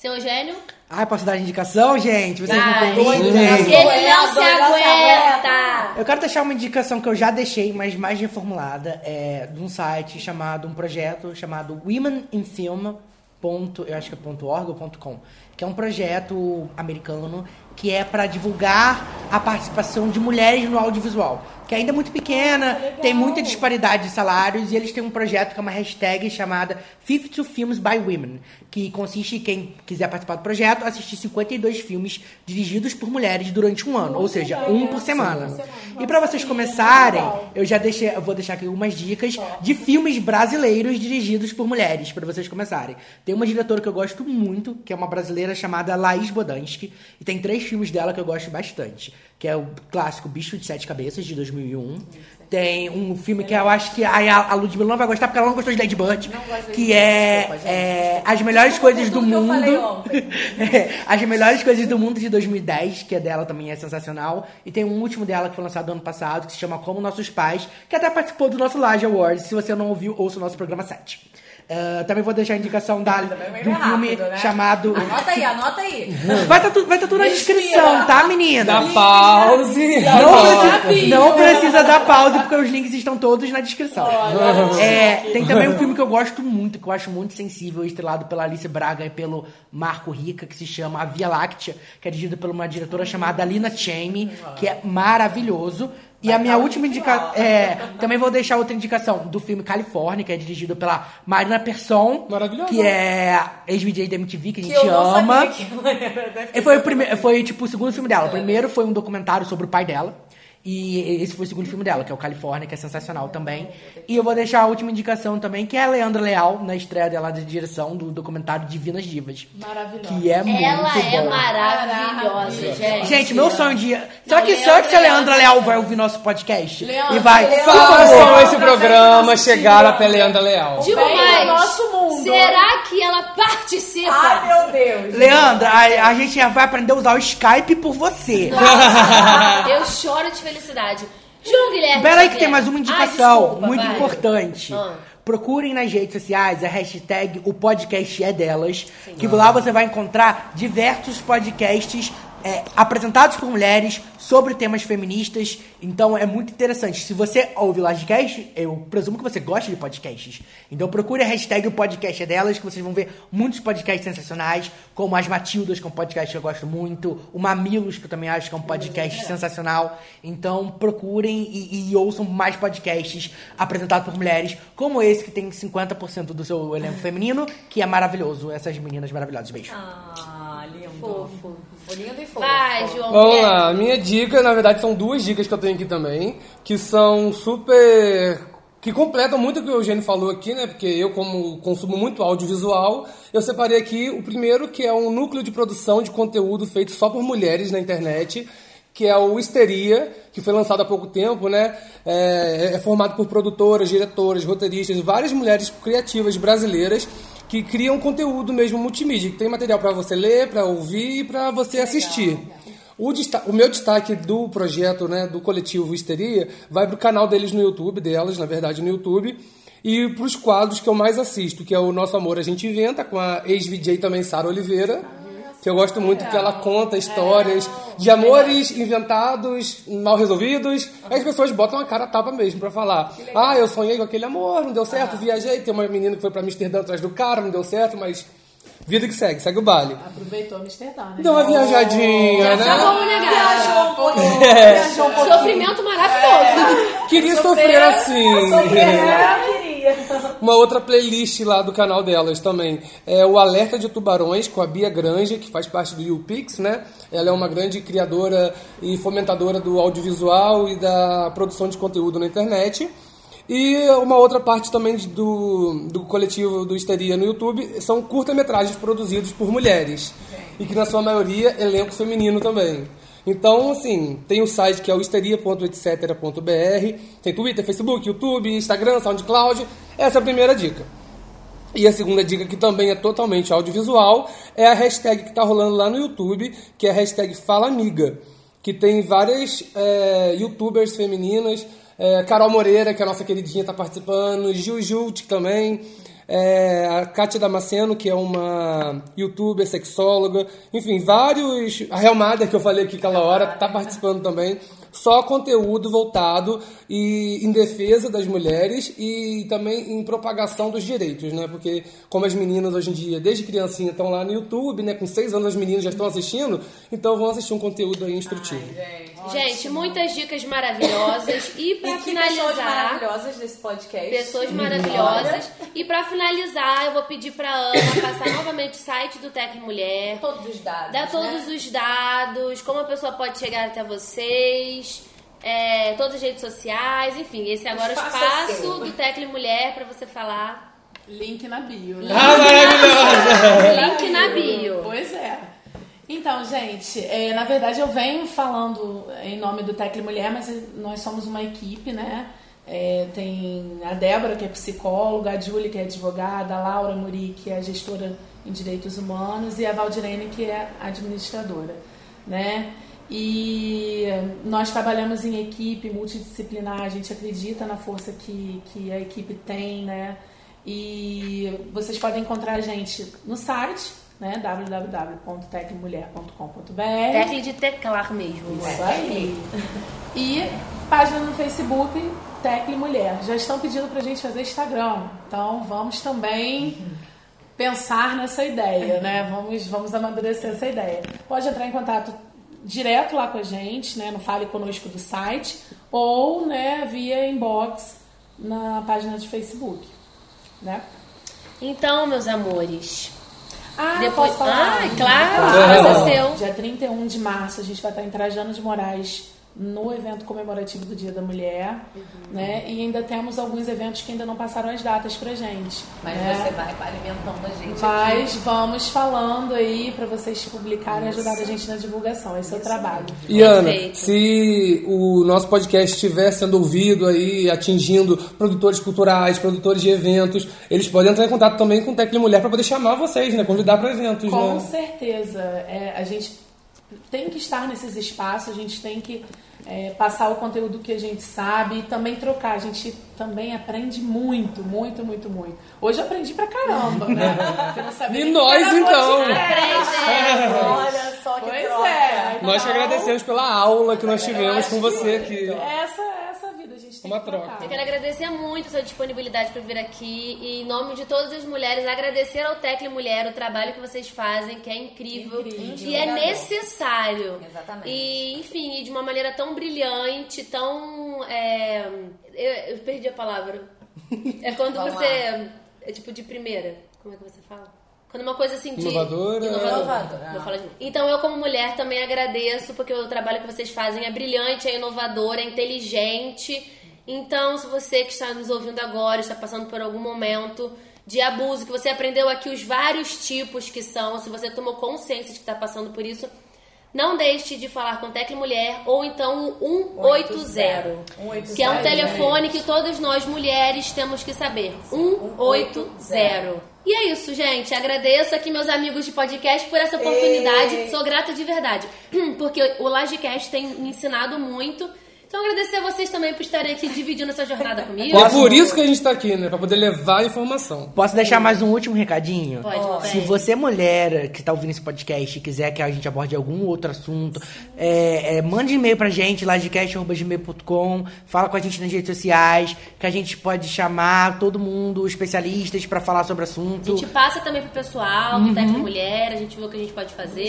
Seu Eugênio? Ai, posso dar indicação, gente? Vocês Vai. não permitem? Ele não se Doido, não se aguenta. Eu quero deixar uma indicação que eu já deixei, mas mais reformulada, é de um site chamado, um projeto chamado Women in Film. Ponto, eu acho que é ponto .org ou ponto .com, que é um projeto americano que é para divulgar a participação de mulheres no audiovisual, que ainda é muito pequena, tem muita disparidade de salários e eles têm um projeto que é uma hashtag chamada 52 Films by Women, que consiste em quem quiser participar do projeto assistir 52 filmes dirigidos por mulheres durante um ano, ou seja, um por semana. E para vocês começarem, eu já deixei, eu vou deixar aqui algumas dicas de filmes brasileiros dirigidos por mulheres para vocês começarem. Tem uma diretora que eu gosto muito, que é uma brasileira chamada Laís Bodansky, e tem três filmes dela que eu gosto bastante, que é o clássico Bicho de Sete Cabeças de 2001. Tem um filme que eu acho que a, a Ludmilla não vai gostar porque ela não gostou de Lady Bird, que é, é As Melhores Coisas do Mundo. É, As Melhores Coisas do Mundo de 2010, que é dela também é sensacional. E tem um último dela que foi lançado ano passado, que se chama Como Nossos Pais, que até participou do nosso Laje Awards. Se você não ouviu, ouça o nosso programa 7. Ah, também vou deixar a indicação da, do filme rápido, né? chamado. Anota aí, anota aí. Vai estar tudo, vai tá tudo na descrição, tá, menina? Dá pause. Não precisa, não precisa dar pause, porque os links estão todos na descrição. É, tem também um filme que eu gosto muito, que eu acho muito sensível, estrelado pela Alice Braga e pelo Marco Rica, que se chama A Via Láctea, que é dirigido por uma diretora chamada Lina Chamey, que é maravilhoso. E a minha última indicação. É, também vou deixar outra indicação do filme Califórnia, que é dirigido pela Marina Persson, que é ex-VJ da MTV, que a gente não ama. sabia que ela era da E foi o primeiro, foi tipo o segundo filme dela. O primeiro foi um documentário sobre o pai dela. E esse foi o segundo filme dela, que é o Califórnia, que é sensacional também. E eu vou deixar a última indicação também, que é a Leandra Leal, na estreia dela de direção do documentário Divinas Divas. Maravilhosa. Que é muito Ela é bom. maravilhosa, gente. Gente, meu sonho de. Será Não, que, será que se a Leandra Leal- Leal vai ouvir nosso podcast? Leandra, e vai. Leandra, por favor. Façam esse programa chegar a Leandra Leal. Digo Vem mais. no nosso mundo. Será que ela participa? Ai, meu Deus. Leandra, a, a gente vai aprender a usar o Skype por você. Eu choro de felicidade. João Guilherme. Pera aí que tem mais uma Ah, indicação desculpa, muito vai. importante. Ah. Procurem nas redes sociais a hashtag O Podcast é Delas, que lá você vai encontrar diversos podcasts é, apresentados por mulheres sobre temas feministas. Então é muito interessante. Se você ouve Lagecast, eu presumo que você gosta de podcasts. Então procure a hashtag O Podcast é Delas, que vocês vão ver muitos podcasts sensacionais, como As Matildas, que é um podcast que eu gosto muito, o Mamilos, que eu também acho que é um podcast sensacional. Então procurem e, e ouçam mais podcasts apresentados por mulheres, como esse que tem 50% do seu elenco feminino, que é maravilhoso. Essas meninas maravilhosas. Beijo. Ah, lindo. Fofo. Lindo e fofo. Vai, João Vamos lá, minha dica, na verdade, são duas dicas que eu tenho aqui também, que são super. que completam muito o que o Eugênio falou aqui, né? Porque eu, como consumo muito audiovisual, eu separei aqui o primeiro, que é um núcleo de produção de conteúdo feito só por mulheres na internet, que é o Histeria, que foi lançado há pouco tempo, né? É, é formado por produtoras, diretoras, roteiristas, várias mulheres criativas brasileiras que criam conteúdo mesmo multimídia, que tem material para você ler, para ouvir e para você assistir. O, desta- o meu destaque do projeto, né, do coletivo Histeria, vai pro canal deles no YouTube, delas, na verdade, no YouTube, e pros quadros que eu mais assisto, que é o Nosso Amor a Gente Inventa, com a ex-VJ também, Sara Oliveira, que eu gosto muito que ela conta histórias de amores inventados, mal resolvidos. Aí as pessoas botam a cara a tapa mesmo pra falar. Ah, eu sonhei com aquele amor, não deu certo, viajei. Tem uma menina que foi pra Amsterdã atrás do cara, não deu certo, mas vida que segue, segue o baile. Aproveitou Amsterdã, né? Deu uma viajadinha, Já né? vamos negar. Viajou um pouquinho. É. Viajou um pouquinho. Sofrimento maravilhoso. Queria sofrer assim. Eu queria. Uma outra playlist lá do canal delas também é o Alerta de Tubarões com a Bia Granja, que faz parte do YouPix, né? Ela é uma grande criadora e fomentadora do audiovisual e da produção de conteúdo na internet. E uma outra parte também do, do coletivo do Histeria no YouTube são curta-metragens produzidos por mulheres. E que na sua maioria elenco feminino também. Então, assim, tem o site que é o histeria.etc.br, tem Twitter, Facebook, YouTube, Instagram, SoundCloud. Essa é a primeira dica. E a segunda dica, que também é totalmente audiovisual, é a hashtag que está rolando lá no YouTube, que é a hashtag Fala Amiga, que tem várias é, youtubers femininas, é, Carol Moreira, que é a nossa queridinha, está participando, Gil Jult também, é, a Kátia Damasceno, que é uma youtuber, sexóloga, enfim, vários. A Real Mader, que eu falei aqui aquela hora, está participando também. Só conteúdo voltado e em defesa das mulheres e também em propagação dos direitos, né? Porque como as meninas hoje em dia, desde criancinha, estão lá no YouTube, né? Com seis anos as meninas já estão assistindo, então vão assistir um conteúdo aí instrutivo. Gente, muitas dicas maravilhosas. E pra que finalizar. pessoas maravilhosas desse podcast. Pessoas maravilhosas. E pra finalizar, eu vou pedir pra Ana passar novamente o site do Tec Mulher. Todos os dados. Dar todos né? os dados, como a pessoa pode chegar até vocês, é, todas as redes sociais, enfim, esse agora é o espaço é espaço seu. do Tecle Mulher pra você falar. Link na bio. né? Ah, maravilhosa! Link na bio. Pois é. Então, gente, é, na verdade eu venho falando em nome do Tecle Mulher, mas nós somos uma equipe, né? É, tem a Débora, que é psicóloga, a Júlia, que é advogada, a Laura Muri, que é gestora em direitos humanos, e a Valdirene, que é administradora, né? E nós trabalhamos em equipe multidisciplinar, a gente acredita na força que, que a equipe tem, né? E vocês podem encontrar a gente no site, né? www.tecmulher.com.br Tecle de teclar mesmo. Isso aí. E página no Facebook, Tecle Mulher. Já estão pedindo pra gente fazer Instagram. Então vamos também pensar nessa ideia, né? Vamos, vamos amadurecer essa ideia. Pode entrar em contato direto lá com a gente, né? No Fale Conosco do site, ou né, via inbox na página de Facebook. Né? Então, meus amores. Ah, Depois- posso falar? Ah, claro, Claro. é seu. Dia 31 de março a gente vai estar em Trajano de Moraes no evento comemorativo do Dia da Mulher, né? E ainda temos alguns eventos que ainda não passaram as datas pra gente. Mas né? você vai alimentando a gente Mas aqui. vamos falando aí pra vocês publicarem e ajudar a gente na divulgação. Esse é o trabalho. E Ana, se o nosso podcast estiver sendo ouvido aí, atingindo produtores culturais, produtores de eventos, eles podem entrar em contato também com o Tecle Mulher para poder chamar vocês, né? Convidar para eventos, Com né? certeza. É, a gente tem que estar nesses espaços, a gente tem que é, passar o conteúdo que a gente sabe e também trocar. A gente também aprende muito, muito, muito, muito. Hoje eu aprendi pra caramba, né? E nós, então? podcast. É. Olha só que Pois troca. é. Nós que agradecemos pela aula que nós Eu tivemos com você aqui. Essa, vida, a gente tem Uma que trocar. troca. Eu quero agradecer muito a sua disponibilidade para vir aqui e, em nome de todas as mulheres, agradecer ao Tecle Mulher o trabalho que vocês fazem, que é incrível, Incrível. e é necessário. Exatamente. E, enfim, e de uma maneira tão brilhante, tão. é, eu, eu perdi a palavra. É quando Vamos você. lá. É tipo de primeira. Como é que você fala? Quando uma coisa assim de. Inovadora. Inovadora. Inovadora. Vou falar de novo. Então eu, como mulher, também agradeço, porque o trabalho que vocês fazem é brilhante, é inovador, é inteligente. Então, se você que está nos ouvindo agora, está passando por algum momento de abuso, que você aprendeu aqui os vários tipos que são, se você tomou consciência de que está passando por isso, não deixe de falar com Tecle Mulher ou então o 180, 180, que é um telefone que todas nós mulheres temos que saber. 180. E é isso, gente. Agradeço aqui meus amigos de podcast por essa oportunidade. Ei. Sou grata de verdade. Porque o Lagecast tem me ensinado muito. Então agradecer a vocês também por estarem aqui dividindo essa jornada comigo. É por isso que a gente tá aqui, né? Pra poder levar a informação. Posso deixar mais um último recadinho? Pode, meu Se você, mulher, que tá ouvindo esse podcast e quiser que a gente aborde algum outro assunto, é, é, mande e-mail pra gente, lagecast.gmail.com, fala com a gente nas redes sociais, que a gente pode chamar todo mundo, especialistas, pra falar sobre o A assunto. gente passa também pro pessoal, Uhum. pro Tecle Mulher, a gente vê o que a gente pode fazer.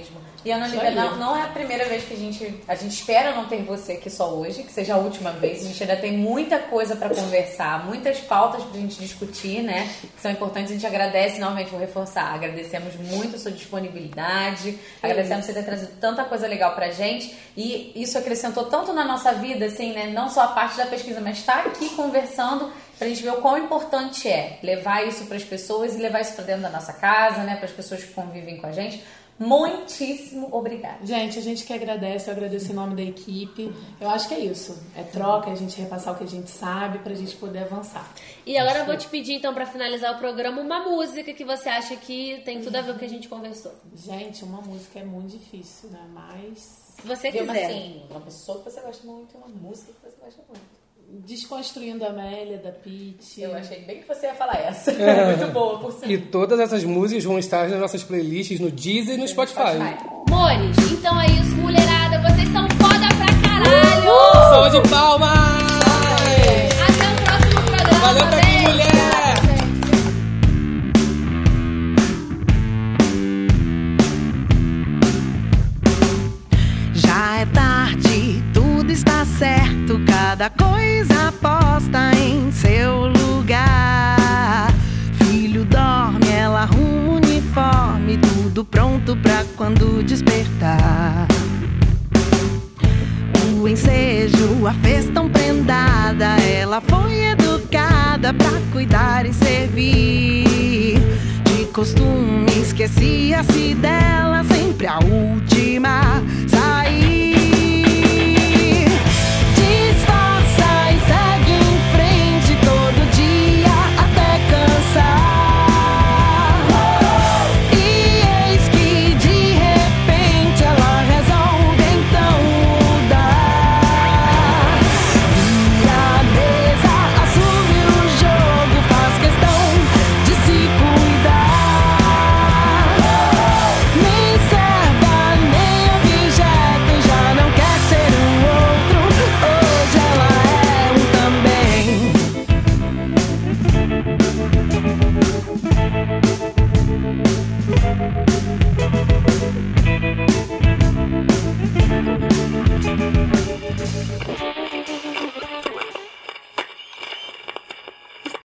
Isso mesmo. E Ana Lívia, não, não é a primeira vez que a gente. A gente espera não ter você aqui só hoje, que seja a última vez. A gente ainda tem muita coisa pra conversar, muitas pautas pra gente discutir, né? Que são importantes. A gente agradece, novamente, vou reforçar. Agradecemos muito a sua disponibilidade. Agradecemos você ter trazido tanta coisa legal pra gente. E isso acrescentou tanto na nossa vida, assim, né? Não só a parte da pesquisa, mas estar aqui conversando pra gente ver o quão importante é levar isso pras pessoas e levar isso pra dentro da nossa casa, né? Para as pessoas que convivem com a gente. Muitíssimo obrigada. Gente, a gente que agradece, eu agradeço em nome da equipe. Eu acho que é isso. É troca, a gente repassar o que a gente sabe pra gente poder avançar. E agora eu vou te pedir, então, pra finalizar o programa, uma música que você acha que tem tudo a ver com o que a gente conversou. Gente, uma música é muito difícil, né? Mas. Se você quiser. mas, assim, uma pessoa que você gosta muito, uma música que você gosta muito. Desconstruindo a Amélia, da Pitty. Eu achei bem que você ia falar essa. É. muito boa, por sinal. E todas essas músicas vão estar nas nossas playlists no Deezer e no Spotify. Mores, então é isso, mulherada. Vocês são foda pra caralho! Salva de palmas! Até o próximo programa. Valeu pra quem, mulher! Cada coisa posta em seu lugar. Filho dorme, ela arruma o uniforme, tudo pronto pra quando despertar. O ensejo, a fez tão prendada, ela foi educada pra cuidar e servir. De costume, esquecia-se dela, sempre a última sair.